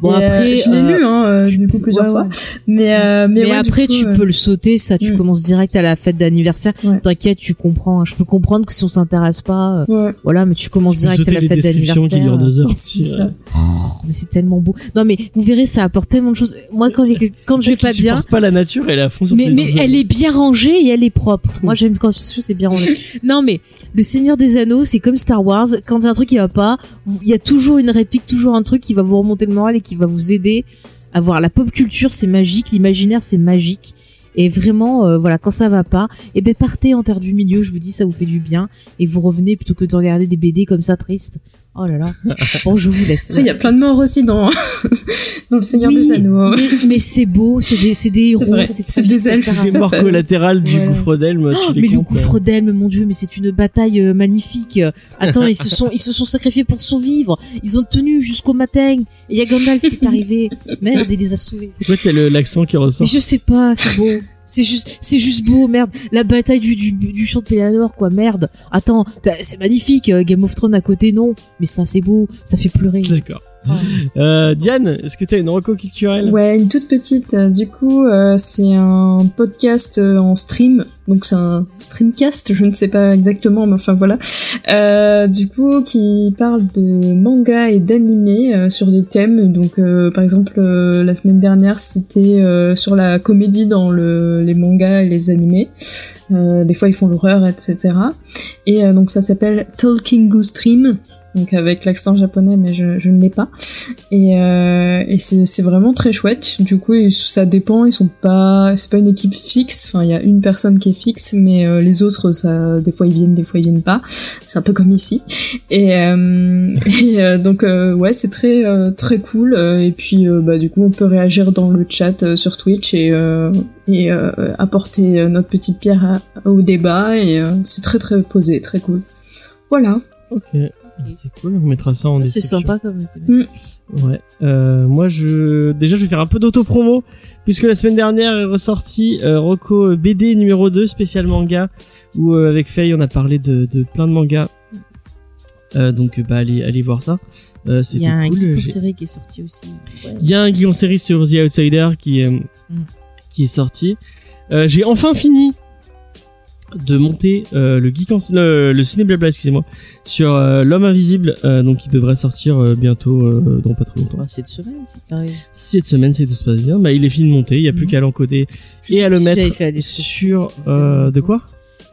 [SPEAKER 3] Bon
[SPEAKER 4] Et, euh,
[SPEAKER 3] après,
[SPEAKER 4] je l'ai
[SPEAKER 3] euh,
[SPEAKER 4] lu hein, euh,
[SPEAKER 3] tu
[SPEAKER 4] du coup plusieurs
[SPEAKER 3] ouais,
[SPEAKER 4] fois,
[SPEAKER 3] ouais.
[SPEAKER 4] mais euh, mais,
[SPEAKER 3] Mais,
[SPEAKER 4] ouais,
[SPEAKER 3] après,
[SPEAKER 4] coup,
[SPEAKER 3] tu
[SPEAKER 4] euh,
[SPEAKER 3] peux le sauter, ça, tu
[SPEAKER 4] Mm.
[SPEAKER 3] commences direct à la fête d'anniversaire.
[SPEAKER 4] Ouais.
[SPEAKER 3] T'inquiète, tu comprends. hein. Je peux comprendre que si on s'intéresse pas, euh,
[SPEAKER 4] Ouais,
[SPEAKER 3] voilà, mais tu commences
[SPEAKER 2] Tu
[SPEAKER 3] direct à la fête d'anniversaire.
[SPEAKER 2] qui durent deux heures. euh.
[SPEAKER 3] Oh, mais c'est tellement beau. Non, mais vous verrez, ça apporte tellement de choses. Moi, quand, quand je vais pas bien,
[SPEAKER 2] pas la nature, elle est à fond sur
[SPEAKER 3] mais, mais elle est bien rangée et elle est propre. Moi, j'aime quand c'est bien rangé. Non, mais le Seigneur des Anneaux, c'est comme Star Wars. Quand il y a un truc qui va pas, il y a toujours une réplique, toujours un truc qui va vous remonter le moral et qui va vous aider à voir. La pop culture, c'est magique. L'imaginaire, c'est magique. Et vraiment, euh, voilà, quand ça va pas, eh ben partez en terre du milieu. Je vous dis, ça vous fait du bien et vous revenez plutôt que de regarder des BD comme ça tristes. Oh là là. Bon, je vous laisse.
[SPEAKER 4] Il y a plein de morts aussi dans dans le Seigneur
[SPEAKER 3] Oui,
[SPEAKER 4] des Anneaux.
[SPEAKER 3] Mais, mais c'est beau, c'est des, c'est des héros, c'est
[SPEAKER 4] des elfes,
[SPEAKER 3] ça.
[SPEAKER 2] morts collatérales du
[SPEAKER 4] Ouais.
[SPEAKER 2] gouffre d'Elme, les
[SPEAKER 3] Mais le gouffre d'Elme, mon dieu, mais c'est une bataille euh, magnifique. Attends, ils se sont, ils se sont sacrifiés pour survivre. Ils ont tenu jusqu'au matin. Et il y a Gandalf qui est arrivé. Merde, il les a sauvés.
[SPEAKER 2] Pourquoi t'as le- l'accent qui
[SPEAKER 3] Mais
[SPEAKER 2] ressort
[SPEAKER 3] je sais pas, c'est beau. C'est juste, c'est juste beau, merde. La bataille du, du, champ de Pelennor, quoi, merde. Attends, c'est magnifique. euh, Game of Thrones à côté, non. Mais ça, c'est beau. Ça fait pleurer.
[SPEAKER 2] D'accord. Euh, Diane, est-ce que t'as une reco culturelle?
[SPEAKER 4] Ouais, une toute petite. euh, Du coup, euh, c'est un podcast en stream. Donc c'est un streamcast, je ne sais pas exactement, mais enfin voilà. Euh, du coup, qui parle de manga et d'animé euh, sur des thèmes. Donc euh, par exemple, euh, la semaine dernière, c'était euh, sur la comédie dans le, les mangas et les animés. Euh, des fois, ils font l'horreur, etc. Et euh, donc ça s'appelle Talking Goo Stream. Donc avec l'accent japonais, mais je, ne l'ai pas. Et, euh, c'est vraiment très chouette. Du coup, ça dépend. Ils sont pas, c'est pas une équipe fixe. Enfin, il y a une personne qui est fixe, mais euh, les autres, des fois ils viennent, des fois ils viennent pas. C'est un peu comme ici. Et, euh, donc ouais, c'est très très cool. Et puis bah du coup, on peut réagir dans le chat sur Twitch et apporter notre petite pierre au débat. Et c'est très très posé, très cool. Voilà.
[SPEAKER 2] Ok. C'est cool, on mettra ça en
[SPEAKER 3] C'est
[SPEAKER 2] description.
[SPEAKER 3] sympa comme thématique.
[SPEAKER 2] Ouais. Euh, moi, je déjà, je vais faire un peu d'auto-promo puisque la semaine dernière est ressorti euh, Rocco BD numéro 2 spécial manga où euh, avec Faye on a parlé de, de plein de mangas. Euh, donc bah allez allez voir ça. Euh,
[SPEAKER 3] Il y a un
[SPEAKER 2] cool.
[SPEAKER 3] geek en
[SPEAKER 2] J'ai-
[SPEAKER 3] série qui est sorti aussi. Ouais.
[SPEAKER 2] Il y a un geek en série sur The Outsider qui est,
[SPEAKER 3] Mm.
[SPEAKER 2] qui est sorti. Euh, J'ai enfin fini de monter euh, le geek en, le, le ciné blabla excusez-moi sur euh, l'homme invisible euh, donc il devrait sortir euh, bientôt euh, dans pas très longtemps.
[SPEAKER 3] Bah, cette semaine, si t'arrives.
[SPEAKER 2] cette semaine si tout se passe bien. Bah il est fini de monter. Il y a plus
[SPEAKER 3] Mhm.
[SPEAKER 2] qu'à l'encoder et à le mettre sur euh, de quoi?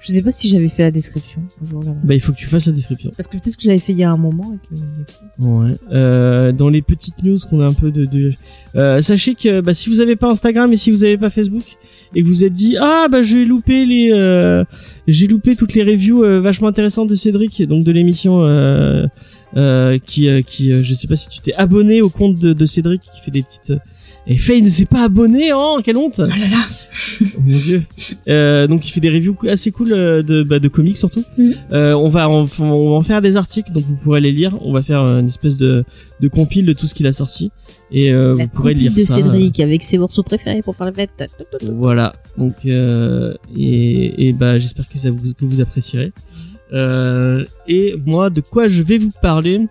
[SPEAKER 3] Je sais pas si j'avais fait la description. Je regarde.
[SPEAKER 2] bah il faut que tu fasses la description
[SPEAKER 3] Parce que peut-être que je l'avais fait il y a un moment et que.
[SPEAKER 2] Ouais. Euh, dans les petites news qu'on a un peu de, de... Euh, sachez que bah, si vous avez pas Instagram et si vous avez pas Facebook et que vous êtes dit ah bah j'ai loupé les euh, j'ai loupé toutes les reviews euh, vachement intéressantes de Cédric donc de l'émission euh, euh, qui euh, qui euh, je sais pas si tu t'es abonné au compte de, de Cédric qui fait des petites euh, et Faye ne s'est pas abonné oh quelle honte
[SPEAKER 4] Oh là là.
[SPEAKER 2] Oh mon dieu. Euh, donc il fait des reviews assez cool euh, de bah, de comics surtout.
[SPEAKER 4] Mm.
[SPEAKER 2] Euh, on va en, on va en faire des articles donc vous pourrez les lire. On va faire une espèce de de compile de tout ce qu'il a sorti et euh, vous pourrez lire
[SPEAKER 3] de
[SPEAKER 2] ça.
[SPEAKER 3] Cédric avec ses morceaux préférés pour faire la fête.
[SPEAKER 2] Voilà. Donc euh, et, et bah j'espère que ça vous que vous apprécierez. Euh, et moi de quoi je vais vous parler?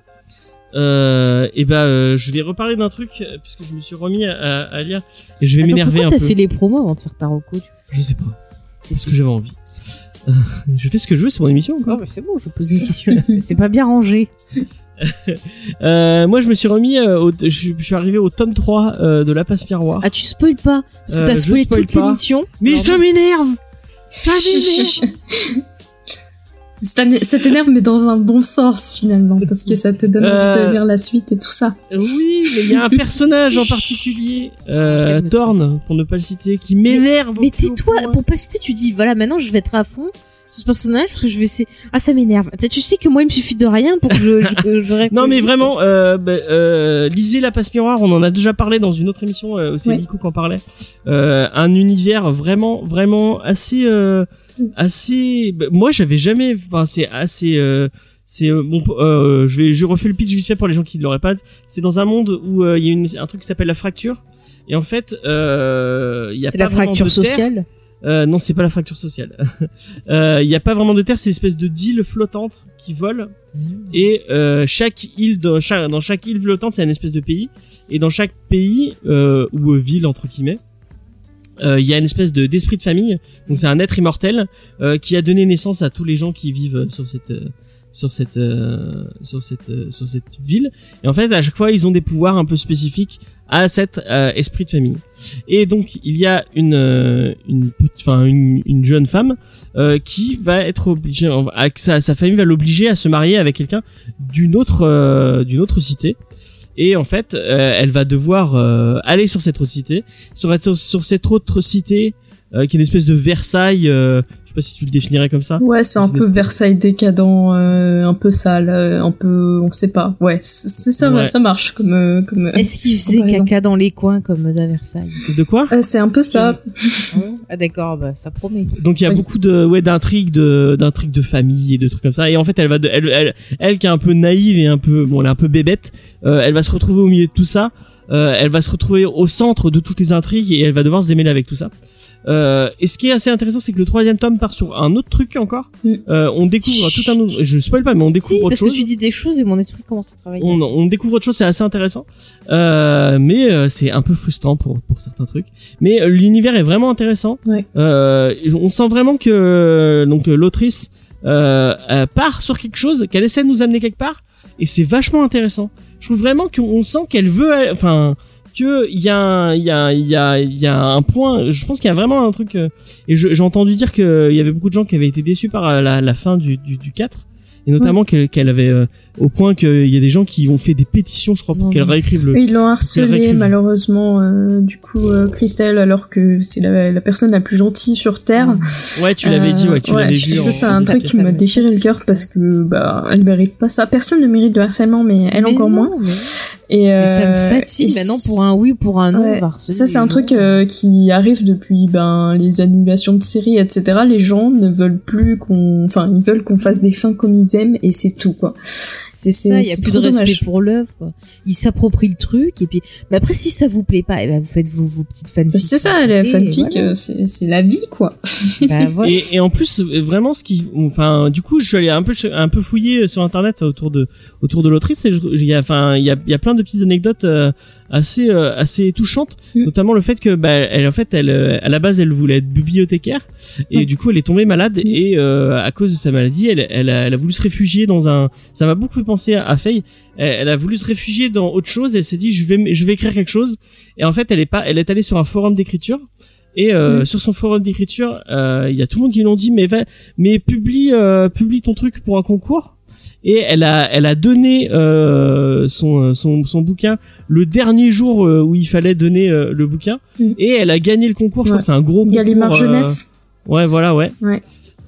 [SPEAKER 2] Euh, et bah euh, je vais reparler d'un truc euh, puisque je me suis remis à, lire et je vais m'énerver
[SPEAKER 3] pourquoi
[SPEAKER 2] un
[SPEAKER 3] t'as
[SPEAKER 2] peu.
[SPEAKER 3] fait les promos avant de faire ta reco tu-
[SPEAKER 2] Je sais pas.
[SPEAKER 3] C'est
[SPEAKER 2] Parce que j'avais envie. Euh, je fais ce que je veux, c'est mon émission encore.
[SPEAKER 3] Oh, mais c'est bon, je pose une question. c'est pas bien rangé.
[SPEAKER 2] Euh, moi, je me suis remis, euh, au, je, suis- je suis arrivé au tome 3 euh, de La Passe Miroir.
[SPEAKER 3] Ah, tu spoil pas Parce que t'as spoilé
[SPEAKER 2] spoil
[SPEAKER 3] toute l'émission.
[SPEAKER 2] Mais
[SPEAKER 3] Alors,
[SPEAKER 2] ça m'énerve Ça m'énerve
[SPEAKER 4] Ça t'é- ça t'énerve, mais dans un bon sens finalement, parce que ça te donne envie
[SPEAKER 2] Euh,
[SPEAKER 4] de lire la suite et tout ça.
[SPEAKER 2] Oui, mais il y a un personnage en particulier, euh. Thorn, pour ne pas le citer, qui m'énerve.
[SPEAKER 3] Mais tais-toi, pour pas le citer, tu dis, voilà, maintenant je vais être à fond sur ce personnage parce que je vais essayer. Ah, ça m'énerve. Tu sais, Tu sais que moi, il me suffit de rien pour que je. je, je
[SPEAKER 2] Non mais vraiment, euh, bah, euh, lisez La Passe Miroir, on en a déjà parlé dans une autre émission, euh, c'est
[SPEAKER 4] Ouais.
[SPEAKER 2] Nico qui en parlait. Euh, un univers vraiment, vraiment assez, euh, assez. bah, moi j'avais jamais, enfin c'est assez. Euh, c'est euh, bon, euh, je vais, je refais le pitch vite fait pour les gens qui ne l'auraient pas. C'est dans un monde où euh, il y a une, un truc qui s'appelle la fracture. Et en fait, euh, il y a
[SPEAKER 3] C'est
[SPEAKER 2] pas
[SPEAKER 3] la
[SPEAKER 2] vraiment
[SPEAKER 3] fracture
[SPEAKER 2] de terre.
[SPEAKER 3] sociale.
[SPEAKER 2] Euh, non, c'est pas la fracture sociale. Il y a pas vraiment de terre, c'est une espèce de d'île flottante qui vole. Et euh, chaque île, dans chaque, dans chaque île flottante, c'est une espèce de pays. Et dans chaque pays euh, ou ville entre guillemets, il y a une espèce de d'esprit de famille. Donc c'est un être immortel euh, qui a donné naissance à tous les gens qui vivent euh, sur cette euh, sur cette euh, sur cette euh, sur cette ville. Et en fait, à chaque fois, ils ont des pouvoirs un peu spécifiques à cet euh, esprit de famille. Et donc il y a une euh, une enfin une, une jeune femme euh, qui va être obligée sa, sa famille va l'obliger à se marier avec quelqu'un d'une autre euh, d'une autre cité. Et en fait, euh, elle va devoir euh, aller sur cette autre cité, sur, cette autre cité euh, qui est une espèce de Versailles. Je sais pas si tu le définirais comme ça.
[SPEAKER 4] Ouais, c'est un peu Versailles décadent, euh, un peu sale, euh, un peu, on sait pas. Ouais, c'est ça,
[SPEAKER 2] Ouais.
[SPEAKER 4] ça marche comme euh, comme.
[SPEAKER 3] Est-ce qu'il faisait caca dans les coins comme à Versailles
[SPEAKER 2] De quoi
[SPEAKER 4] Euh, c'est un peu ça.
[SPEAKER 3] Ah d'accord, bah ça promet.
[SPEAKER 2] Donc il y a
[SPEAKER 4] Oui.
[SPEAKER 2] beaucoup de ouais d'intrigues de d'intrigues de famille et de trucs comme ça et en fait elle va de, elle, elle elle qui est un peu naïve et un peu bon elle est un peu bébête euh, elle va se retrouver au milieu de tout ça euh, elle va se retrouver au centre de toutes les intrigues et elle va devoir se démêler avec tout ça euh, et ce qui est assez intéressant c'est que le troisième tome part sur un autre truc encore
[SPEAKER 4] Mm.
[SPEAKER 2] euh, on découvre tout un autre je spoil pas mais on découvre
[SPEAKER 3] Si,
[SPEAKER 2] autre
[SPEAKER 3] parce
[SPEAKER 2] chose
[SPEAKER 3] que tu dis des choses et mon esprit commence à travailler.
[SPEAKER 2] on, on découvre autre chose, c'est assez intéressant, euh, mais euh, c'est un peu frustrant pour pour certains trucs. Mais euh, l'univers est vraiment intéressant.
[SPEAKER 4] Ouais.
[SPEAKER 2] Euh, on sent vraiment que donc l'autrice part sur quelque chose, qu'elle essaie de nous amener quelque part, et c'est vachement intéressant. Je trouve vraiment qu'on sent qu'elle veut, enfin que il y a un- il y a il y a il y a un point. Je pense qu'il y a vraiment un truc euh, et j'ai entendu dire que il y avait beaucoup de gens qui avaient été déçus par euh, la, la fin du, du, du 4 et notamment qu'elle qu'elle avait euh, au point qu'il y a des gens qui ont fait des pétitions, je crois, pour qu'elle réécrive le.
[SPEAKER 4] Oui, ils l'ont harcelé malheureusement, euh, du coup, euh, Christelle, alors que c'est la, la personne la plus gentille sur Terre.
[SPEAKER 2] Ouais, tu l'avais dit, ouais, tu
[SPEAKER 4] Euh,
[SPEAKER 2] l'avais
[SPEAKER 4] je-
[SPEAKER 2] vu.
[SPEAKER 4] Ça, c'est un
[SPEAKER 3] Ça-
[SPEAKER 4] truc qui m'a
[SPEAKER 3] me
[SPEAKER 4] déchiré le cœur parce que bah elle mérite pas ça. Personne ne mérite de harcèlement, mais elle
[SPEAKER 3] Mais
[SPEAKER 4] encore
[SPEAKER 3] non,
[SPEAKER 4] moins.
[SPEAKER 3] mais-
[SPEAKER 4] Et
[SPEAKER 3] mais ça me
[SPEAKER 4] euh,
[SPEAKER 3] fatigue maintenant pour un oui ou pour un non.
[SPEAKER 4] Ouais. Ça, c'est un
[SPEAKER 3] gens.
[SPEAKER 4] truc euh, qui arrive depuis ben les annulations de séries, etc. Les gens ne veulent plus qu'on, enfin, ils veulent qu'on fasse des fins comme ils aiment et c'est tout quoi.
[SPEAKER 3] C'est ça, il y a plus de respect
[SPEAKER 4] dommage.
[SPEAKER 3] pour l'œuvre. quoi. Ils s'approprient le truc et puis. Mais après, si ça vous plaît pas, eh ben vous faites vos, vos petites fanfics.
[SPEAKER 4] C'est ça, fanfics,
[SPEAKER 3] voilà.
[SPEAKER 4] euh, c'est la vie quoi.
[SPEAKER 3] Bah, voilà.
[SPEAKER 2] Et, et en plus, vraiment, ce qui, enfin, du coup, je suis allé un peu, un peu fouiller sur internet autour de, autour de l'autrice. Et il y a, enfin, il y a, il y a plein de petites anecdotes euh, assez, euh, assez touchantes,
[SPEAKER 4] Mm.
[SPEAKER 2] notamment le fait que, bah, elle, en fait, elle, euh, à la base, elle voulait être bibliothécaire, et
[SPEAKER 4] Ouais.
[SPEAKER 2] du coup, elle est tombée malade, et euh, à cause de sa maladie, elle, elle, a, elle a voulu se réfugier dans un. Ça m'a beaucoup fait penser à, à Faye. Elle, elle a voulu se réfugier dans autre chose. Elle s'est dit, je vais, je vais écrire quelque chose. Et en fait, elle est pas, elle est allée sur un forum d'écriture. Et euh,
[SPEAKER 4] Mm.
[SPEAKER 2] sur son forum d'écriture, euh, il y a tout le monde qui l'ont dit, mais va, mais publie, euh, publie ton truc pour un concours. Et elle a, elle a donné euh, son, son, son bouquin le dernier jour euh, où il fallait donner euh, le bouquin.
[SPEAKER 4] Mm.
[SPEAKER 2] Et elle a gagné le concours. Je crois que c'est un gros concours.
[SPEAKER 4] Gallimard
[SPEAKER 2] euh,
[SPEAKER 4] jeunesse.
[SPEAKER 2] Ouais, voilà, ouais.
[SPEAKER 4] Ouais.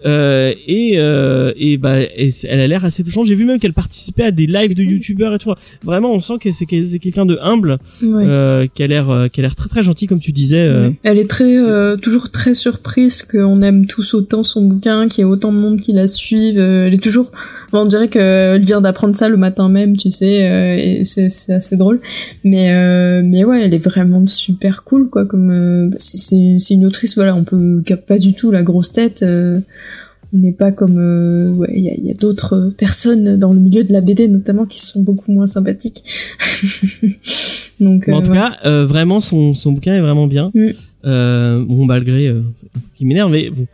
[SPEAKER 2] Euh, et euh, et bah et elle a l'air assez touchante. J'ai vu même qu'elle participait à des lives de youtubeurs et tout. Vraiment, on sent que c'est que quelqu'un de humble,
[SPEAKER 4] Ouais.
[SPEAKER 2] euh, qui a l'air euh, qui a l'air très très gentil comme tu disais. euh.
[SPEAKER 4] Ouais. Elle est très, euh, toujours très surprise qu'on aime tous autant son bouquin, qu'il y ait autant de monde qui la suive. Elle est toujours, on dirait qu'elle vient d'apprendre ça le matin même, tu sais, euh, et c'est assez drôle. Mais euh, mais ouais, elle est vraiment super cool, quoi. Comme euh, c'est- une autrice, voilà, on peut pas du tout la grosse tête. On n'est pas comme euh, ouais, il y a, il y a d'autres personnes dans le milieu de la BD notamment qui sont beaucoup moins sympathiques. Donc
[SPEAKER 2] en
[SPEAKER 4] euh,
[SPEAKER 2] tout
[SPEAKER 4] ouais.
[SPEAKER 2] cas, euh, vraiment son son bouquin est vraiment bien.
[SPEAKER 4] Mm.
[SPEAKER 2] Bon malgré un truc qui m'énerve, mais bon.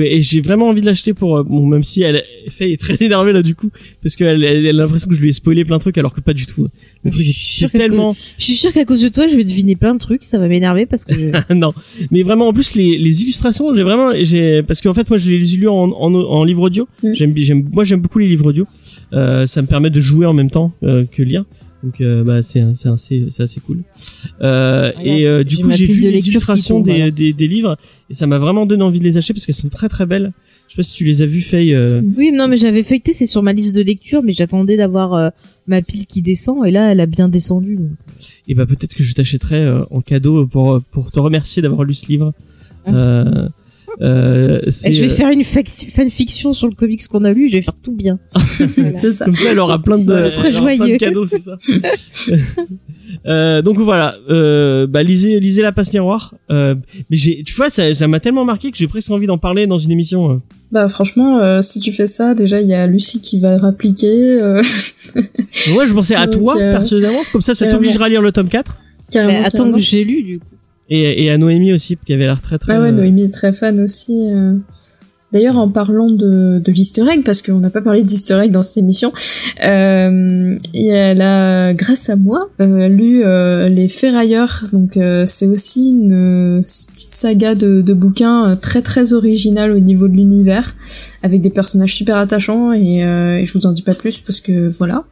[SPEAKER 2] Et j'ai vraiment envie de l'acheter pour euh, bon même si elle fait est très énervée là du coup parce qu'elle elle, elle a l'impression que je lui ai spoilé plein de trucs alors que pas du tout. Le truc
[SPEAKER 3] Je
[SPEAKER 2] est, tellement
[SPEAKER 3] Je suis sûre qu'à cause de toi, je vais deviner plein de trucs, ça va m'énerver parce que. je-
[SPEAKER 2] non, mais vraiment en plus les, les illustrations, j'ai vraiment j'ai parce qu'en fait moi je les ai lus en, en, en livre audio.
[SPEAKER 4] Mm.
[SPEAKER 2] J'aime j'aime moi j'aime beaucoup les livres audio. Euh, ça me permet de jouer en même temps euh, que lire. Donc euh, bah c'est c'est assez c'est assez cool. Euh,
[SPEAKER 3] Ah,
[SPEAKER 2] et euh, du coup j'ai vu les illustrations des, des, des livres et ça m'a vraiment donné envie de les acheter parce qu'elles sont très très belles. Je sais pas si tu les as vues Faye. Euh...
[SPEAKER 3] Oui, non, mais j'avais feuilleté, c'est sur ma liste de lecture, mais j'attendais d'avoir euh, ma pile qui descend, et là, elle a bien descendu. Donc.
[SPEAKER 2] Et bah peut-être que je t'achèterai euh, en cadeau pour pour te remercier d'avoir lu ce livre. Euh, euh,
[SPEAKER 3] je vais
[SPEAKER 2] euh,
[SPEAKER 3] faire une fanfiction sur le comics qu'on a lu, je vais faire tout bien. Voilà.
[SPEAKER 4] c'est ça.
[SPEAKER 2] Comme ça, elle aura plein de,
[SPEAKER 3] Ce serait
[SPEAKER 2] cadeaux, c'est ça. Euh, donc voilà, euh, bah lisez, lisez la passe miroir. Euh, mais j'ai, tu vois, ça, ça m'a tellement marqué que j'ai presque envie d'en parler dans une émission. euh.
[SPEAKER 4] Bah franchement, euh, si tu fais ça, déjà il y a Lucie qui va rappliquer. Euh,
[SPEAKER 2] Ouais, je pensais à
[SPEAKER 4] Donc,
[SPEAKER 2] toi
[SPEAKER 4] euh,
[SPEAKER 2] personnellement, comme ça, ça t'obligera à lire le tome 4
[SPEAKER 4] carrément,
[SPEAKER 3] Mais attends
[SPEAKER 4] carrément.
[SPEAKER 3] que j'ai lu, du coup.
[SPEAKER 2] Et, et à Noémie aussi, qui avait l'air très très.
[SPEAKER 4] Ah ouais,
[SPEAKER 2] euh,
[SPEAKER 4] Noémie est très fan aussi. Euh. D'ailleurs, en parlant de, de l'easter egg, parce qu'on n'a pas parlé d'easter egg dans cette émission, euh, et elle a, grâce à moi, euh, lu euh, Les Ferrailleurs. Donc, euh, c'est aussi une euh, petite saga de, de bouquins euh, très très originale au niveau de l'univers, avec des personnages super attachants, et, euh, et je vous en dis pas plus parce que voilà.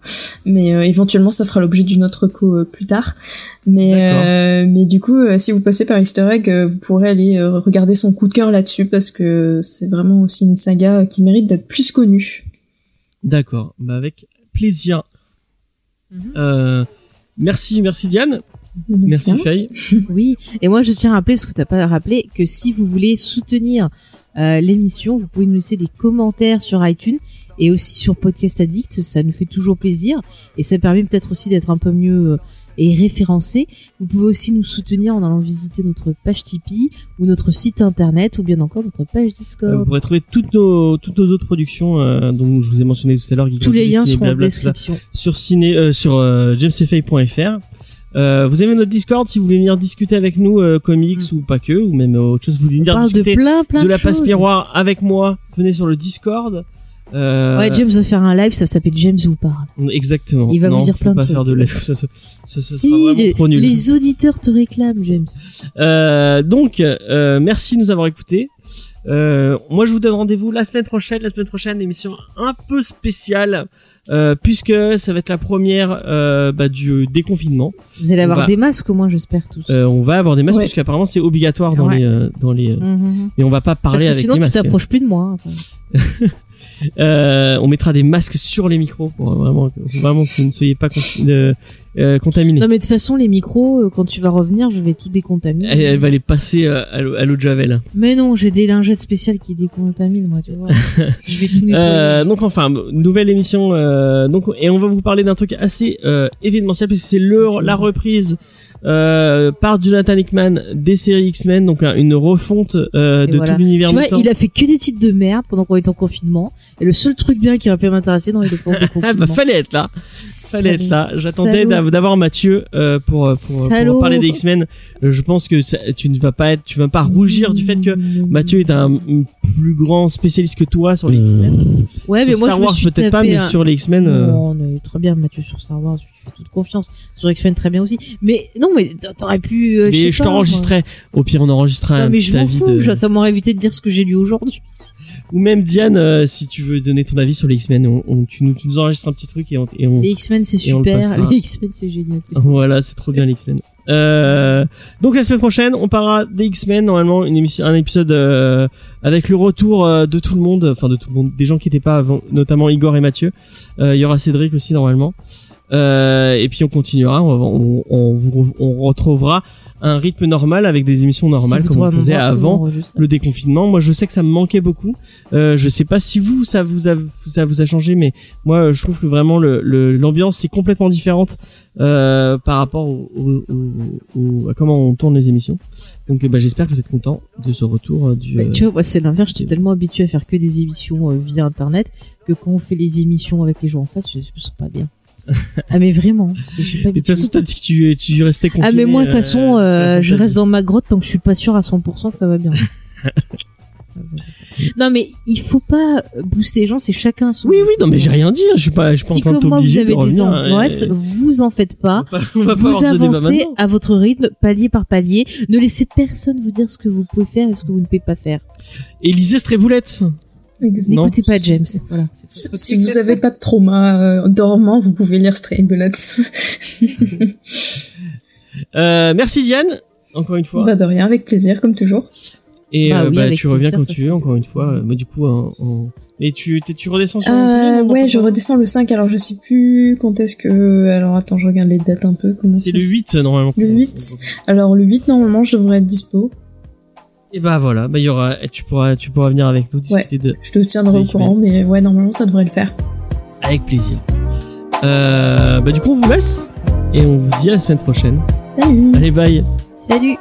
[SPEAKER 4] Mais euh, éventuellement, ça fera l'objet d'une autre co euh, plus tard. Mais euh, mais du coup, euh, si vous passez par Easter Egg, euh, vous pourrez aller euh, regarder son coup de cœur là-dessus parce que c'est vraiment aussi une saga qui mérite d'être plus connue.
[SPEAKER 2] D'accord, bah avec plaisir.
[SPEAKER 3] Mhm.
[SPEAKER 2] Euh, merci, merci Diane, merci
[SPEAKER 4] Bien.
[SPEAKER 2] Faye.
[SPEAKER 3] Oui, et moi je tiens à rappeler, parce que t'as pas rappelé, que si vous voulez soutenir euh, l'émission, vous pouvez nous laisser des commentaires sur iTunes et aussi sur Podcast Addict, ça nous fait toujours plaisir et ça permet peut-être aussi d'être un peu mieux euh, et référencé. Vous pouvez aussi nous soutenir en allant visiter notre page Tipeee ou notre site internet ou bien encore notre page
[SPEAKER 2] Euh, vous
[SPEAKER 3] Discord.
[SPEAKER 2] pourrez trouver toutes nos toutes nos autres productions euh, dont je vous ai mentionné tout à l'heure.
[SPEAKER 3] Tous les liens seront en description.
[SPEAKER 2] sur ciné euh, sur euh, jamesfay.fr. Euh, vous avez notre Discord si vous voulez venir discuter avec nous euh, comics ou pas que ou même autre chose. Vous voulez venir
[SPEAKER 3] parle de
[SPEAKER 2] discuter
[SPEAKER 3] plein plein
[SPEAKER 2] de
[SPEAKER 3] de,
[SPEAKER 2] la passe miroir avec moi. Venez sur le Discord. Euh,
[SPEAKER 3] Ouais, James va faire un live, ça s'appelle James vous parle.
[SPEAKER 2] Exactement.
[SPEAKER 3] Il va vous
[SPEAKER 2] Non,
[SPEAKER 3] dire
[SPEAKER 2] je peux
[SPEAKER 3] plein de
[SPEAKER 2] pas
[SPEAKER 3] trucs.
[SPEAKER 2] faire de live. Ça, ça, ça, ça
[SPEAKER 3] si,
[SPEAKER 2] sera
[SPEAKER 3] les,
[SPEAKER 2] trop nul.
[SPEAKER 3] les auditeurs te réclament, James.
[SPEAKER 2] Euh, donc, euh, merci de nous avoir écoutés. Euh, moi, je vous donne rendez-vous la semaine prochaine. La semaine prochaine, émission un peu spéciale, euh, puisque ça va être la première euh, bah, du déconfinement.
[SPEAKER 3] Vous allez avoir
[SPEAKER 2] va-
[SPEAKER 3] des masques au moins, j'espère tous.
[SPEAKER 2] Euh, on va avoir des masques,
[SPEAKER 4] Ouais.
[SPEAKER 2] puisqu'apparemment c'est obligatoire dans
[SPEAKER 3] Ouais.
[SPEAKER 2] les, euh, dans les.
[SPEAKER 3] Mhm.
[SPEAKER 2] Mais on va pas parler
[SPEAKER 3] Parce que
[SPEAKER 2] avec
[SPEAKER 3] sinon,
[SPEAKER 2] les
[SPEAKER 3] tu
[SPEAKER 2] masques.
[SPEAKER 3] t'approches plus de moi.
[SPEAKER 2] Euh, on mettra des masques sur les micros pour vraiment, vraiment que vous ne soyez pas con- euh, euh, contaminés.
[SPEAKER 3] Non, mais de toute façon, les micros, euh, quand tu vas revenir, je vais tout décontaminer.
[SPEAKER 2] Elle, elle va les passer à l'eau de javel.
[SPEAKER 3] Mais non, j'ai des lingettes spéciales qui décontaminent, moi, tu vois. je vais tout nettoyer.
[SPEAKER 2] Euh, donc enfin nouvelle émission euh, donc et on va vous parler d'un truc assez euh, événementiel puisque c'est le la reprise euh, par Jonathan Hickman des séries X-Men donc une refonte euh, de
[SPEAKER 3] voilà.
[SPEAKER 2] tout l'univers
[SPEAKER 3] tu vois, il a fait que des titres de merde pendant qu'on était en confinement. Et le seul truc bien qui aurait pu m'intéresser dans les deux de
[SPEAKER 2] Ah
[SPEAKER 3] confinement.
[SPEAKER 2] bah fallait être là, fallait être là. J'attendais d'avoir Mathieu euh, pour, pour, pour, parler des X-Men. Euh, je pense que ça- tu ne vas pas être, tu vas pas rougir du fait que Mathieu est un, un plus grand spécialiste que toi sur les X-Men.
[SPEAKER 3] Ouais, mais
[SPEAKER 2] Sur
[SPEAKER 3] moi,
[SPEAKER 2] Star
[SPEAKER 3] je me
[SPEAKER 2] Wars
[SPEAKER 3] suis
[SPEAKER 2] peut-être pas, mais
[SPEAKER 3] un-
[SPEAKER 2] sur les X-Men. euh,
[SPEAKER 3] Non, on est très bien Mathieu sur Star Wars, je lui fais toute confiance. Sur X-Men très bien aussi. Mais non, mais t'aurais pu. euh,
[SPEAKER 2] mais je
[SPEAKER 3] pas,
[SPEAKER 2] t'enregistrerai. Au pire, on enregistrera
[SPEAKER 3] moi.
[SPEAKER 2] un
[SPEAKER 3] mais
[SPEAKER 2] petit
[SPEAKER 3] je m'en
[SPEAKER 2] avis
[SPEAKER 3] fous,
[SPEAKER 2] de.
[SPEAKER 3] je- ça m'aurait évité de dire ce que j'ai lu aujourd'hui.
[SPEAKER 2] Ou même Diane, euh, si tu veux donner ton avis sur les X-Men, on, on- tu, nous, tu nous enregistres un petit truc et on, et on-
[SPEAKER 3] Les X-Men, c'est super. Les X-Men, c'est génial.
[SPEAKER 2] voilà, c'est trop bien les X-Men. Euh, donc la semaine prochaine, on parlera des X-Men normalement une émission, un épisode euh, avec le retour euh, de tout le monde, enfin de tout le monde, des gens qui étaient pas avant, notamment Igor et Mathieu. Euh, Il y aura Cédric aussi normalement. Et puis on continuera, on, on, on, on retrouvera un rythme normal avec des émissions normales
[SPEAKER 3] Si
[SPEAKER 2] comme on faisait avant le déconfinement. Moi, je sais que ça me manquait beaucoup. Euh, je sais pas si vous, ça vous a, ça vous a changé, mais moi, euh, je trouve que vraiment le, le- l'ambiance est complètement différente euh, par rapport au, au- au- au- à comment on tourne les émissions. Donc, euh, bah, j'espère que vous êtes contents de ce retour euh, du.
[SPEAKER 3] Bah,
[SPEAKER 2] euh,
[SPEAKER 3] tu vois, moi, c'est l'inverse. J'étais tellement habitué à faire que des émissions euh, via Internet que quand on fait les émissions avec les gens en face, je me sens pas bien. Ah, mais vraiment. Je suis pas
[SPEAKER 2] de toute façon, t'as dit que tu, tu restais confiné.
[SPEAKER 3] Ah, mais moi, de toute
[SPEAKER 2] euh,
[SPEAKER 3] façon, euh,
[SPEAKER 2] de
[SPEAKER 3] je reste dans ma grotte tant que je suis pas sûr à 100% que ça va bien. non, mais il faut pas booster les gens, c'est chacun son.
[SPEAKER 2] Oui, oui, non, mais j'ai rien dit. hein, Je suis pas, je suis pas
[SPEAKER 3] Si
[SPEAKER 2] en train de
[SPEAKER 3] comme moi vous avez
[SPEAKER 2] de
[SPEAKER 3] des angoisses,
[SPEAKER 2] euh,
[SPEAKER 3] vous en faites pas.
[SPEAKER 2] on va pas- on va pas
[SPEAKER 3] Vous avancez à votre rythme, palier par palier. Ne laissez personne vous dire ce que vous pouvez faire et ce que vous ne pouvez pas faire.
[SPEAKER 2] Élisée Stréboulette. Non.
[SPEAKER 3] N'écoutez pas James. Voilà.
[SPEAKER 4] Si si vous avez pas de trauma euh, dormant, vous pouvez lire Stray Bullets.
[SPEAKER 2] Euh, merci Diane, encore une fois.
[SPEAKER 4] bah de rien, avec plaisir, comme toujours.
[SPEAKER 2] Et
[SPEAKER 3] Bah
[SPEAKER 2] euh,
[SPEAKER 3] oui,
[SPEAKER 2] bah, tu reviens
[SPEAKER 3] plaisir,
[SPEAKER 2] quand tu veux, encore une fois. Euh, Bah, du coup, en- en- et tu, redescends sur
[SPEAKER 4] Euh,
[SPEAKER 2] non,
[SPEAKER 4] ouais, je redescends le 5, alors je sais plus quand est-ce que... Alors attends, je regarde les dates un peu. Comment
[SPEAKER 2] C'est le
[SPEAKER 4] se-
[SPEAKER 2] 8 normalement.
[SPEAKER 4] Le 8. Alors le 8, normalement, je devrais être dispo.
[SPEAKER 2] Et bah voilà, bah il y aura, tu pourras, tu pourras venir avec nous discuter de,
[SPEAKER 4] Je te tiendrai au courant, mais ouais, normalement, ça devrait le faire.
[SPEAKER 2] avec plaisir. Euh, bah du coup on vous laisse et on vous dit à la semaine prochaine.
[SPEAKER 4] Salut
[SPEAKER 2] Allez bye.
[SPEAKER 3] Salut.